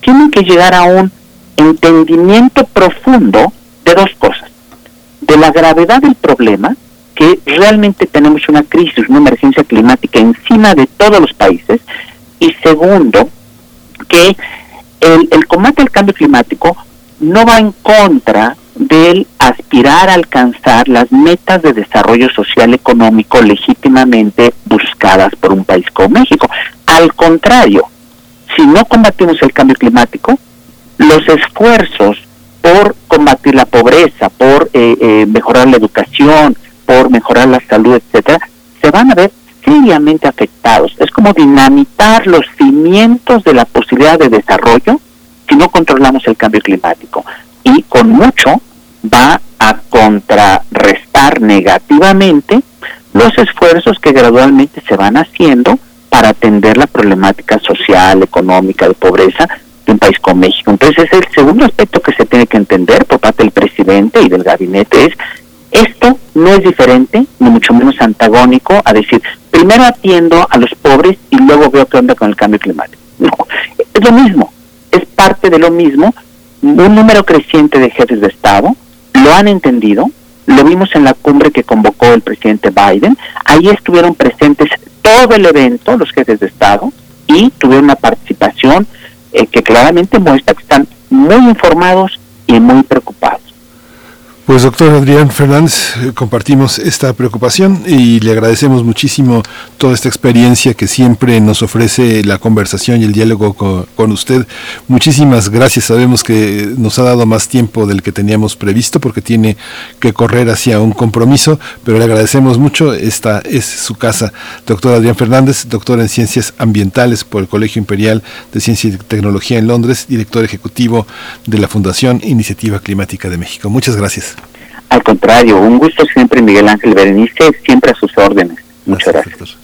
tienen que llegar a un entendimiento profundo de dos cosas. De la gravedad del problema, que realmente tenemos una crisis, una emergencia climática encima de todos los países, y segundo, que el, el combate al cambio climático no va en contra del aspirar a alcanzar las metas de desarrollo social económico legítimamente buscadas por un país como México. Al contrario, si no combatimos el cambio climático, los esfuerzos por combatir la pobreza, por eh, eh, mejorar la educación, por mejorar la salud, etcétera, se van a ver seriamente afectados. Es como dinamitar los cimientos de la posibilidad de desarrollo si no controlamos el cambio climático. Y con mucho va a contrarrestar negativamente los esfuerzos que gradualmente se van haciendo para atender la problemática social, económica, de pobreza un país como México. Entonces, es el segundo aspecto que se tiene que entender por parte del presidente y del gabinete es esto no es diferente, ni mucho menos antagónico a decir, primero atiendo a los pobres y luego veo qué onda con el cambio climático. No, es lo mismo, es parte de lo mismo. Un número creciente de jefes de Estado lo han entendido, lo vimos en la cumbre que convocó el presidente Biden, ahí estuvieron presentes todo el evento, los jefes de Estado, y tuvieron una participación eh, que claramente muestra que están muy informados y muy preocupados. Pues doctor Adrián Fernández, eh, compartimos esta preocupación y le agradecemos muchísimo toda esta experiencia que siempre nos ofrece la conversación y el diálogo co- con, usted. Muchísimas gracias. Sabemos que nos ha dado más tiempo del que teníamos previsto porque tiene que correr hacia un compromiso, pero le agradecemos mucho. Esta es su casa. Doctor Adrián Fernández, doctor en Ciencias Ambientales por el Colegio Imperial de Ciencia y Tecnología en Londres, director ejecutivo de la Fundación Iniciativa Climática de México. Muchas gracias. Al contrario, un gusto siempre, Miguel Ángel Berenice, siempre a sus órdenes. Muchas gracias. Gracias,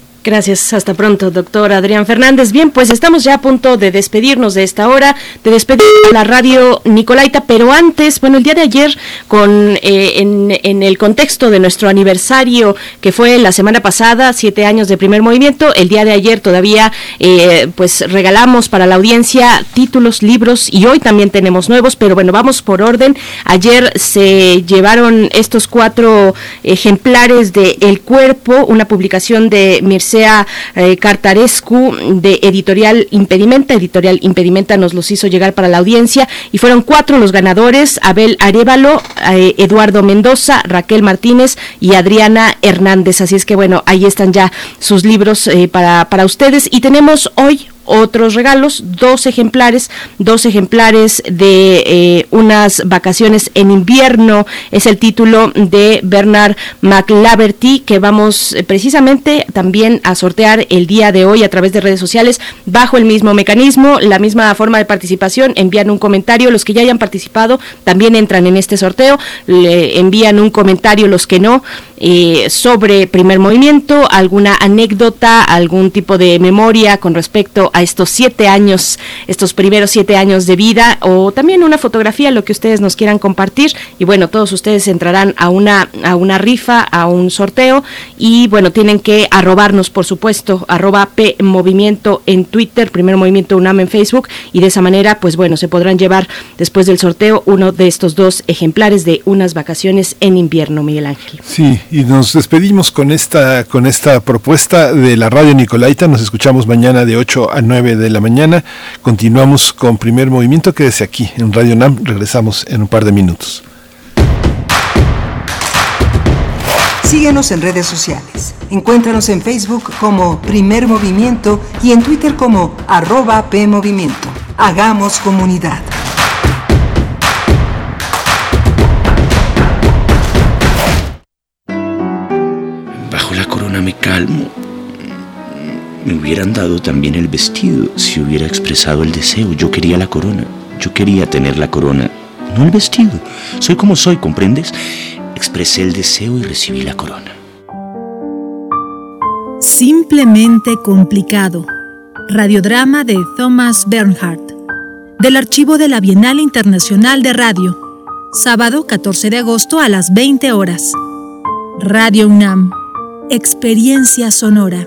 hasta pronto, doctor Adrián Fernández. Bien, pues estamos ya a punto de despedirnos de esta hora, de despedir a la radio Nicolaita, pero antes, bueno, el día de ayer, con eh, en, el contexto de nuestro aniversario, que fue la semana pasada, siete años de primer movimiento, el día de ayer todavía, eh, pues regalamos para la audiencia títulos, libros, y hoy también tenemos nuevos, pero bueno, vamos por orden. Ayer se llevaron estos cuatro ejemplares de El Cuerpo, una publicación de Mircea sea eh, Cartarescu de Editorial Impedimenta. Editorial Impedimenta nos los hizo llegar para la audiencia y fueron cuatro los ganadores, Abel Arevalo, eh, Eduardo Mendoza, Raquel Martínez y Adriana Hernández. Así es que bueno, ahí están ya sus libros eh, para, para ustedes y tenemos hoy otros regalos, dos ejemplares, dos ejemplares de eh, unas vacaciones en invierno, es el título de Bernard McLaverty que vamos eh, precisamente también a sortear el día de hoy a través de redes sociales bajo el mismo mecanismo, la misma forma de participación, envían un comentario, los que ya hayan participado también entran en este sorteo, le envían un comentario los que no eh, sobre primer movimiento, alguna anécdota, algún tipo de memoria con respecto a a estos siete años, estos primeros siete años de vida, o también una fotografía, lo que ustedes nos quieran compartir. Y bueno, todos ustedes entrarán a una, a una rifa, a un sorteo, y bueno, tienen que arrobarnos, por supuesto, arroba P Movimiento en Twitter, Primer Movimiento UNAM en Facebook, y de esa manera, pues bueno, se podrán llevar después del sorteo uno de estos dos ejemplares de unas vacaciones en invierno, Miguel Ángel. Sí, y nos despedimos con esta, con esta propuesta de la radio Nicolaita. Nos escuchamos mañana de 8 a 9 de la mañana. Continuamos con primer movimiento. Quédese aquí en Radio NAM. Regresamos en un par de minutos. Síguenos en redes sociales. Encuéntranos en Facebook como Primer Movimiento y en Twitter como arroba PMovimiento. Hagamos comunidad. Bajo la corona me calmo me hubieran dado también el vestido si hubiera expresado el deseo. Yo quería la corona. Yo quería tener la corona, no el vestido. Soy como soy, ¿comprendes? Expresé el deseo y recibí la corona. Simplemente complicado. Radiodrama de Thomas Bernhardt. Del archivo de la Bienal Internacional de Radio. Sábado 14 de agosto a las 20 horas. Radio UNAM. Experiencia sonora.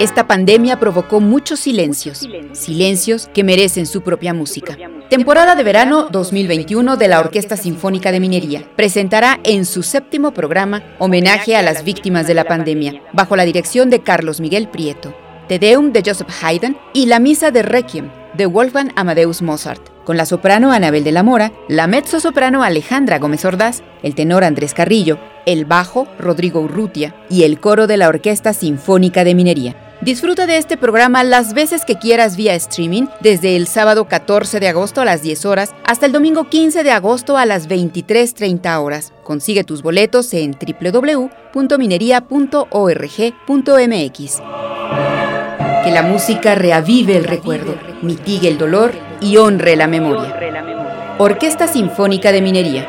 Esta pandemia provocó muchos silencios, silencios que merecen su propia música. Temporada de verano 2021 de la Orquesta Sinfónica de Minería presentará en su séptimo programa homenaje a las víctimas de la pandemia, bajo la dirección de Carlos Miguel Prieto, Te Deum de Joseph Haydn y la Misa de Requiem de Wolfgang Amadeus Mozart, con la soprano Anabel de la Mora, la mezzo-soprano Alejandra Gómez Ordaz, el tenor Andrés Carrillo, el bajo Rodrigo Urrutia y el coro de la Orquesta Sinfónica de Minería. Disfruta de este programa las veces que quieras vía streaming, desde el sábado 14 de agosto a las 10 horas hasta el domingo 15 de agosto a las 23.30 horas. Consigue tus boletos en www.minería.org.mx. Que la música reavive el recuerdo, mitigue el dolor y honre la memoria. Orquesta Sinfónica de Minería.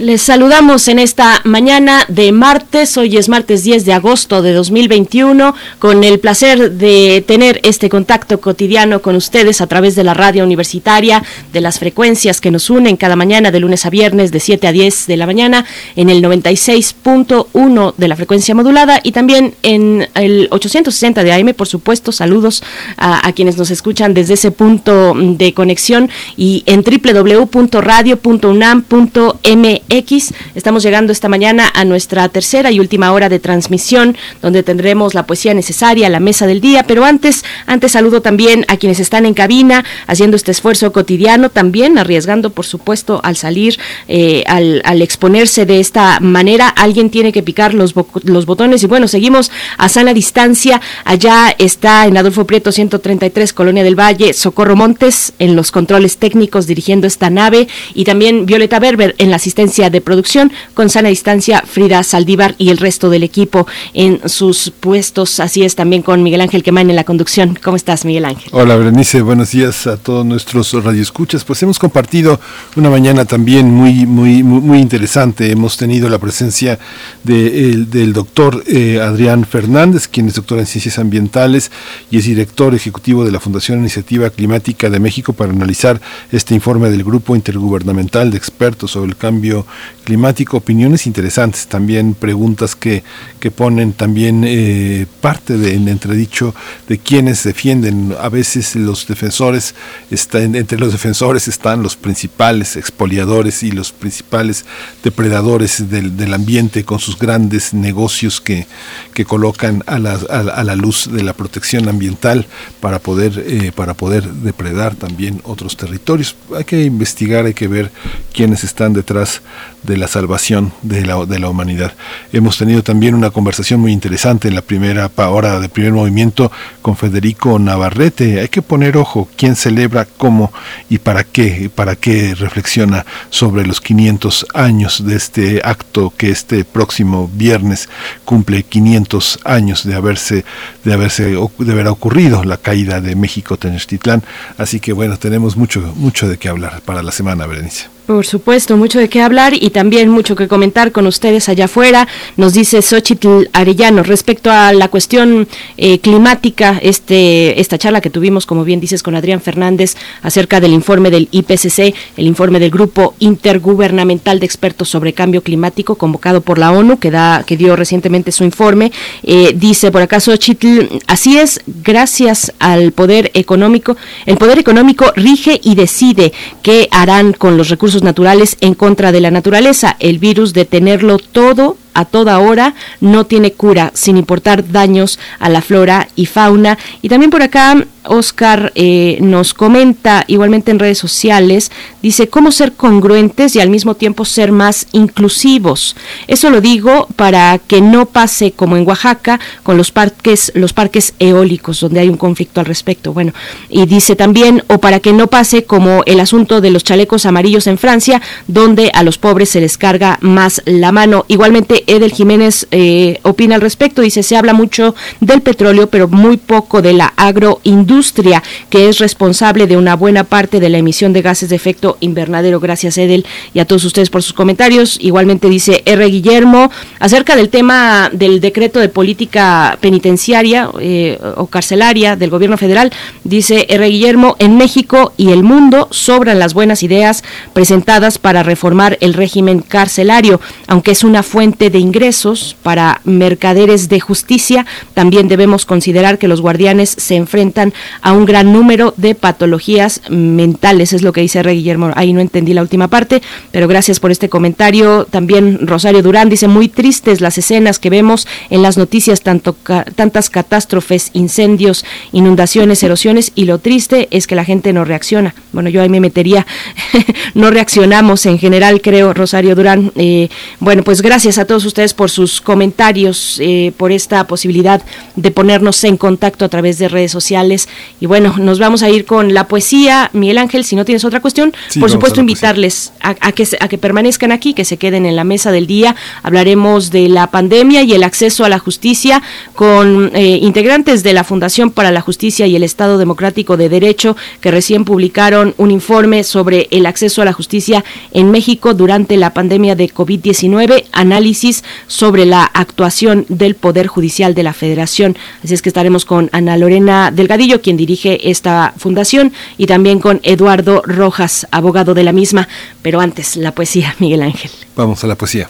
Les saludamos en esta mañana de martes, hoy es martes 10 de agosto de 2021, con el placer de tener este contacto cotidiano con ustedes a través de la radio universitaria, de las frecuencias que nos unen cada mañana de lunes a viernes de 7 a 10 de la mañana en el 96.1 de la frecuencia modulada y también en el 860 de AM, por supuesto, saludos a, a quienes nos escuchan desde ese punto de conexión y en www.radio.unam.mx X. Estamos llegando esta mañana a nuestra tercera y última hora de transmisión, donde tendremos la poesía necesaria, la mesa del día. Pero antes, antes saludo también a quienes están en cabina haciendo este esfuerzo cotidiano, también arriesgando, por supuesto, al salir, eh, al, al, exponerse de esta manera. Alguien tiene que picar los, los botones y bueno, seguimos a sana distancia. Allá está en Adolfo Prieto 133, Colonia del Valle, Socorro Montes en los controles técnicos dirigiendo esta nave y también Violeta Berber en la asistencia de producción con sana distancia Frida Saldívar y el resto del equipo en sus puestos. Así es también con Miguel Ángel Quemain en la conducción. ¿Cómo estás, Miguel Ángel? Hola, Berenice. Buenos días a todos nuestros radioescuchas. Pues hemos compartido una mañana también muy, muy, muy, interesante. Hemos tenido la presencia de, el, del doctor eh, Adrián Fernández, quien es doctor en ciencias ambientales y es director ejecutivo de la Fundación Iniciativa Climática de México para analizar este informe del Grupo Intergubernamental de Expertos sobre el Cambio climático, opiniones interesantes, también preguntas que, que ponen también eh, parte de, en entredicho de quienes defienden. A veces los defensores, están, entre los defensores están los principales expoliadores y los principales depredadores del, del ambiente con sus grandes negocios que, que colocan a la, a, a la luz de la protección ambiental para poder, eh, para poder depredar también otros territorios. Hay que investigar, hay que ver quiénes están detrás de la salvación de la, de la humanidad. Hemos tenido también una conversación muy interesante en la primera hora del primer movimiento con Federico Navarrete. Hay que poner ojo quién celebra, cómo y para qué, para qué reflexiona sobre los 500 años de este acto que este próximo viernes cumple 500 años de haberse de haberse de haber ocurrido la caída de México Tenochtitlán. Así que bueno, tenemos mucho mucho de qué hablar para la semana, Berenice. Por supuesto, mucho de qué hablar y también mucho que comentar con ustedes allá afuera. Nos dice Xochitl Arellano respecto a la cuestión eh, climática, este, esta charla que tuvimos, como bien dices, con Adrián Fernández acerca del informe del IPCC, el informe del Grupo Intergubernamental de Expertos sobre Cambio Climático convocado por la ONU, que, da, que dio recientemente su informe. Eh, dice por acá Xochitl, así es, gracias al poder económico, el poder económico rige y decide qué harán con los recursos naturales en contra de la naturaleza. El virus de tenerlo todo a toda hora no tiene cura, sin importar daños a la flora y fauna. Y también por acá Oscar eh, nos comenta, igualmente en redes sociales, dice cómo ser congruentes y al mismo tiempo ser más inclusivos. Eso lo digo para que no pase como en Oaxaca con los parques, los parques eólicos, donde hay un conflicto al respecto. Bueno, y dice también, o para que no pase como el asunto de los chalecos amarillos en Francia, donde a los pobres se les carga más la mano. Igualmente, Edel Jiménez eh, opina al respecto, dice, se habla mucho del petróleo, pero muy poco de la agroindustria, que es responsable de una buena parte de la emisión de gases de efecto invernadero. Gracias, Edel, y a todos ustedes por sus comentarios. Igualmente dice R. Guillermo, acerca del tema del decreto de política penitenciaria eh, o carcelaria del gobierno federal, dice R. Guillermo, en México y el mundo sobran las buenas ideas presentadas para reformar el régimen carcelario, aunque es una fuente fuente de ingresos para mercaderes de justicia. También debemos considerar que los guardianes se enfrentan a un gran número de patologías mentales, es lo que dice Rey Guillermo. Ahí no entendí la última parte, pero gracias por este comentario. También Rosario Durán dice, muy tristes las escenas que vemos en las noticias, tanto tantas catástrofes, incendios, inundaciones, erosiones, y lo triste es que la gente no reacciona. Bueno, yo ahí me metería, no reaccionamos en general, creo, Rosario Durán. Eh, bueno, pues gracias a todos ustedes por sus comentarios, eh, por esta posibilidad de ponernos en contacto a través de redes sociales. Y bueno, nos vamos a ir con la poesía. Miguel Ángel, si no tienes otra cuestión, Sí, por supuesto a invitarles a, a que, a que permanezcan aquí, que se queden en la mesa del día. Hablaremos de la pandemia y el acceso a la justicia con eh, integrantes de la Fundación para la Justicia y el Estado Democrático de Derecho, que recién publicaron un informe sobre el acceso a la justicia en México durante la pandemia de COVID-19, análisis sobre la actuación del Poder Judicial de la Federación. Así es que estaremos con Ana Lorena Delgadillo, quien dirige esta fundación, y también con Eduardo Rojas, abogado de la misma. Pero antes, la poesía, Miguel Ángel. Vamos a la poesía.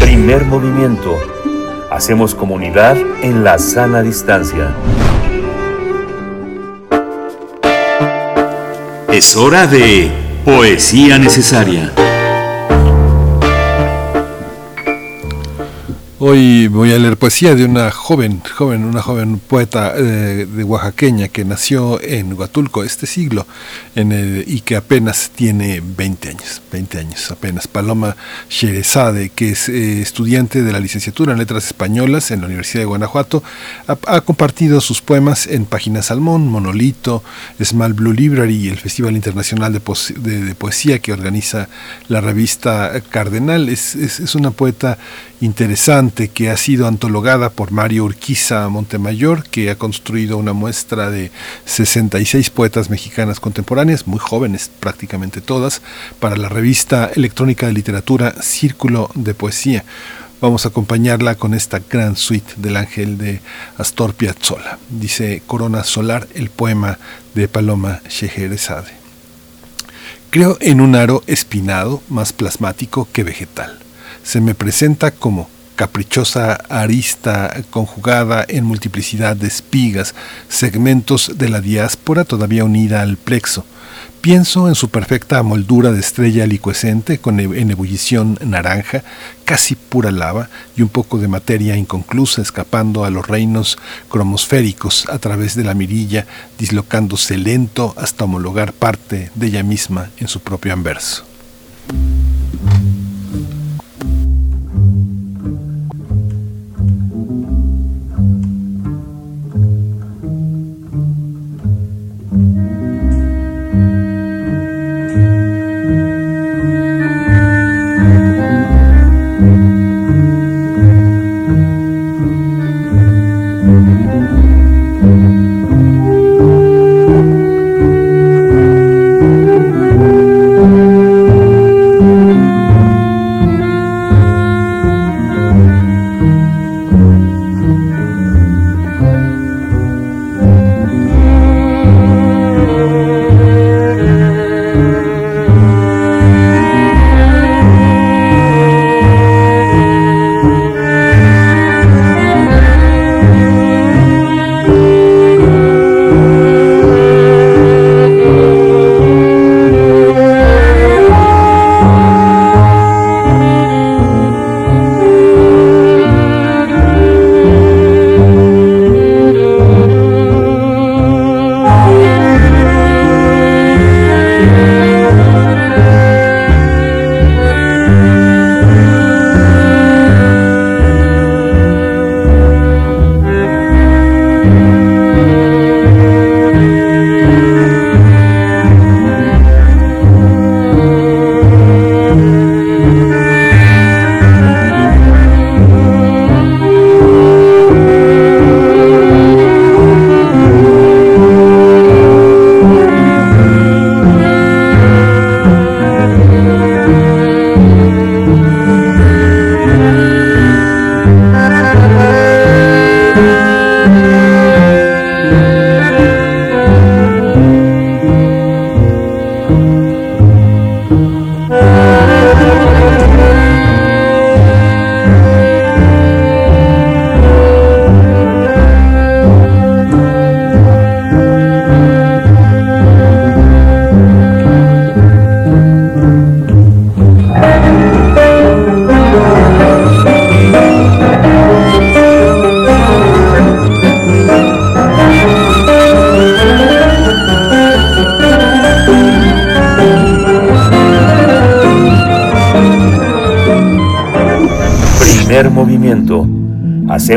Primer movimiento. Hacemos comunidad en la sana distancia. Es hora de Poesía Necesaria. Hoy voy a leer poesía de una joven, joven, una joven poeta eh, de oaxaqueña que nació en Huatulco este siglo en y que apenas tiene 20 años, 20 años apenas. Paloma Sherezade, que es eh, estudiante de la licenciatura en Letras Españolas en la Universidad de Guanajuato, ha, compartido sus poemas en Página Salmón, Monolito, Small Blue Library y el Festival Internacional de, Poes- de- Poesía que organiza la revista Cardenal. Es- es una poeta interesante que ha sido antologada por Mario Urquiza Montemayor, que ha construido una muestra de 66 poetas mexicanas contemporáneas, muy jóvenes prácticamente todas, para la revista electrónica de literatura Círculo de Poesía. Vamos a acompañarla con esta gran suite del ángel de Astor Piazzolla. Dice Corona Solar, el poema de Paloma Scheherazade. Creo en un aro espinado más plasmático que vegetal. Se me presenta como caprichosa arista conjugada en multiplicidad de espigas, segmentos de la diáspora todavía unida al plexo. Pienso en su perfecta moldura de estrella licuescente con e- en ebullición naranja, casi pura lava y un poco de materia inconclusa escapando a los reinos cromosféricos a través de la mirilla, dislocándose lento hasta homologar parte de ella misma en su propio anverso.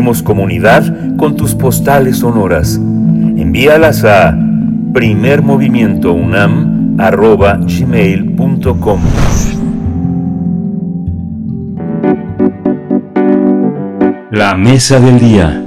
Hacemos comunidad con tus postales sonoras. Envíalas a primermovimientounam.gmail.com La mesa del día.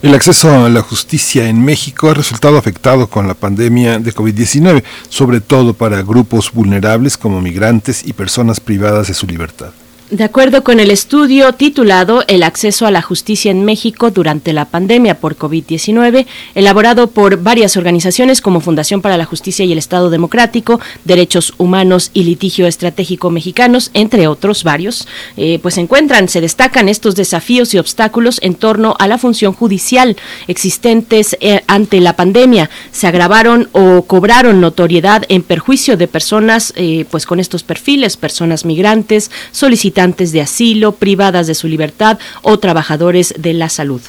El acceso a la justicia en México ha resultado afectado con la pandemia de COVID-19, sobre todo para grupos vulnerables como migrantes y personas privadas de su libertad. De acuerdo con el estudio titulado El acceso a la justicia en México durante la pandemia por COVID-19, elaborado por varias organizaciones como Fundación para la Justicia y el Estado Democrático, Derechos Humanos y Litigio Estratégico Mexicanos, entre otros varios, eh, pues se encuentran, se destacan estos desafíos y obstáculos en torno a la función judicial existentes eh, ante la pandemia. Se agravaron o cobraron notoriedad en perjuicio de personas eh, pues con estos perfiles, personas migrantes, solicitantes de asilo, privadas de su libertad o trabajadores de la salud.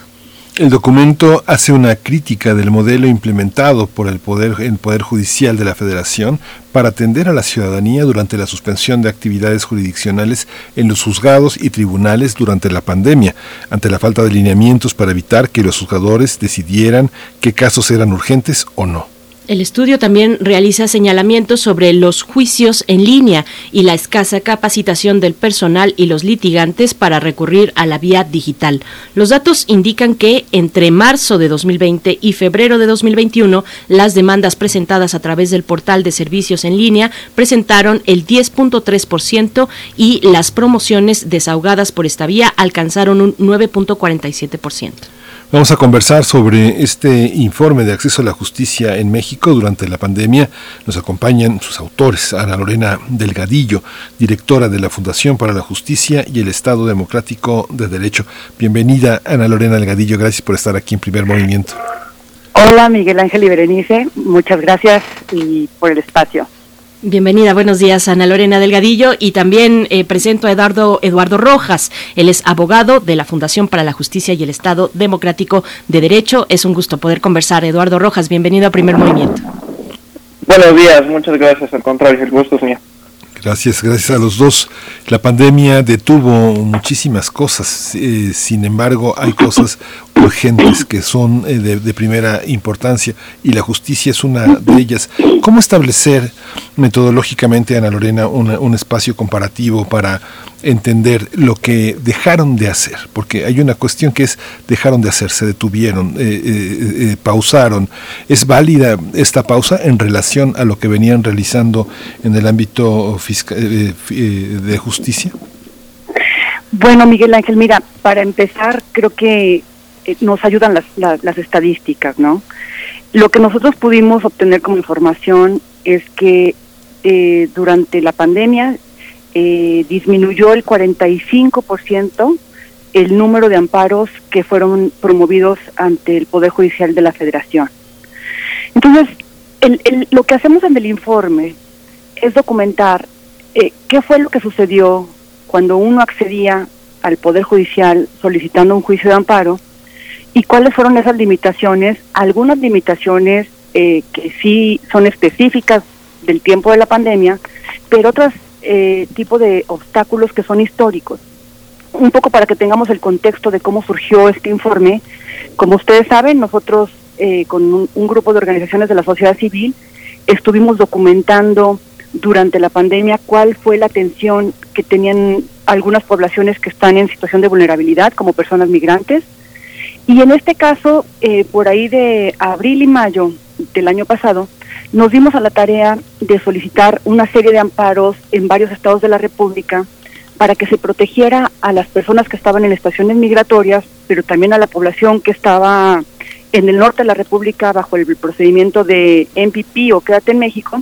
El documento hace una crítica del modelo implementado por el Poder, el Poder Judicial de la Federación para atender a la ciudadanía durante la suspensión de actividades jurisdiccionales en los juzgados y tribunales durante la pandemia, ante la falta de lineamientos para evitar que los juzgadores decidieran qué casos eran urgentes o no. El estudio también realiza señalamientos sobre los juicios en línea y la escasa capacitación del personal y los litigantes para recurrir a la vía digital. Los datos indican que entre marzo de 2020 y febrero de 2021, las demandas presentadas a través del portal de servicios en línea presentaron el 10.3% y las promociones desahogadas por esta vía alcanzaron un 9.47%. Vamos a conversar sobre este informe de acceso a la justicia en México durante la pandemia. Nos acompañan sus autores, Ana Lorena Delgadillo, directora de la Fundación para la Justicia y el Estado Democrático de Derecho. Bienvenida, Ana Lorena Delgadillo, gracias por estar aquí en Primer Movimiento. Hola, Miguel Ángel y Berenice, muchas gracias y por el espacio. Bienvenida, buenos días Ana Lorena Delgadillo y también eh, presento a Eduardo Eduardo Rojas. Él es abogado de la Fundación para la Justicia y el Estado Democrático de Derecho. Es un gusto poder conversar. Eduardo Rojas, bienvenido a Primer Movimiento. Buenos días, muchas gracias. Al contrario, el gusto es mío. Gracias, gracias a los dos. La pandemia detuvo muchísimas cosas, eh, sin embargo hay cosas urgentes que son eh, de, de, primera importancia y la justicia es una de ellas. ¿Cómo establecer metodológicamente, Ana Lorena, una, un espacio comparativo para entender lo que dejaron de hacer? Porque hay una cuestión que es dejaron de hacer, se detuvieron, eh, eh, pausaron. ¿Es válida esta pausa en relación a lo que venían realizando en el ámbito fiscal, de justicia? Bueno, Miguel Ángel, mira, para empezar, creo que nos ayudan las, las, las, estadísticas, ¿no? Lo que nosotros pudimos obtener como información es que eh, durante la pandemia eh, disminuyó el 45% el número de amparos que fueron promovidos ante el Poder Judicial de la Federación. Entonces, el, el, lo que hacemos en el informe es documentar eh, qué fue lo que sucedió cuando uno accedía al Poder Judicial solicitando un juicio de amparo y cuáles fueron esas limitaciones, algunas limitaciones eh, que sí son específicas del tiempo de la pandemia, pero otros eh, tipos de obstáculos que son históricos. Un poco para que tengamos el contexto de cómo surgió este informe, como ustedes saben, nosotros eh, con un, un grupo de organizaciones de la sociedad civil estuvimos documentando durante la pandemia cuál fue la atención que tenían algunas poblaciones que están en situación de vulnerabilidad, como personas migrantes, y en este caso, eh, por ahí de abril y mayo del año pasado, nos dimos a la tarea de solicitar una serie de amparos en varios estados de la República para que se protegiera a las personas que estaban en estaciones migratorias, pero también a la población que estaba en el norte de la República bajo el procedimiento de MPP o Quédate en México,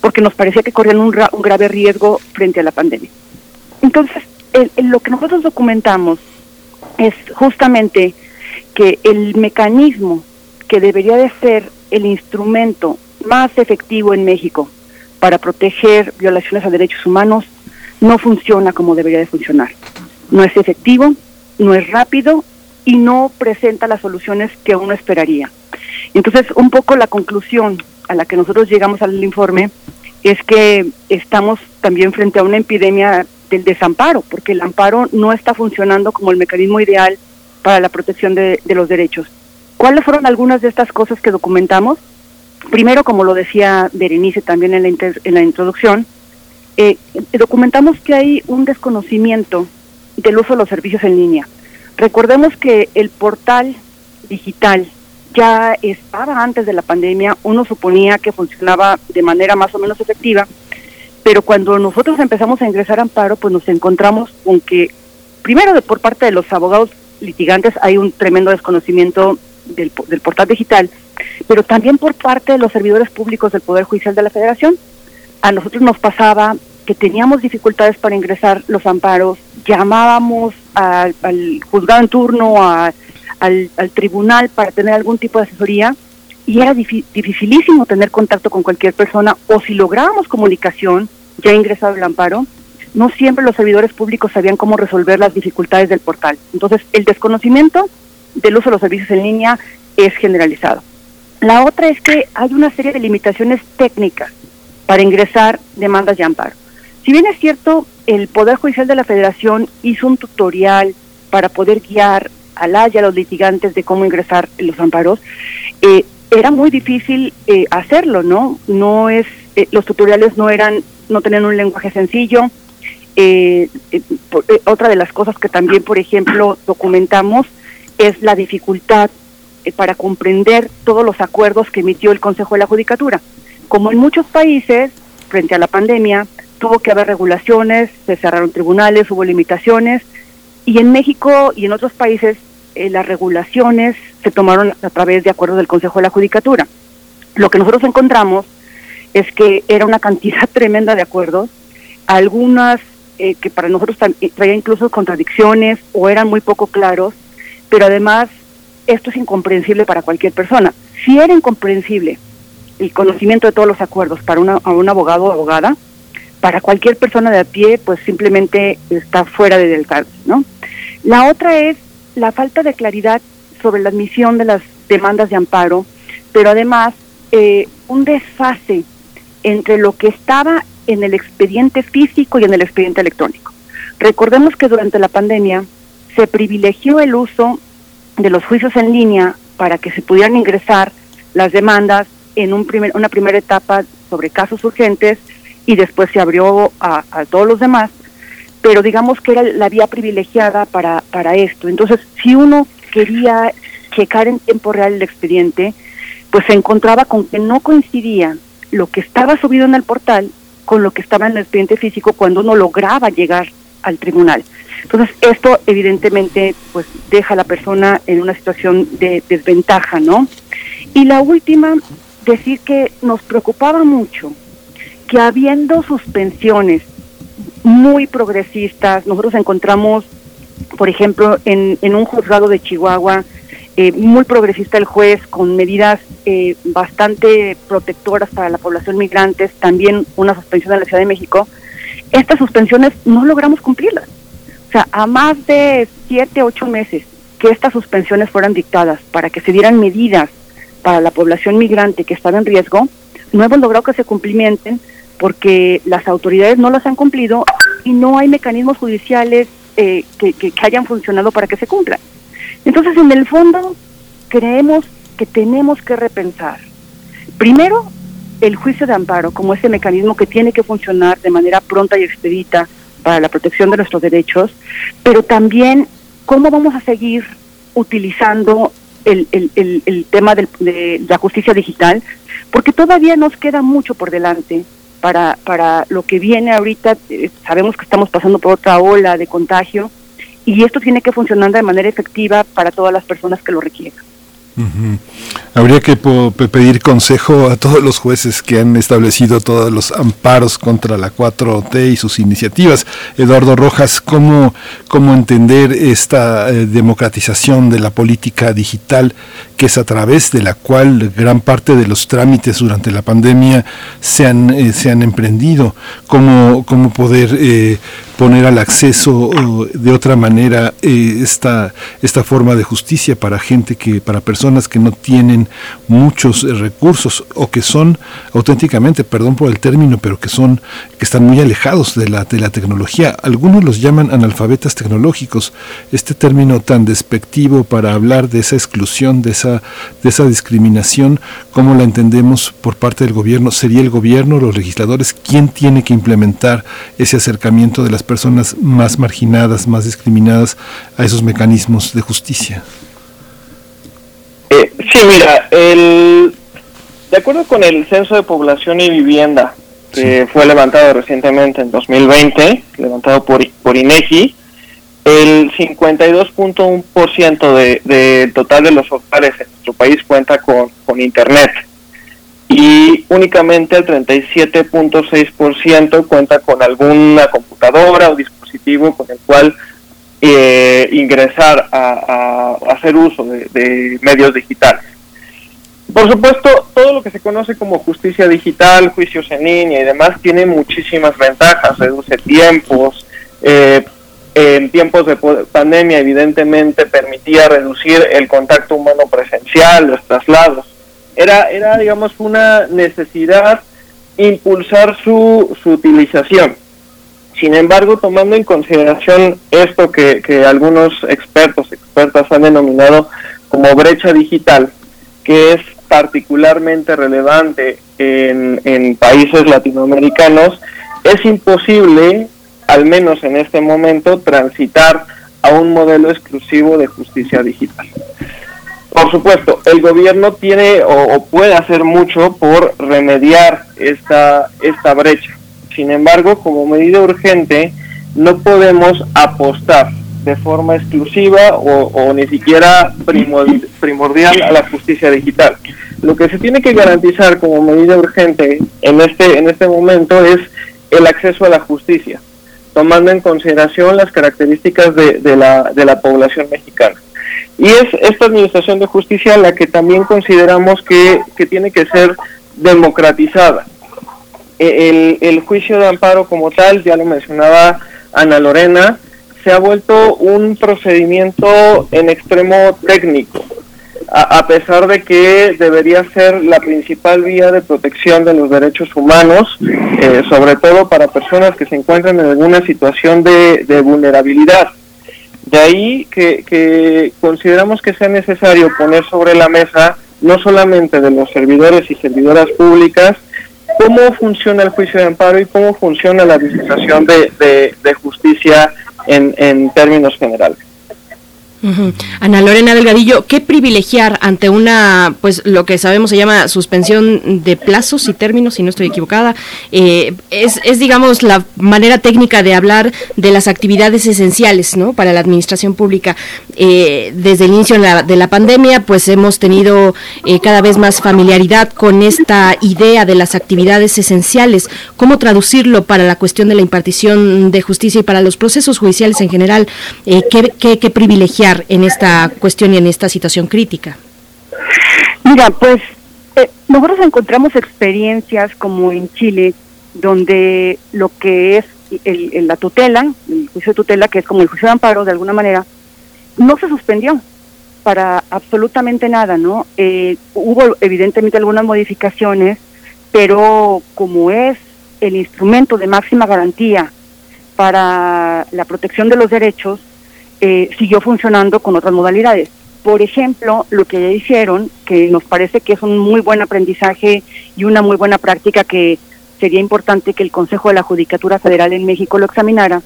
porque nos parecía que corrían un, un grave riesgo frente a la pandemia. Entonces, el, lo que nosotros documentamos es justamente que el mecanismo que debería de ser el instrumento más efectivo en México para proteger violaciones a derechos humanos no funciona como debería de funcionar. No es efectivo, no es rápido y no presenta las soluciones que uno esperaría. Entonces, un poco la conclusión a la que nosotros llegamos al informe es que estamos también frente a una epidemia del desamparo, porque el amparo no está funcionando como el mecanismo ideal para la protección de, de los derechos. ¿Cuáles fueron algunas de estas cosas que documentamos? Primero, como lo decía Berenice también en la, en la introducción, eh, documentamos que hay un desconocimiento del uso de los servicios en línea. Recordemos que el portal digital ya estaba antes de la pandemia, uno suponía que funcionaba de manera más o menos efectiva, pero cuando nosotros empezamos a ingresar a amparo, pues nos encontramos con que, primero de, por parte de los abogados litigantes hay un tremendo desconocimiento del portal digital, pero también por parte de los servidores públicos del Poder Judicial de la Federación. A nosotros nos pasaba que teníamos dificultades para ingresar los amparos, llamábamos al, juzgado en turno, al, al tribunal para tener algún tipo de asesoría y era difi- dificilísimo tener contacto con cualquier persona o si lográbamos comunicación ya ingresado el amparo, no siempre los servidores públicos sabían cómo resolver las dificultades del portal. Entonces, el desconocimiento del uso de los servicios en línea es generalizado. La otra es que hay una serie de limitaciones técnicas para ingresar demandas de amparo. Si bien es cierto, el Poder Judicial de la Federación hizo un tutorial para poder guiar a la y a los litigantes de cómo ingresar los amparos, eh, era muy difícil eh, hacerlo, ¿no? No es, eh, los tutoriales no eran, no tenían un lenguaje sencillo. Eh, otra de las cosas que también, por ejemplo, documentamos es la dificultad eh, para comprender todos los acuerdos que emitió el Consejo de la Judicatura. Como en muchos países, frente a la pandemia, tuvo que haber regulaciones, se cerraron tribunales, hubo limitaciones, y en México y en otros países eh, las regulaciones se tomaron a través de acuerdos del Consejo de la Judicatura. Lo que nosotros encontramos es que era una cantidad tremenda de acuerdos, algunas eh, que para nosotros eh, traían incluso contradicciones o eran muy poco claros, pero además esto es incomprensible para cualquier persona. Si era incomprensible el conocimiento de todos los acuerdos para una, un abogado o abogada, para cualquier persona de a pie, pues simplemente está fuera de alcance, ¿no? La otra es la falta de claridad sobre la admisión de las demandas de amparo, pero además eh, un desfase entre lo que estaba en el expediente físico y en el expediente electrónico. Recordemos que durante la pandemia se privilegió el uso de los juicios en línea para que se pudieran ingresar las demandas en un primer, una primera etapa sobre casos urgentes y después se abrió a, todos los demás, pero digamos que era la vía privilegiada para, para esto. Entonces, si uno quería checar en tiempo real el expediente, pues se encontraba con que no coincidía lo que estaba subido en el portal con lo que estaba en el expediente físico cuando uno lograba llegar al tribunal. Entonces, esto evidentemente pues deja a la persona en una situación de desventaja, ¿no? Y la última, decir que nos preocupaba mucho que habiendo suspensiones muy progresistas, nosotros encontramos, por ejemplo, en, un juzgado de Chihuahua, eh, muy progresista el juez, con medidas eh, bastante protectoras para la población migrantes, también una suspensión en la Ciudad de México, estas suspensiones no logramos cumplirlas. O sea, a más de siete, ocho meses que estas suspensiones fueran dictadas para que se dieran medidas para la población migrante que estaba en riesgo, no hemos logrado que se cumplimenten porque las autoridades no las han cumplido y no hay mecanismos judiciales eh, que, que- que hayan funcionado para que se cumplan. Entonces, en el fondo, creemos que tenemos que repensar, primero, el juicio de amparo como ese mecanismo que tiene que funcionar de manera pronta y expedita para la protección de nuestros derechos, pero también cómo vamos a seguir utilizando el, el- el- tema del- de la justicia digital, porque todavía nos queda mucho por delante para, para lo que viene ahorita. eh, sabemos que estamos pasando por otra ola de contagio y esto tiene que funcionar de manera efectiva para todas las personas que lo Habría que pedir consejo a todos los jueces que han establecido todos los amparos contra la 4T y sus iniciativas. Eduardo Rojas, ¿cómo, cómo entender esta eh, democratización de la política digital que es a través de la cual gran parte de los trámites durante la pandemia se han, eh, se han emprendido? ¿Cómo, cómo poder eh, poner al acceso de otra manera eh, esta, esta forma de justicia para gente que, para personas que no tienen muchos eh, recursos o que son auténticamente, perdón por el término, pero que son, que están muy alejados de la, de la tecnología. Algunos los llaman analfabetas tecnológicos. Este término tan despectivo para hablar de esa exclusión, de esa, de esa discriminación, ¿cómo la entendemos por parte del gobierno? ¿Sería el gobierno, los legisladores, quién tiene que implementar ese acercamiento de las personas más marginadas, más discriminadas a esos mecanismos de justicia? Eh, sí, mira, el, de acuerdo con el Censo de Población y Vivienda, que fue levantado recientemente en 2020, levantado por, por INEGI, el 52.1% de, del total de los hogares en nuestro país cuenta con, con Internet y únicamente el 37.6% cuenta con alguna computadora o dispositivo con el cual eh, ingresar a, hacer uso de, medios digitales. Por supuesto, todo lo que se conoce como justicia digital, juicios en línea y demás tiene muchísimas ventajas, reduce tiempos, eh, en tiempos de pandemia evidentemente permitía reducir el contacto humano presencial, los traslados. Era, era digamos, una necesidad impulsar su, su utilización. Sin embargo, tomando en consideración esto que, que algunos expertos, expertas han denominado como brecha digital, que es particularmente relevante en, en países latinoamericanos, es imposible, al menos en este momento, transitar a un modelo exclusivo de justicia digital. Por supuesto, el gobierno tiene o, puede hacer mucho por remediar esta, esta brecha. Sin embargo, como medida urgente, no podemos apostar de forma exclusiva o, ni siquiera primordi- primordial a la justicia digital. Lo que se tiene que garantizar como medida urgente en este, en este momento es el acceso a la justicia, tomando en consideración las características de la, de la población mexicana. Y es esta administración de justicia la que también consideramos que, que tiene que ser democratizada. E- El, el juicio de amparo como tal, ya lo mencionaba Ana Lorena, se ha vuelto un procedimiento en extremo técnico, a, a pesar de que debería ser la principal vía de protección de los derechos humanos, eh, sobre todo para personas que se encuentran en alguna situación de, de vulnerabilidad. De ahí que, consideramos que sea necesario poner sobre la mesa, no solamente de los servidores y servidoras públicas, cómo funciona el juicio de amparo y cómo funciona la administración de, justicia en términos generales. Ana Lorena Delgadillo, ¿qué privilegiar ante una, pues lo que sabemos se llama suspensión de plazos y términos, si no estoy equivocada? Eh, es, es, digamos, la manera técnica de hablar de las actividades esenciales, ¿no? Para la administración pública. Eh, desde el inicio de la, de la pandemia, pues hemos tenido eh, cada vez más familiaridad con esta idea de las actividades esenciales. ¿Cómo traducirlo para la cuestión de la impartición de justicia y para los procesos judiciales en general? Eh, ¿qué, qué, qué privilegiar en esta cuestión y en esta situación crítica? Mira, pues eh, nosotros encontramos experiencias como en Chile, donde lo que es el, el- la tutela, el juicio de tutela, que es como el juicio de amparo de alguna manera, no se suspendió para absolutamente nada, ¿no? Eh, hubo evidentemente algunas modificaciones, pero como es el instrumento de máxima garantía para la protección de los derechos, eh, siguió funcionando con otras modalidades. Por ejemplo, lo que ya hicieron, que nos parece que es un muy buen aprendizaje y una muy buena práctica que sería importante que el Consejo de la Judicatura Federal en México lo examinara,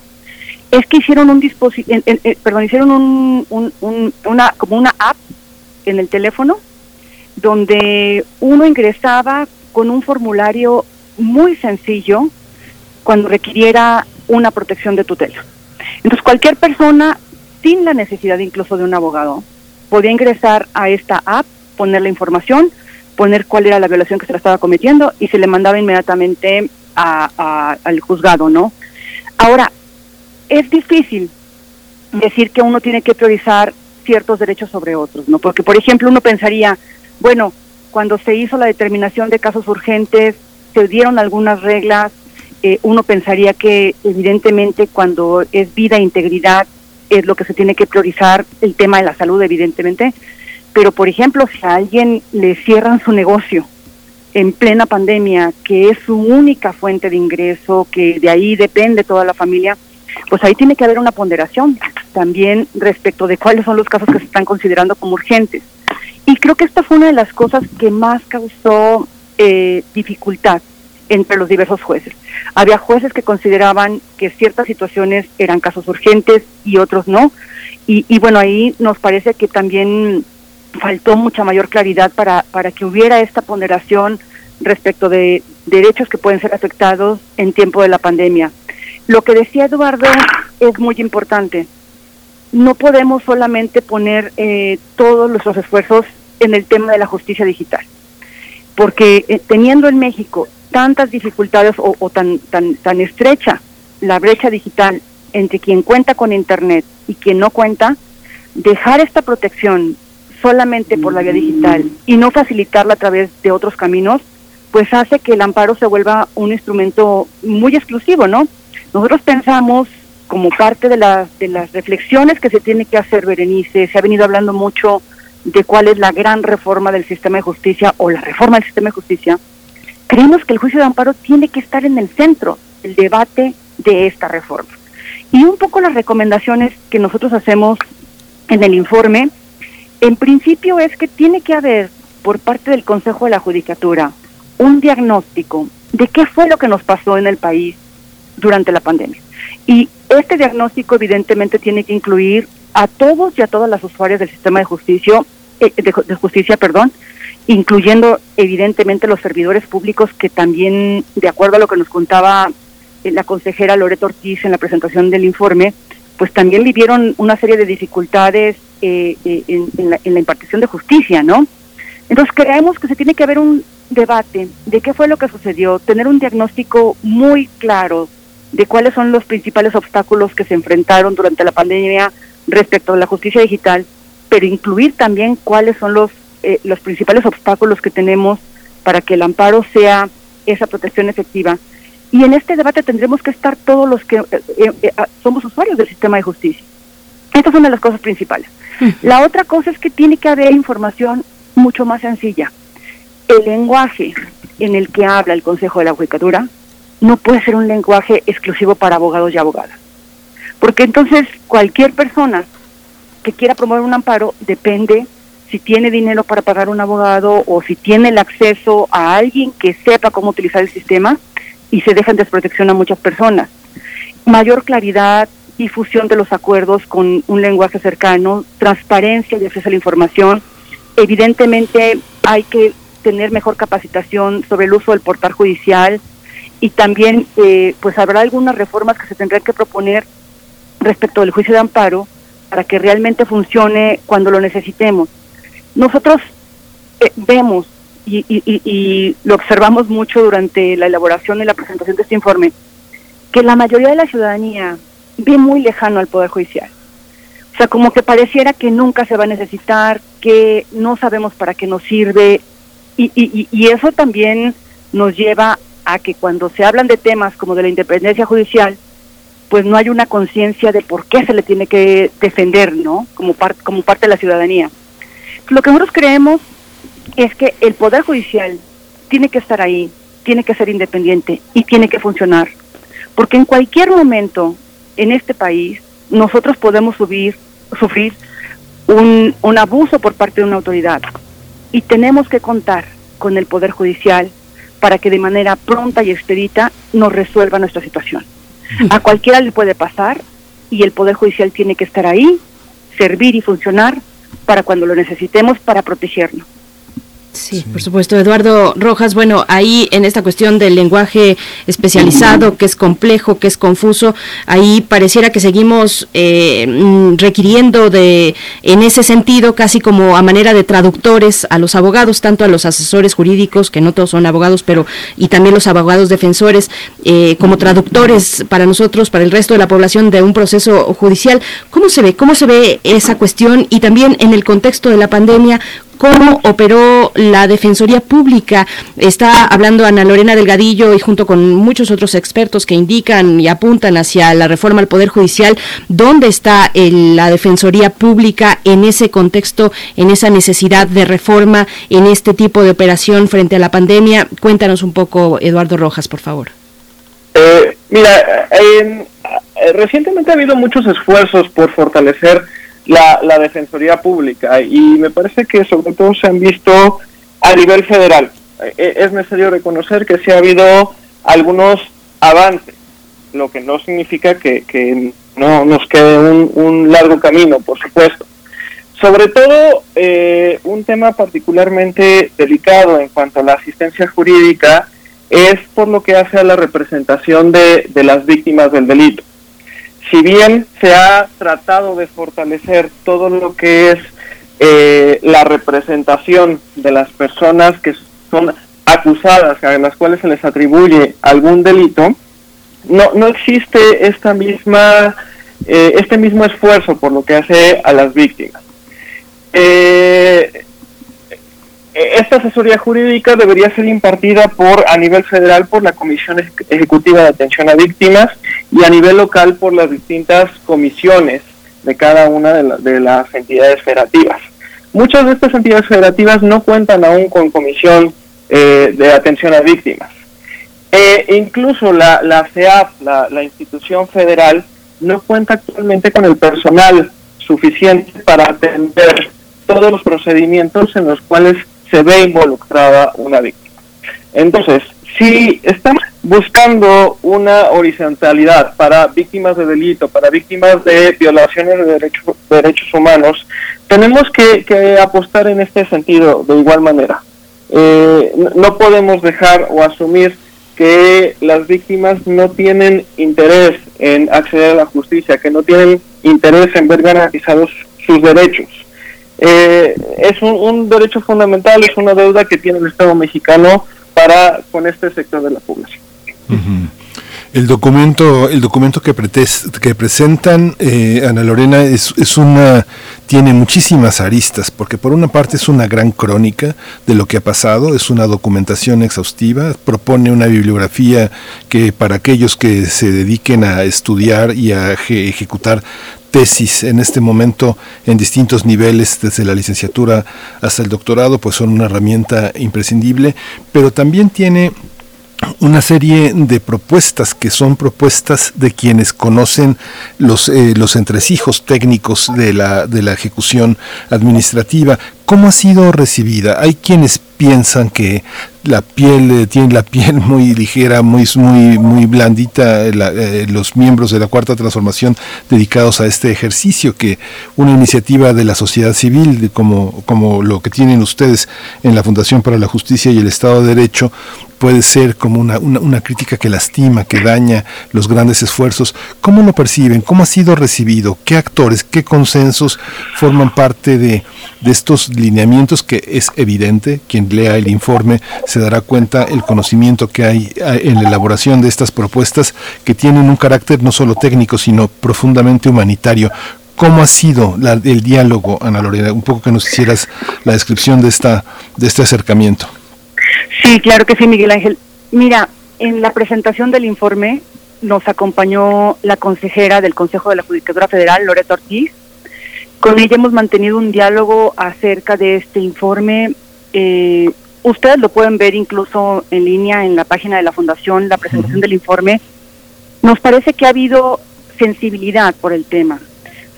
es que hicieron un dispositivo, perdón, hicieron un, un- un- una como una app en el teléfono donde uno ingresaba con un formulario muy sencillo cuando requiriera una protección de tutela. Entonces cualquier persona sin la necesidad incluso de un abogado podía ingresar a esta app, poner la información, poner cuál era la violación que se le estaba cometiendo y se le mandaba inmediatamente a- al juzgado, ¿no? Ahora, es difícil decir que uno tiene que priorizar ciertos derechos sobre otros, ¿no? Porque, por ejemplo, uno pensaría, bueno, cuando se hizo la determinación de casos urgentes, se dieron algunas reglas eh, uno pensaría que evidentemente cuando es vida e integridad es lo que se tiene que priorizar, el tema de la salud evidentemente, pero por ejemplo si a alguien le cierran su negocio en plena pandemia, que es su única fuente de ingreso, que de ahí depende toda la familia, pues ahí tiene que haber una ponderación también respecto de cuáles son los casos que se están considerando como urgentes. Y creo que esta fue una de las cosas que más causó eh, dificultad entre los diversos jueces. Había jueces que consideraban que ciertas situaciones eran casos urgentes y otros no. Y, bueno, ahí nos parece que también faltó mucha mayor claridad para, para que hubiera esta ponderación respecto de derechos que pueden ser afectados en tiempo de la pandemia. Lo que decía Eduardo es muy importante. No podemos solamente poner eh, todos nuestros esfuerzos en el tema de la justicia digital, porque eh, teniendo en México tantas dificultades o, tan, tan, tan estrecha la brecha digital entre quien cuenta con Internet y quien no cuenta, dejar esta protección solamente por la vía digital y no facilitarla a través de otros caminos, pues hace que el amparo se vuelva un instrumento muy exclusivo, ¿no? Nosotros pensamos como parte de, las de las reflexiones que se tiene que hacer, Berenice, se ha venido hablando mucho de cuál es la gran reforma del sistema de justicia o la reforma del sistema de justicia, creemos que el juicio de amparo tiene que estar en el centro del debate de esta reforma. Y un poco las recomendaciones que nosotros hacemos en el informe, en principio es que tiene que haber por parte del Consejo de la Judicatura un diagnóstico de qué fue lo que nos pasó en el país durante la pandemia. Y este diagnóstico evidentemente tiene que incluir a todos y a todas las usuarias del sistema de justicia, eh, de, de justicia, perdón, incluyendo evidentemente los servidores públicos que también, de acuerdo a lo que nos contaba eh, la consejera Loreto Ortiz en la presentación del informe, pues también vivieron una serie de dificultades eh, eh, en, en, la, en la impartición de justicia, ¿no? Entonces creemos que se tiene que haber un debate de qué fue lo que sucedió, tener un diagnóstico muy claro de cuáles son los principales obstáculos que se enfrentaron durante la pandemia respecto a la justicia digital, pero incluir también cuáles son los eh, los principales obstáculos que tenemos para que el amparo sea esa protección efectiva. Y en este debate tendremos que estar todos los que eh, eh, somos usuarios del sistema de justicia. Esta es una de las cosas principales. La otra cosa es que tiene que haber información mucho más sencilla. El lenguaje en el que habla el Consejo de la Judicatura no puede ser un lenguaje exclusivo para abogados y abogadas. Porque entonces cualquier persona que quiera promover un amparo depende si tiene dinero para pagar un abogado o si tiene el acceso a alguien que sepa cómo utilizar el sistema y se deja en desprotección a muchas personas. Mayor claridad, difusión de los acuerdos con un lenguaje cercano, transparencia y acceso a la información. Evidentemente hay que tener mejor capacitación sobre el uso del portal judicial y también eh, pues habrá algunas reformas que se tendrán que proponer respecto del juicio de amparo para que realmente funcione cuando lo necesitemos nosotros eh, vemos y, y, y, lo observamos mucho durante la elaboración y la presentación de este informe, que la mayoría de la ciudadanía ve muy lejano al Poder Judicial. O sea, como que pareciera que nunca se va a necesitar, que no sabemos para qué nos sirve, y, y, y eso también nos lleva a que cuando se hablan de temas como de la independencia judicial, pues no hay una conciencia de por qué se le tiene que defender, ¿no? Como, par como parte de la ciudadanía. Lo que nosotros creemos es que el Poder Judicial tiene que estar ahí, tiene que ser independiente y tiene que funcionar. Porque en cualquier momento en este país nosotros podemos subir, sufrir un, un abuso por parte de una autoridad y tenemos que contar con el Poder Judicial para que de manera pronta y expedita nos resuelva nuestra situación. A cualquiera le puede pasar y el Poder Judicial tiene que estar ahí, servir y funcionar para cuando lo necesitemos para protegernos. Sí, por supuesto. Eduardo Rojas, bueno, ahí en esta cuestión del lenguaje especializado, que es complejo, que es confuso, ahí pareciera que seguimos eh, mm, requiriendo de, en ese sentido, casi como a manera de traductores a los abogados, tanto a los asesores jurídicos, que no todos son abogados, pero y también los abogados defensores, eh, como traductores para nosotros, para el resto de la población de un proceso judicial. ¿Cómo se ve? ¿Cómo se ve esa cuestión? Y también en el contexto de la pandemia, cómo operó la Defensoría Pública. Está hablando Ana Lorena Delgadillo y junto con muchos otros expertos que indican y apuntan hacia la reforma al Poder Judicial, ¿dónde está el- la Defensoría Pública en ese contexto, en esa necesidad de reforma, en este tipo de operación frente a la pandemia? Cuéntanos un poco, Eduardo Rojas, por favor. Eh, mira, eh, recientemente ha habido muchos esfuerzos por fortalecer la, la defensoría pública y me parece que sobre todo se han visto a nivel federal. Eh, es necesario reconocer que sí ha habido algunos avances, lo que no significa que, no nos quede un, un largo camino, por supuesto. Sobre todo, eh, un tema particularmente delicado en cuanto a la asistencia jurídica es por lo que hace a la representación de, de las víctimas del delito. Si bien se ha tratado de fortalecer todo lo que es eh, la representación de las personas que son acusadas, a las cuales se les atribuye algún delito, no, no existe esta misma, eh, este mismo esfuerzo por lo que hace a las víctimas. Eh, esta asesoría jurídica debería ser impartida por a nivel federal por la Comisión Eje- Ejecutiva de Atención a Víctimas y a nivel local por las distintas comisiones de cada una de, la- de las entidades federativas. Muchas de estas entidades federativas no cuentan aún con comisión eh, de atención a víctimas. Eh, incluso la, la CEAP, la institución federal, no cuenta actualmente con el personal suficiente para atender todos los procedimientos en los cuales se ve involucrada una víctima. Entonces, si estamos buscando una horizontalidad para víctimas de delito, para víctimas de violaciones de derechos, humanos, tenemos que, que apostar en este sentido de igual manera. Eh, no podemos dejar o asumir que las víctimas no tienen interés en acceder a la justicia, que no tienen interés en ver garantizados sus derechos. Eh, es un, derecho fundamental, es una deuda que tiene el Estado mexicano para con este sector de la población. El documento, el documento que, pretes- que presentan eh, Ana Lorena es, es una tiene muchísimas aristas, porque por una parte es una gran crónica de lo que ha pasado, es una documentación exhaustiva, propone una bibliografía que para aquellos que se dediquen a estudiar y a eje- ejecutar tesis en este momento en distintos niveles, desde la licenciatura hasta el doctorado, pues son una herramienta imprescindible, pero también tiene una serie de propuestas que son propuestas de quienes conocen los, eh, los entresijos técnicos de la, de la ejecución administrativa. ¿Cómo ha sido recibida? Hay quienes piensan que la piel eh, tiene la piel muy ligera, muy muy muy blandita eh, eh, los miembros de la cuarta transformación dedicados a este ejercicio que una iniciativa de la sociedad civil como como lo que tienen ustedes en la Fundación para la Justicia y el Estado de Derecho puede ser como una, una, una crítica que lastima, que daña los grandes esfuerzos. ¿Cómo lo perciben? ¿Cómo ha sido recibido? ¿Qué actores, qué consensos forman parte de, de estos lineamientos que es evidente, quien lea el informe se dará cuenta el conocimiento que hay eh, en la elaboración de estas propuestas que tienen un carácter no solo técnico, sino profundamente humanitario. ¿Cómo ha sido la- el diálogo, Ana Lorena? Un poco que nos hicieras la descripción de, esta, de este acercamiento. Sí, claro que sí, Miguel Ángel. Mira, en la presentación del informe nos acompañó la consejera del Consejo de la Judicatura Federal, Loreto Ortiz. Con ella hemos mantenido un diálogo acerca de este informe. Eh, ustedes lo pueden ver incluso en línea en la página de la Fundación, la presentación del informe. Nos parece que ha habido sensibilidad por el tema,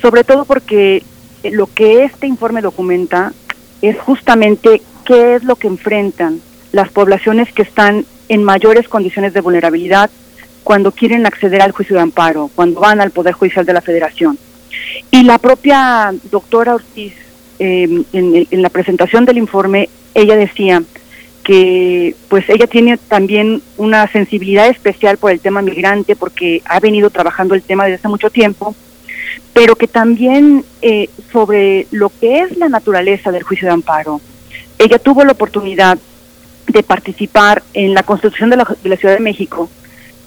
sobre todo porque lo que este informe documenta es justamente qué es lo que enfrentan las poblaciones que están en mayores condiciones de vulnerabilidad cuando quieren acceder al juicio de amparo, cuando van al Poder Judicial de la Federación. Y la propia doctora Ortiz, eh, en, en la presentación del informe, ella decía que pues ella tiene también una sensibilidad especial por el tema migrante porque ha venido trabajando el tema desde hace mucho tiempo, pero que también eh, sobre lo que es la naturaleza del juicio de amparo. Ella tuvo la oportunidad de participar en la construcción de la, de la Ciudad de México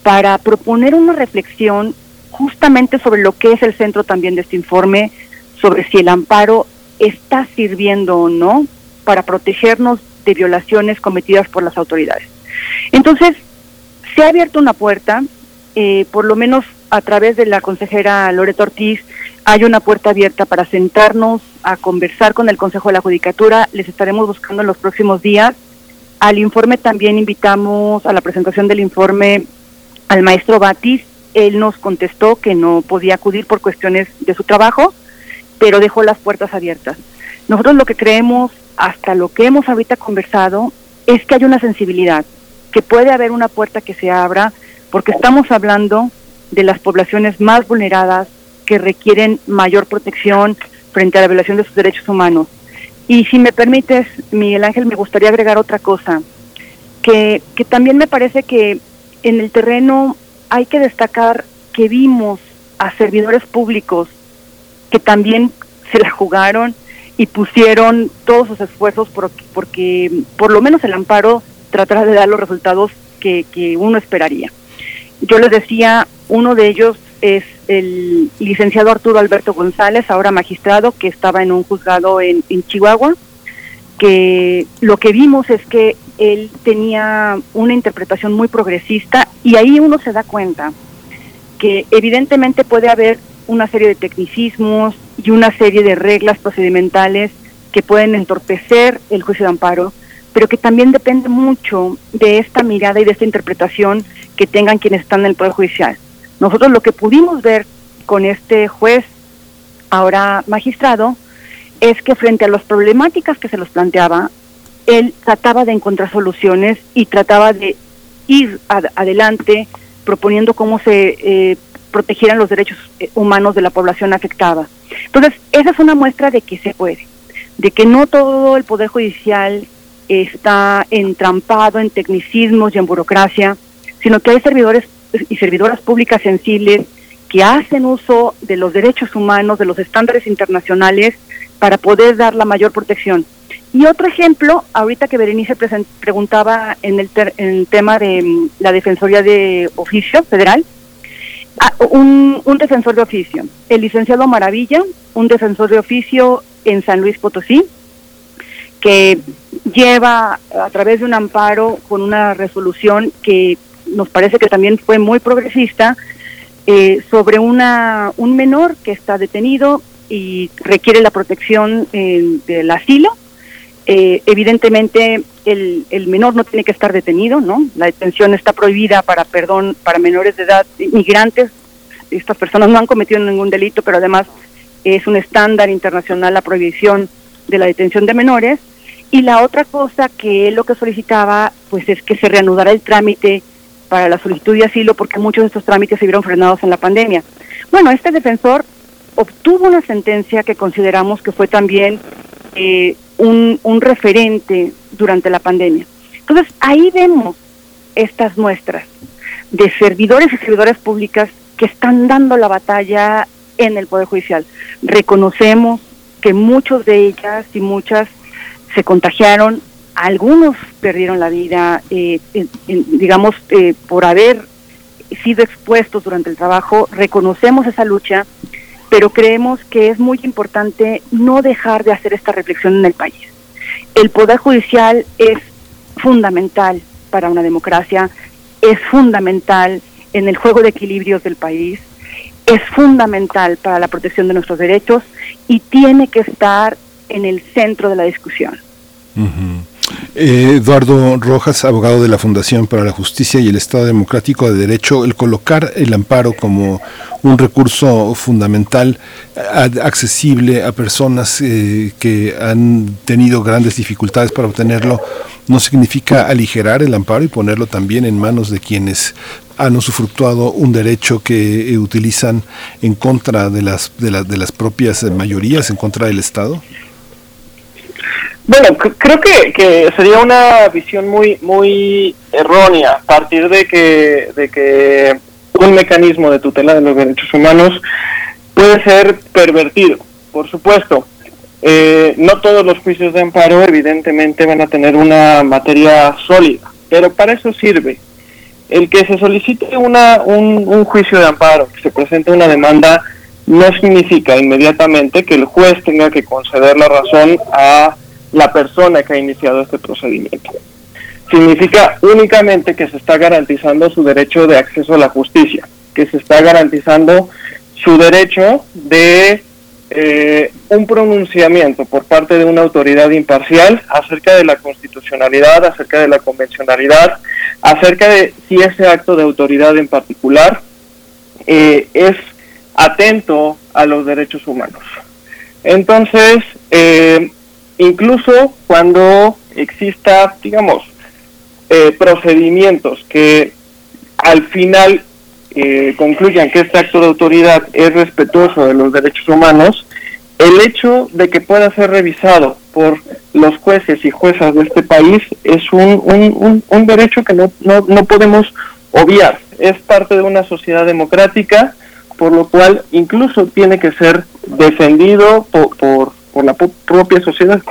para proponer una reflexión justamente sobre lo que es el centro también de este informe, sobre si el amparo está sirviendo o no para protegernos de violaciones cometidas por las autoridades. Entonces, se ha abierto una puerta, eh, por lo menos a través de la consejera Loreto Ortiz, hay una puerta abierta para sentarnos a conversar con el Consejo de la Judicatura. Les estaremos buscando en los próximos días. Al informe también invitamos a la presentación del informe al maestro Batis. Él nos contestó que no podía acudir por cuestiones de su trabajo, pero dejó las puertas abiertas. Nosotros lo que creemos, hasta lo que hemos ahorita conversado, es que hay una sensibilidad, que puede haber una puerta que se abra, porque estamos hablando de las poblaciones más vulneradas que requieren mayor protección frente a la violación de sus derechos humanos. Y si me permites, Miguel Ángel, me gustaría agregar otra cosa, que, que también me parece que en el terreno hay que destacar que vimos a servidores públicos que también se la jugaron y pusieron todos sus esfuerzos por- porque por lo menos el amparo tratara de dar los resultados que, que uno esperaría. Yo les decía, uno de ellos es el licenciado Arturo Alberto González, ahora magistrado, que estaba en un juzgado en, en Chihuahua, que lo que vimos es que él tenía una interpretación muy progresista y ahí uno se da cuenta que evidentemente puede haber una serie de tecnicismos y una serie de reglas procedimentales que pueden entorpecer el juicio de amparo, pero que también depende mucho de esta mirada y de esta interpretación que tengan quienes están en el Poder Judicial. Nosotros lo que pudimos ver con este juez, ahora magistrado, es que frente a las problemáticas que se los planteaba, él trataba de encontrar soluciones y trataba de ir ad- adelante proponiendo cómo se eh, protegieran los derechos eh, humanos de la población afectada. Entonces, esa es una muestra de que se puede, de que no todo el Poder Judicial está entrampado en tecnicismos y en burocracia, sino que hay servidores y servidoras públicas sensibles que hacen uso de los derechos humanos, de los estándares internacionales, para poder dar la mayor protección. Y otro ejemplo, ahorita que Berenice preguntaba en el, ter- en el tema de mm, la Defensoría de Oficio Federal, ah, un, un defensor de oficio, el licenciado Maravilla, un defensor de oficio en San Luis Potosí, que lleva a través de un amparo con una resolución que nos parece que también fue muy progresista eh, sobre una un menor que está detenido y requiere la protección eh, del asilo. Eh, evidentemente el, el menor no tiene que estar detenido, ¿no? La detención está prohibida para perdón para menores de edad migrantes. Estas personas no han cometido ningún delito, pero además es un estándar internacional la prohibición de la detención de menores. Y la otra cosa que él lo que solicitaba, pues es que se reanudara el trámite para la solicitud de asilo, porque muchos de estos trámites se vieron frenados en la pandemia. Bueno, este defensor obtuvo una sentencia que consideramos que fue también eh, un, un referente durante la pandemia. Entonces, ahí vemos estas muestras de servidores y servidoras públicas que están dando la batalla en el Poder Judicial. Reconocemos que muchos de ellas y muchas se contagiaron, algunos perdieron la vida, eh, digamos, eh, por haber sido expuestos durante el trabajo. Reconocemos esa lucha, pero creemos que es muy importante no dejar de hacer esta reflexión en el país. El Poder Judicial es fundamental para una democracia, es fundamental en el juego de equilibrios del país, es fundamental para la protección de nuestros derechos y tiene que estar en el centro de la discusión. Eduardo Rojas, abogado de la Fundación para la Justicia y el Estado Democrático de Derecho, el colocar el amparo como un recurso fundamental accesible a personas eh, que han tenido grandes dificultades para obtenerlo, no significa aligerar el amparo y ponerlo también en manos de quienes han usufructuado un derecho que eh, utilizan en contra de las, de, las de las propias eh, mayorías, en contra del Estado. Bueno, creo que, que sería una visión muy muy errónea a partir de que, de que un mecanismo de tutela de los derechos humanos puede ser pervertido. Por supuesto, eh, no todos los juicios de amparo evidentemente van a tener una materia sólida, pero para eso sirve. El que se solicite una, un, un juicio de amparo, que se presente una demanda, no significa inmediatamente que el juez tenga que conceder la razón a la persona que ha iniciado este procedimiento. Significa únicamente que se está garantizando su derecho de acceso a la justicia, que se está garantizando su derecho de eh, un pronunciamiento por parte de una autoridad imparcial acerca de la constitucionalidad, acerca de la convencionalidad, acerca de si ese acto de autoridad en particular eh, es atento a los derechos humanos. Entonces, eh, incluso cuando exista, digamos, eh, procedimientos que al final eh, concluyan que este acto de autoridad es respetuoso de los derechos humanos, el hecho de que pueda ser revisado por los jueces y juezas de este país es un, un, un, derecho que no, no, no podemos obviar. Es parte de una sociedad democrática, por lo cual incluso tiene que ser defendido por, por, por la propia sociedad.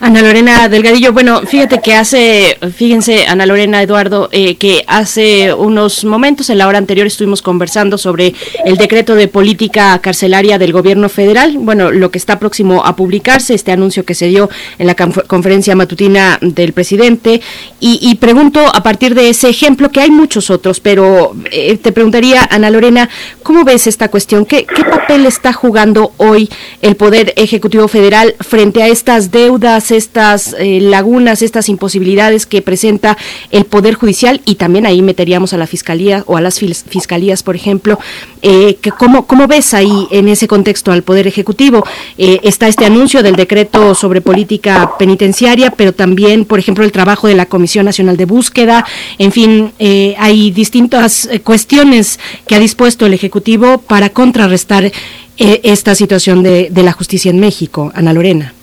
Ana Lorena Delgadillo, bueno, fíjate que hace, fíjense, Ana Lorena Eduardo, eh, que hace unos momentos, en la hora anterior, estuvimos conversando sobre el decreto de política carcelaria del gobierno federal, bueno, lo que está próximo a publicarse, este anuncio que se dio en la conferencia matutina del presidente, y, pregunto a partir de ese ejemplo, que hay muchos otros, pero eh, te preguntaría, Ana Lorena, ¿cómo ves esta cuestión? ¿Qué, ¿Qué papel está jugando hoy el Poder Ejecutivo Federal frente a estas deudas, estas eh, lagunas, estas imposibilidades que presenta el Poder Judicial y también ahí meteríamos a la Fiscalía o a las fiscalías, por ejemplo. Eh, que ¿cómo, ¿Cómo ves ahí en ese contexto al Poder Ejecutivo? Eh, está este anuncio del decreto sobre política penitenciaria, pero también, por ejemplo, el trabajo de la Comisión Nacional de Búsqueda. En fin, hay distintas cuestiones que ha dispuesto el Ejecutivo para contrarrestar esta situación de la justicia en México. Ana Lorena.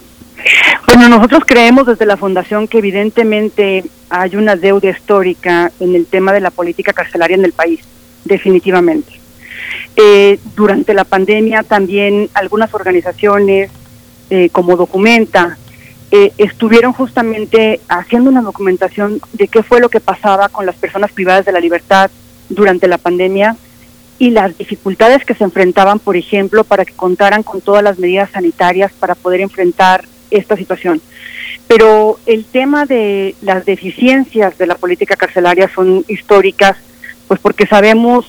Bueno, nosotros creemos desde la Fundación que evidentemente hay una deuda histórica en el tema de la política carcelaria en el país, definitivamente. Eh, durante la pandemia también algunas organizaciones eh, como Documenta eh, estuvieron justamente haciendo una documentación de qué fue lo que pasaba con las personas privadas de la libertad durante la pandemia y las dificultades que se enfrentaban, por ejemplo, para que contaran con todas las medidas sanitarias para poder enfrentar esta situación. Pero el tema de las deficiencias de la política carcelaria son históricas, pues porque sabemos,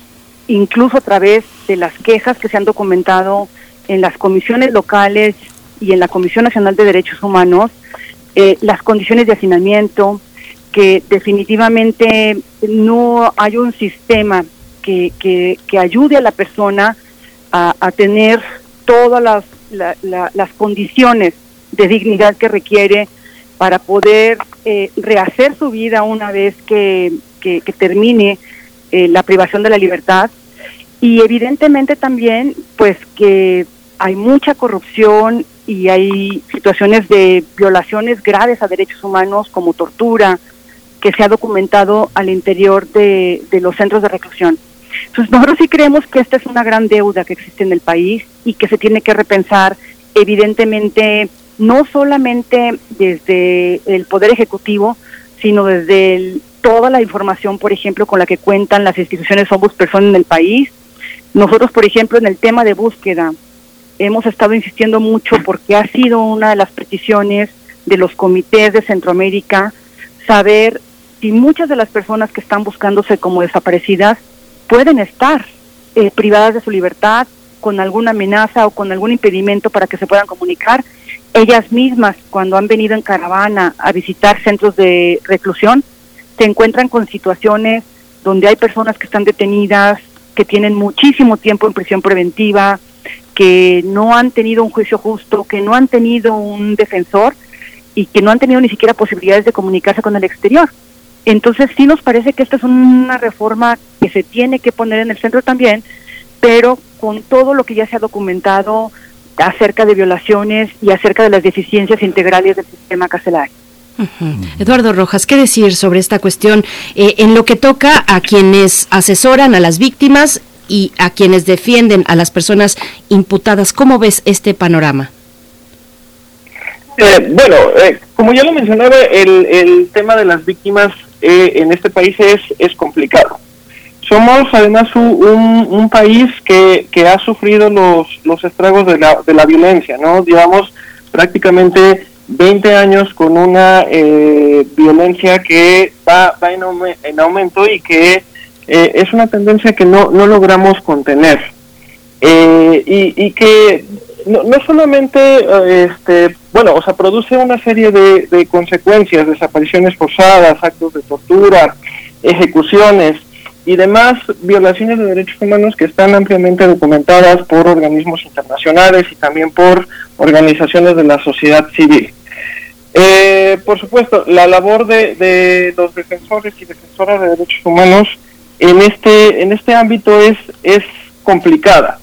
incluso a través de las quejas que se han documentado en las comisiones locales y en la Comisión Nacional de Derechos Humanos, eh, las condiciones de hacinamiento, que definitivamente no hay un sistema que, que, ayude a la persona a, tener todas las, las condiciones de dignidad que requiere para poder eh, rehacer su vida una vez que, que, termine eh, la privación de la libertad. Y evidentemente también, pues que hay mucha corrupción y hay situaciones de violaciones graves a derechos humanos como tortura que se ha documentado al interior de, de los centros de reclusión. Entonces nosotros sí creemos que esta es una gran deuda que existe en el país y que se tiene que repensar evidentemente no solamente desde el Poder Ejecutivo, sino desde toda la información, por ejemplo, con la que cuentan las instituciones Ombudsperson en el país. Nosotros, por ejemplo, en el tema de búsqueda, hemos estado insistiendo mucho porque ha sido una de las peticiones de los comités de Centroamérica saber si muchas de las personas que están buscándose como desaparecidas pueden estar eh, privadas de su libertad con alguna amenaza o con algún impedimento para que se puedan comunicar ellas mismas cuando han venido en caravana a visitar centros de reclusión se encuentran con situaciones donde hay personas que están detenidas, que tienen muchísimo tiempo en prisión preventiva, que no han tenido un juicio justo, que no han tenido un defensor y que no han tenido ni siquiera posibilidades de comunicarse con el exterior. Entonces sí nos parece que esta es una reforma que se tiene que poner en el centro también, pero con todo lo que ya se ha documentado, acerca de violaciones y acerca de las deficiencias integrales del sistema carcelario. Eduardo Rojas, ¿qué decir sobre esta cuestión eh, en lo que toca a quienes asesoran a las víctimas y a quienes defienden a las personas imputadas? ¿Cómo ves este panorama? Eh, bueno, eh, como ya lo mencionaba, el, el tema de las víctimas en este país es, es complicado. Somos además un, un, país que, que, ha sufrido los, los estragos de la, de la violencia, ¿no? Digamos, prácticamente 20 años con una eh, violencia que va, va en, en aumento y que eh, es una tendencia que no, no logramos contener. Eh, y, y que no, no solamente, eh, este, bueno, o sea, produce una serie de, de consecuencias, desapariciones forzadas, actos de tortura, ejecuciones y demás violaciones de derechos humanos que están ampliamente documentadas por organismos internacionales y también por organizaciones de la sociedad civil. Eh, por supuesto, la labor de, de los defensores y defensoras de derechos humanos en este en este ámbito es es complicada.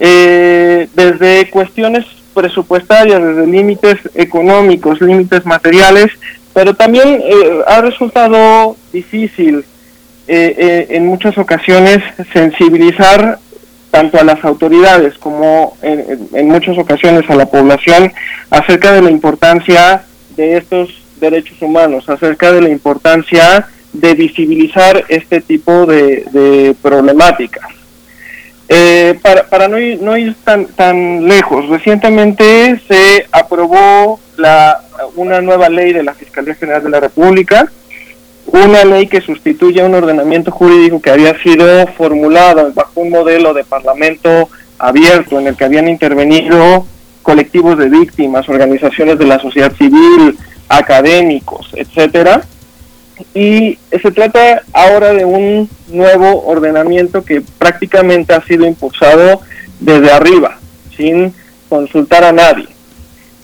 Eh, desde cuestiones presupuestarias, desde límites económicos, límites materiales, pero también eh, ha resultado difícil eh, eh, en muchas ocasiones sensibilizar tanto a las autoridades como en, muchas ocasiones a la población acerca de la importancia de estos derechos humanos, acerca de la importancia de visibilizar este tipo de, de problemáticas. Eh, para para no, ir, no ir tan, tan lejos, recientemente se aprobó la, una nueva ley de la Fiscalía General de la República, una ley que sustituye un ordenamiento jurídico que había sido formulado bajo un modelo de parlamento abierto en el que habían intervenido colectivos de víctimas, organizaciones de la sociedad civil, académicos, etcétera. Y se trata ahora de un nuevo ordenamiento que prácticamente ha sido impulsado desde arriba, sin consultar a nadie.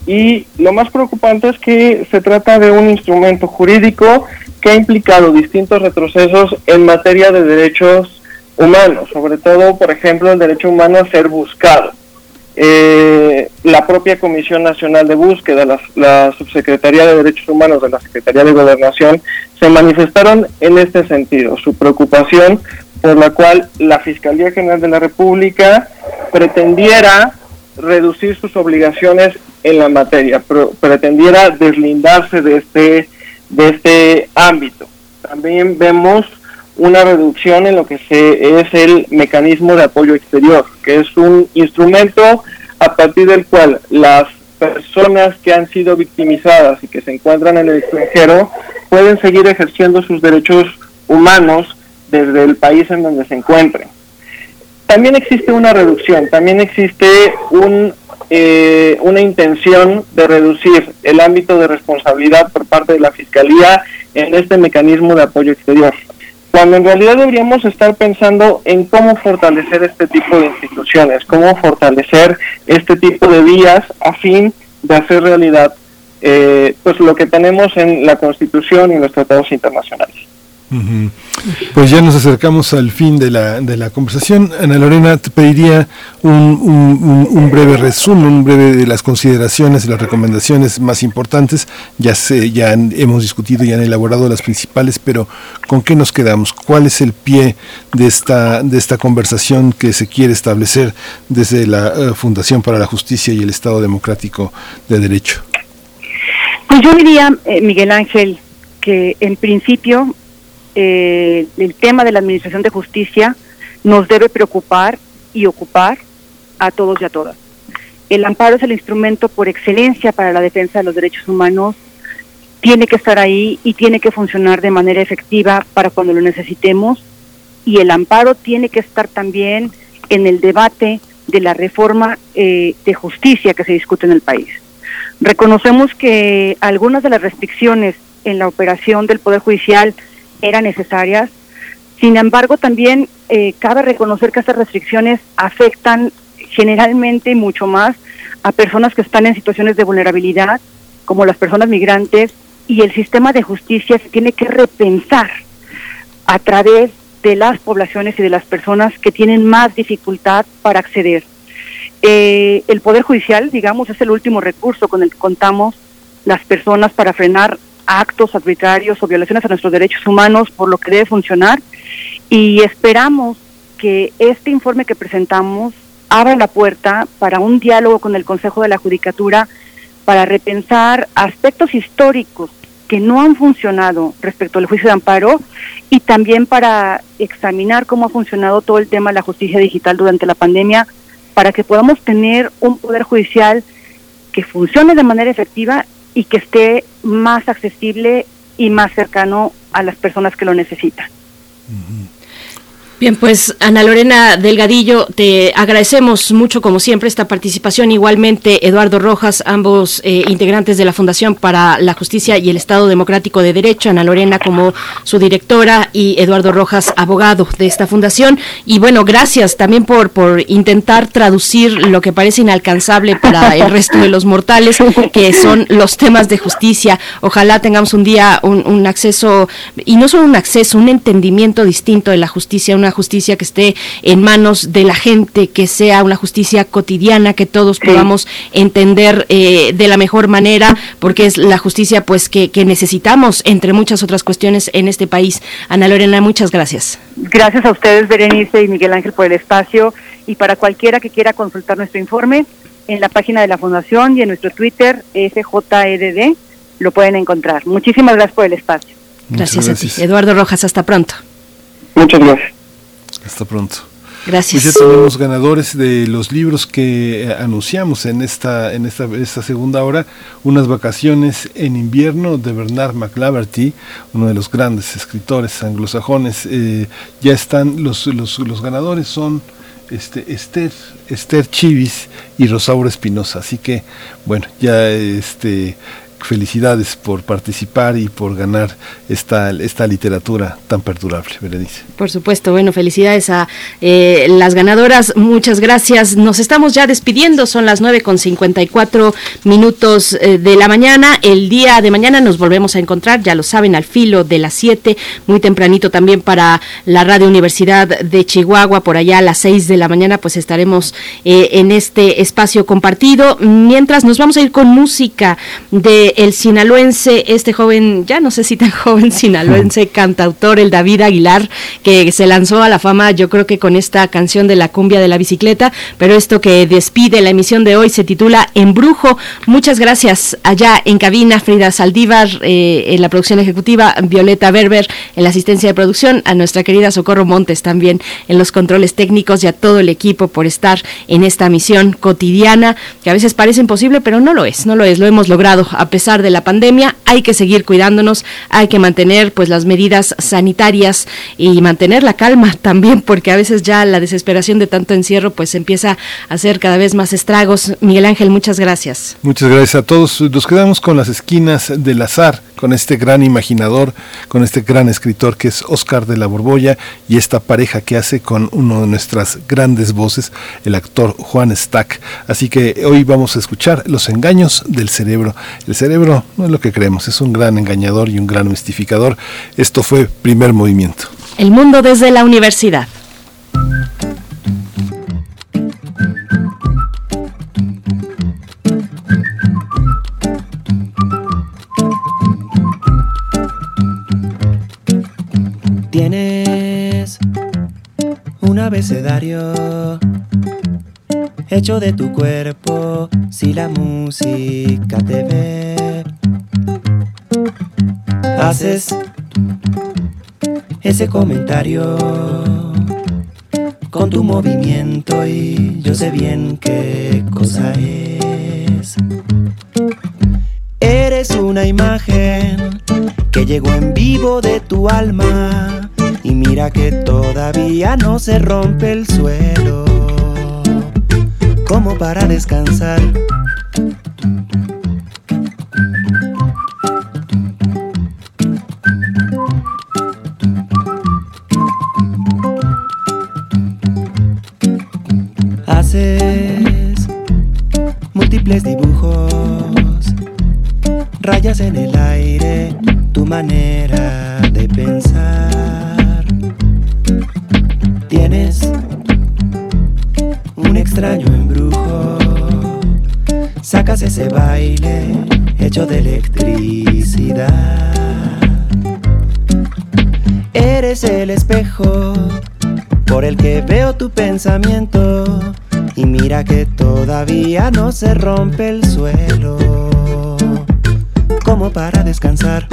Y lo más preocupante es que se trata de un instrumento jurídico que ha implicado distintos retrocesos en materia de derechos humanos, sobre todo, por ejemplo, el derecho humano a ser buscado. Eh, la propia Comisión Nacional de Búsqueda, la, la Subsecretaría de Derechos Humanos de la Secretaría de Gobernación, se manifestaron en este sentido, su preocupación por la cual la Fiscalía General de la República pretendiera reducir sus obligaciones en la materia, pro- pretendiera deslindarse de este, de este ámbito. También vemos una reducción en lo que se es el mecanismo de apoyo exterior, que es un instrumento a partir del cual las personas que han sido victimizadas y que se encuentran en el extranjero pueden seguir ejerciendo sus derechos humanos desde el país en donde se encuentren. También existe una reducción, también existe un, eh, una intención de reducir el ámbito de responsabilidad por parte de la Fiscalía en este mecanismo de apoyo exterior cuando en realidad deberíamos estar pensando en cómo fortalecer este tipo de instituciones, cómo fortalecer este tipo de vías a fin de hacer realidad eh, pues lo que tenemos en la Constitución y en los tratados internacionales. Pues ya nos acercamos al fin de la, de la conversación. Ana Lorena, te pediría un- un breve resumen, un breve de las consideraciones y las recomendaciones más importantes. Ya sé, ya han- hemos discutido y han elaborado las principales, pero ¿con qué nos quedamos? ¿Cuál es el pie de esta, de esta conversación que se quiere establecer desde la eh, Fundación para la Justicia y el Estado Democrático de Derecho? Pues yo diría, eh, Miguel Ángel, que en principio eh, el tema de la Administración de Justicia nos debe preocupar y ocupar a todos y a todas. El amparo es el instrumento por excelencia para la defensa de los derechos humanos, tiene que estar ahí y tiene que funcionar de manera efectiva para cuando lo necesitemos y el amparo tiene que estar también en el debate de la reforma eh, de justicia que se discute en el país. Reconocemos que algunas de las restricciones en la operación del Poder Judicial eran necesarias, sin embargo también eh, cabe reconocer que estas restricciones afectan generalmente mucho más a personas que están en situaciones de vulnerabilidad, como las personas migrantes, y el sistema de justicia se tiene que repensar a través de las poblaciones y de las personas que tienen más dificultad para acceder. Eh, el Poder Judicial, digamos, es el último recurso con el que contamos las personas para frenar actos arbitrarios o violaciones a nuestros derechos humanos, por lo que debe funcionar. Y esperamos que este informe que presentamos abra la puerta para un diálogo con el Consejo de la Judicatura para repensar aspectos históricos que no han funcionado respecto al juicio de amparo y también para examinar cómo ha funcionado todo el tema de la justicia digital durante la pandemia para que podamos tener un poder judicial que funcione de manera efectiva y que esté más accesible y más cercano a las personas que lo necesitan. Bien, pues Ana Lorena Delgadillo, te agradecemos mucho como siempre esta participación. Igualmente Eduardo Rojas, ambos eh, integrantes de la Fundación para la Justicia y el Estado Democrático de Derecho, Ana Lorena como su directora y Eduardo Rojas, abogado de esta fundación. Y bueno, gracias también por, por intentar traducir lo que parece inalcanzable para el resto de los mortales, que son los temas de justicia. Ojalá tengamos un día un, acceso, y no solo un acceso, un entendimiento distinto de la justicia, una justicia que esté en manos de la gente, que sea una justicia cotidiana, que todos podamos entender eh, de la mejor manera, porque es la justicia pues que, que necesitamos, entre muchas otras cuestiones, en este país. Ana Lorena, muchas gracias. Gracias a ustedes, Berenice y Miguel Ángel, por el espacio y para cualquiera que quiera consultar nuestro informe, en la página de la Fundación y en nuestro Twitter, SJEDD, lo pueden encontrar. Muchísimas gracias por el espacio. Gracias, a ti. Eduardo Rojas, hasta pronto. Muchas gracias. Hasta pronto. Gracias. Pues ya tenemos ganadores de los libros que eh, anunciamos en esta, en esta, esta segunda hora, Unas vacaciones en invierno de Bernard McLaverty, uno de los grandes escritores anglosajones. Eh, ya están los, los, los ganadores son este, Esther, Esther Chivis y Rosaura Espinosa. Así que, bueno, ya este felicidades por participar y por ganar esta, esta literatura tan perdurable, Berenice. Por supuesto, bueno, felicidades a eh, las ganadoras, muchas gracias. Nos estamos ya despidiendo, son las 9 con 54 minutos eh, de la mañana. El día de mañana nos volvemos a encontrar, ya lo saben, al filo de las 7, muy tempranito también para la Radio Universidad de Chihuahua, por allá a las 6 de la mañana, pues estaremos eh, en este espacio compartido. Mientras nos vamos a ir con música de el sinaloense, este joven, ya no sé si tan joven sinaloense, cantautor, el David Aguilar, que se lanzó a la fama, yo creo que con esta canción de la cumbia de la bicicleta, pero esto que despide la emisión de hoy se titula Embrujo. Muchas gracias allá en cabina, Frida Saldívar, eh, en la producción ejecutiva, Violeta Berber en la asistencia de producción, a nuestra querida Socorro Montes también en los controles técnicos y a todo el equipo por estar en esta misión cotidiana, que a veces parece imposible, pero no lo es, no lo es, lo hemos logrado a de la pandemia, hay que seguir cuidándonos, hay que mantener pues las medidas sanitarias y mantener la calma también, porque a veces ya la desesperación de tanto encierro pues empieza a hacer cada vez más estragos. Miguel Ángel, muchas gracias. Muchas gracias a todos. Nos quedamos con las esquinas del azar, con este gran imaginador, con este gran escritor que es Oscar de la Borbolla y esta pareja que hace con uno de nuestras grandes voces, el actor Juan Stack. Así que hoy vamos a escuchar Los engaños del cerebro. El cerebro no es lo que creemos, es un gran engañador y un gran mistificador. Esto fue primer movimiento. El mundo desde la universidad. Tienes un abecedario hecho de tu cuerpo si la música te ve. Haces ese comentario con tu movimiento y yo sé bien qué cosa es. Eres una imagen que llegó en vivo de tu alma y mira que todavía no se rompe el suelo como para descansar. Haces múltiples dibujos, rayas en el aire, tu manera de pensar. Tienes extraño embrujo. Sacas ese baile hecho de electricidad. Eres el espejo por el que veo tu pensamiento. Y mira que todavía no se rompe el suelo. Como para descansar.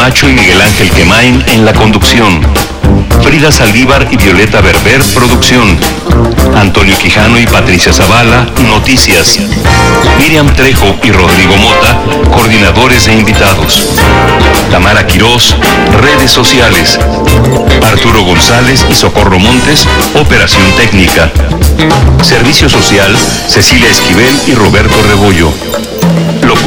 Camacho y Miguel Ángel Quemain en la conducción. Frida Saldívar y Violeta Berber, producción. Antonio Quijano y Patricia Zavala, noticias. Miriam Trejo y Rodrigo Mota, coordinadores e invitados. Tamara Quirós, redes sociales. Arturo González y Socorro Montes, operación técnica. Servicio social, Cecilia Esquivel y Roberto Rebollo.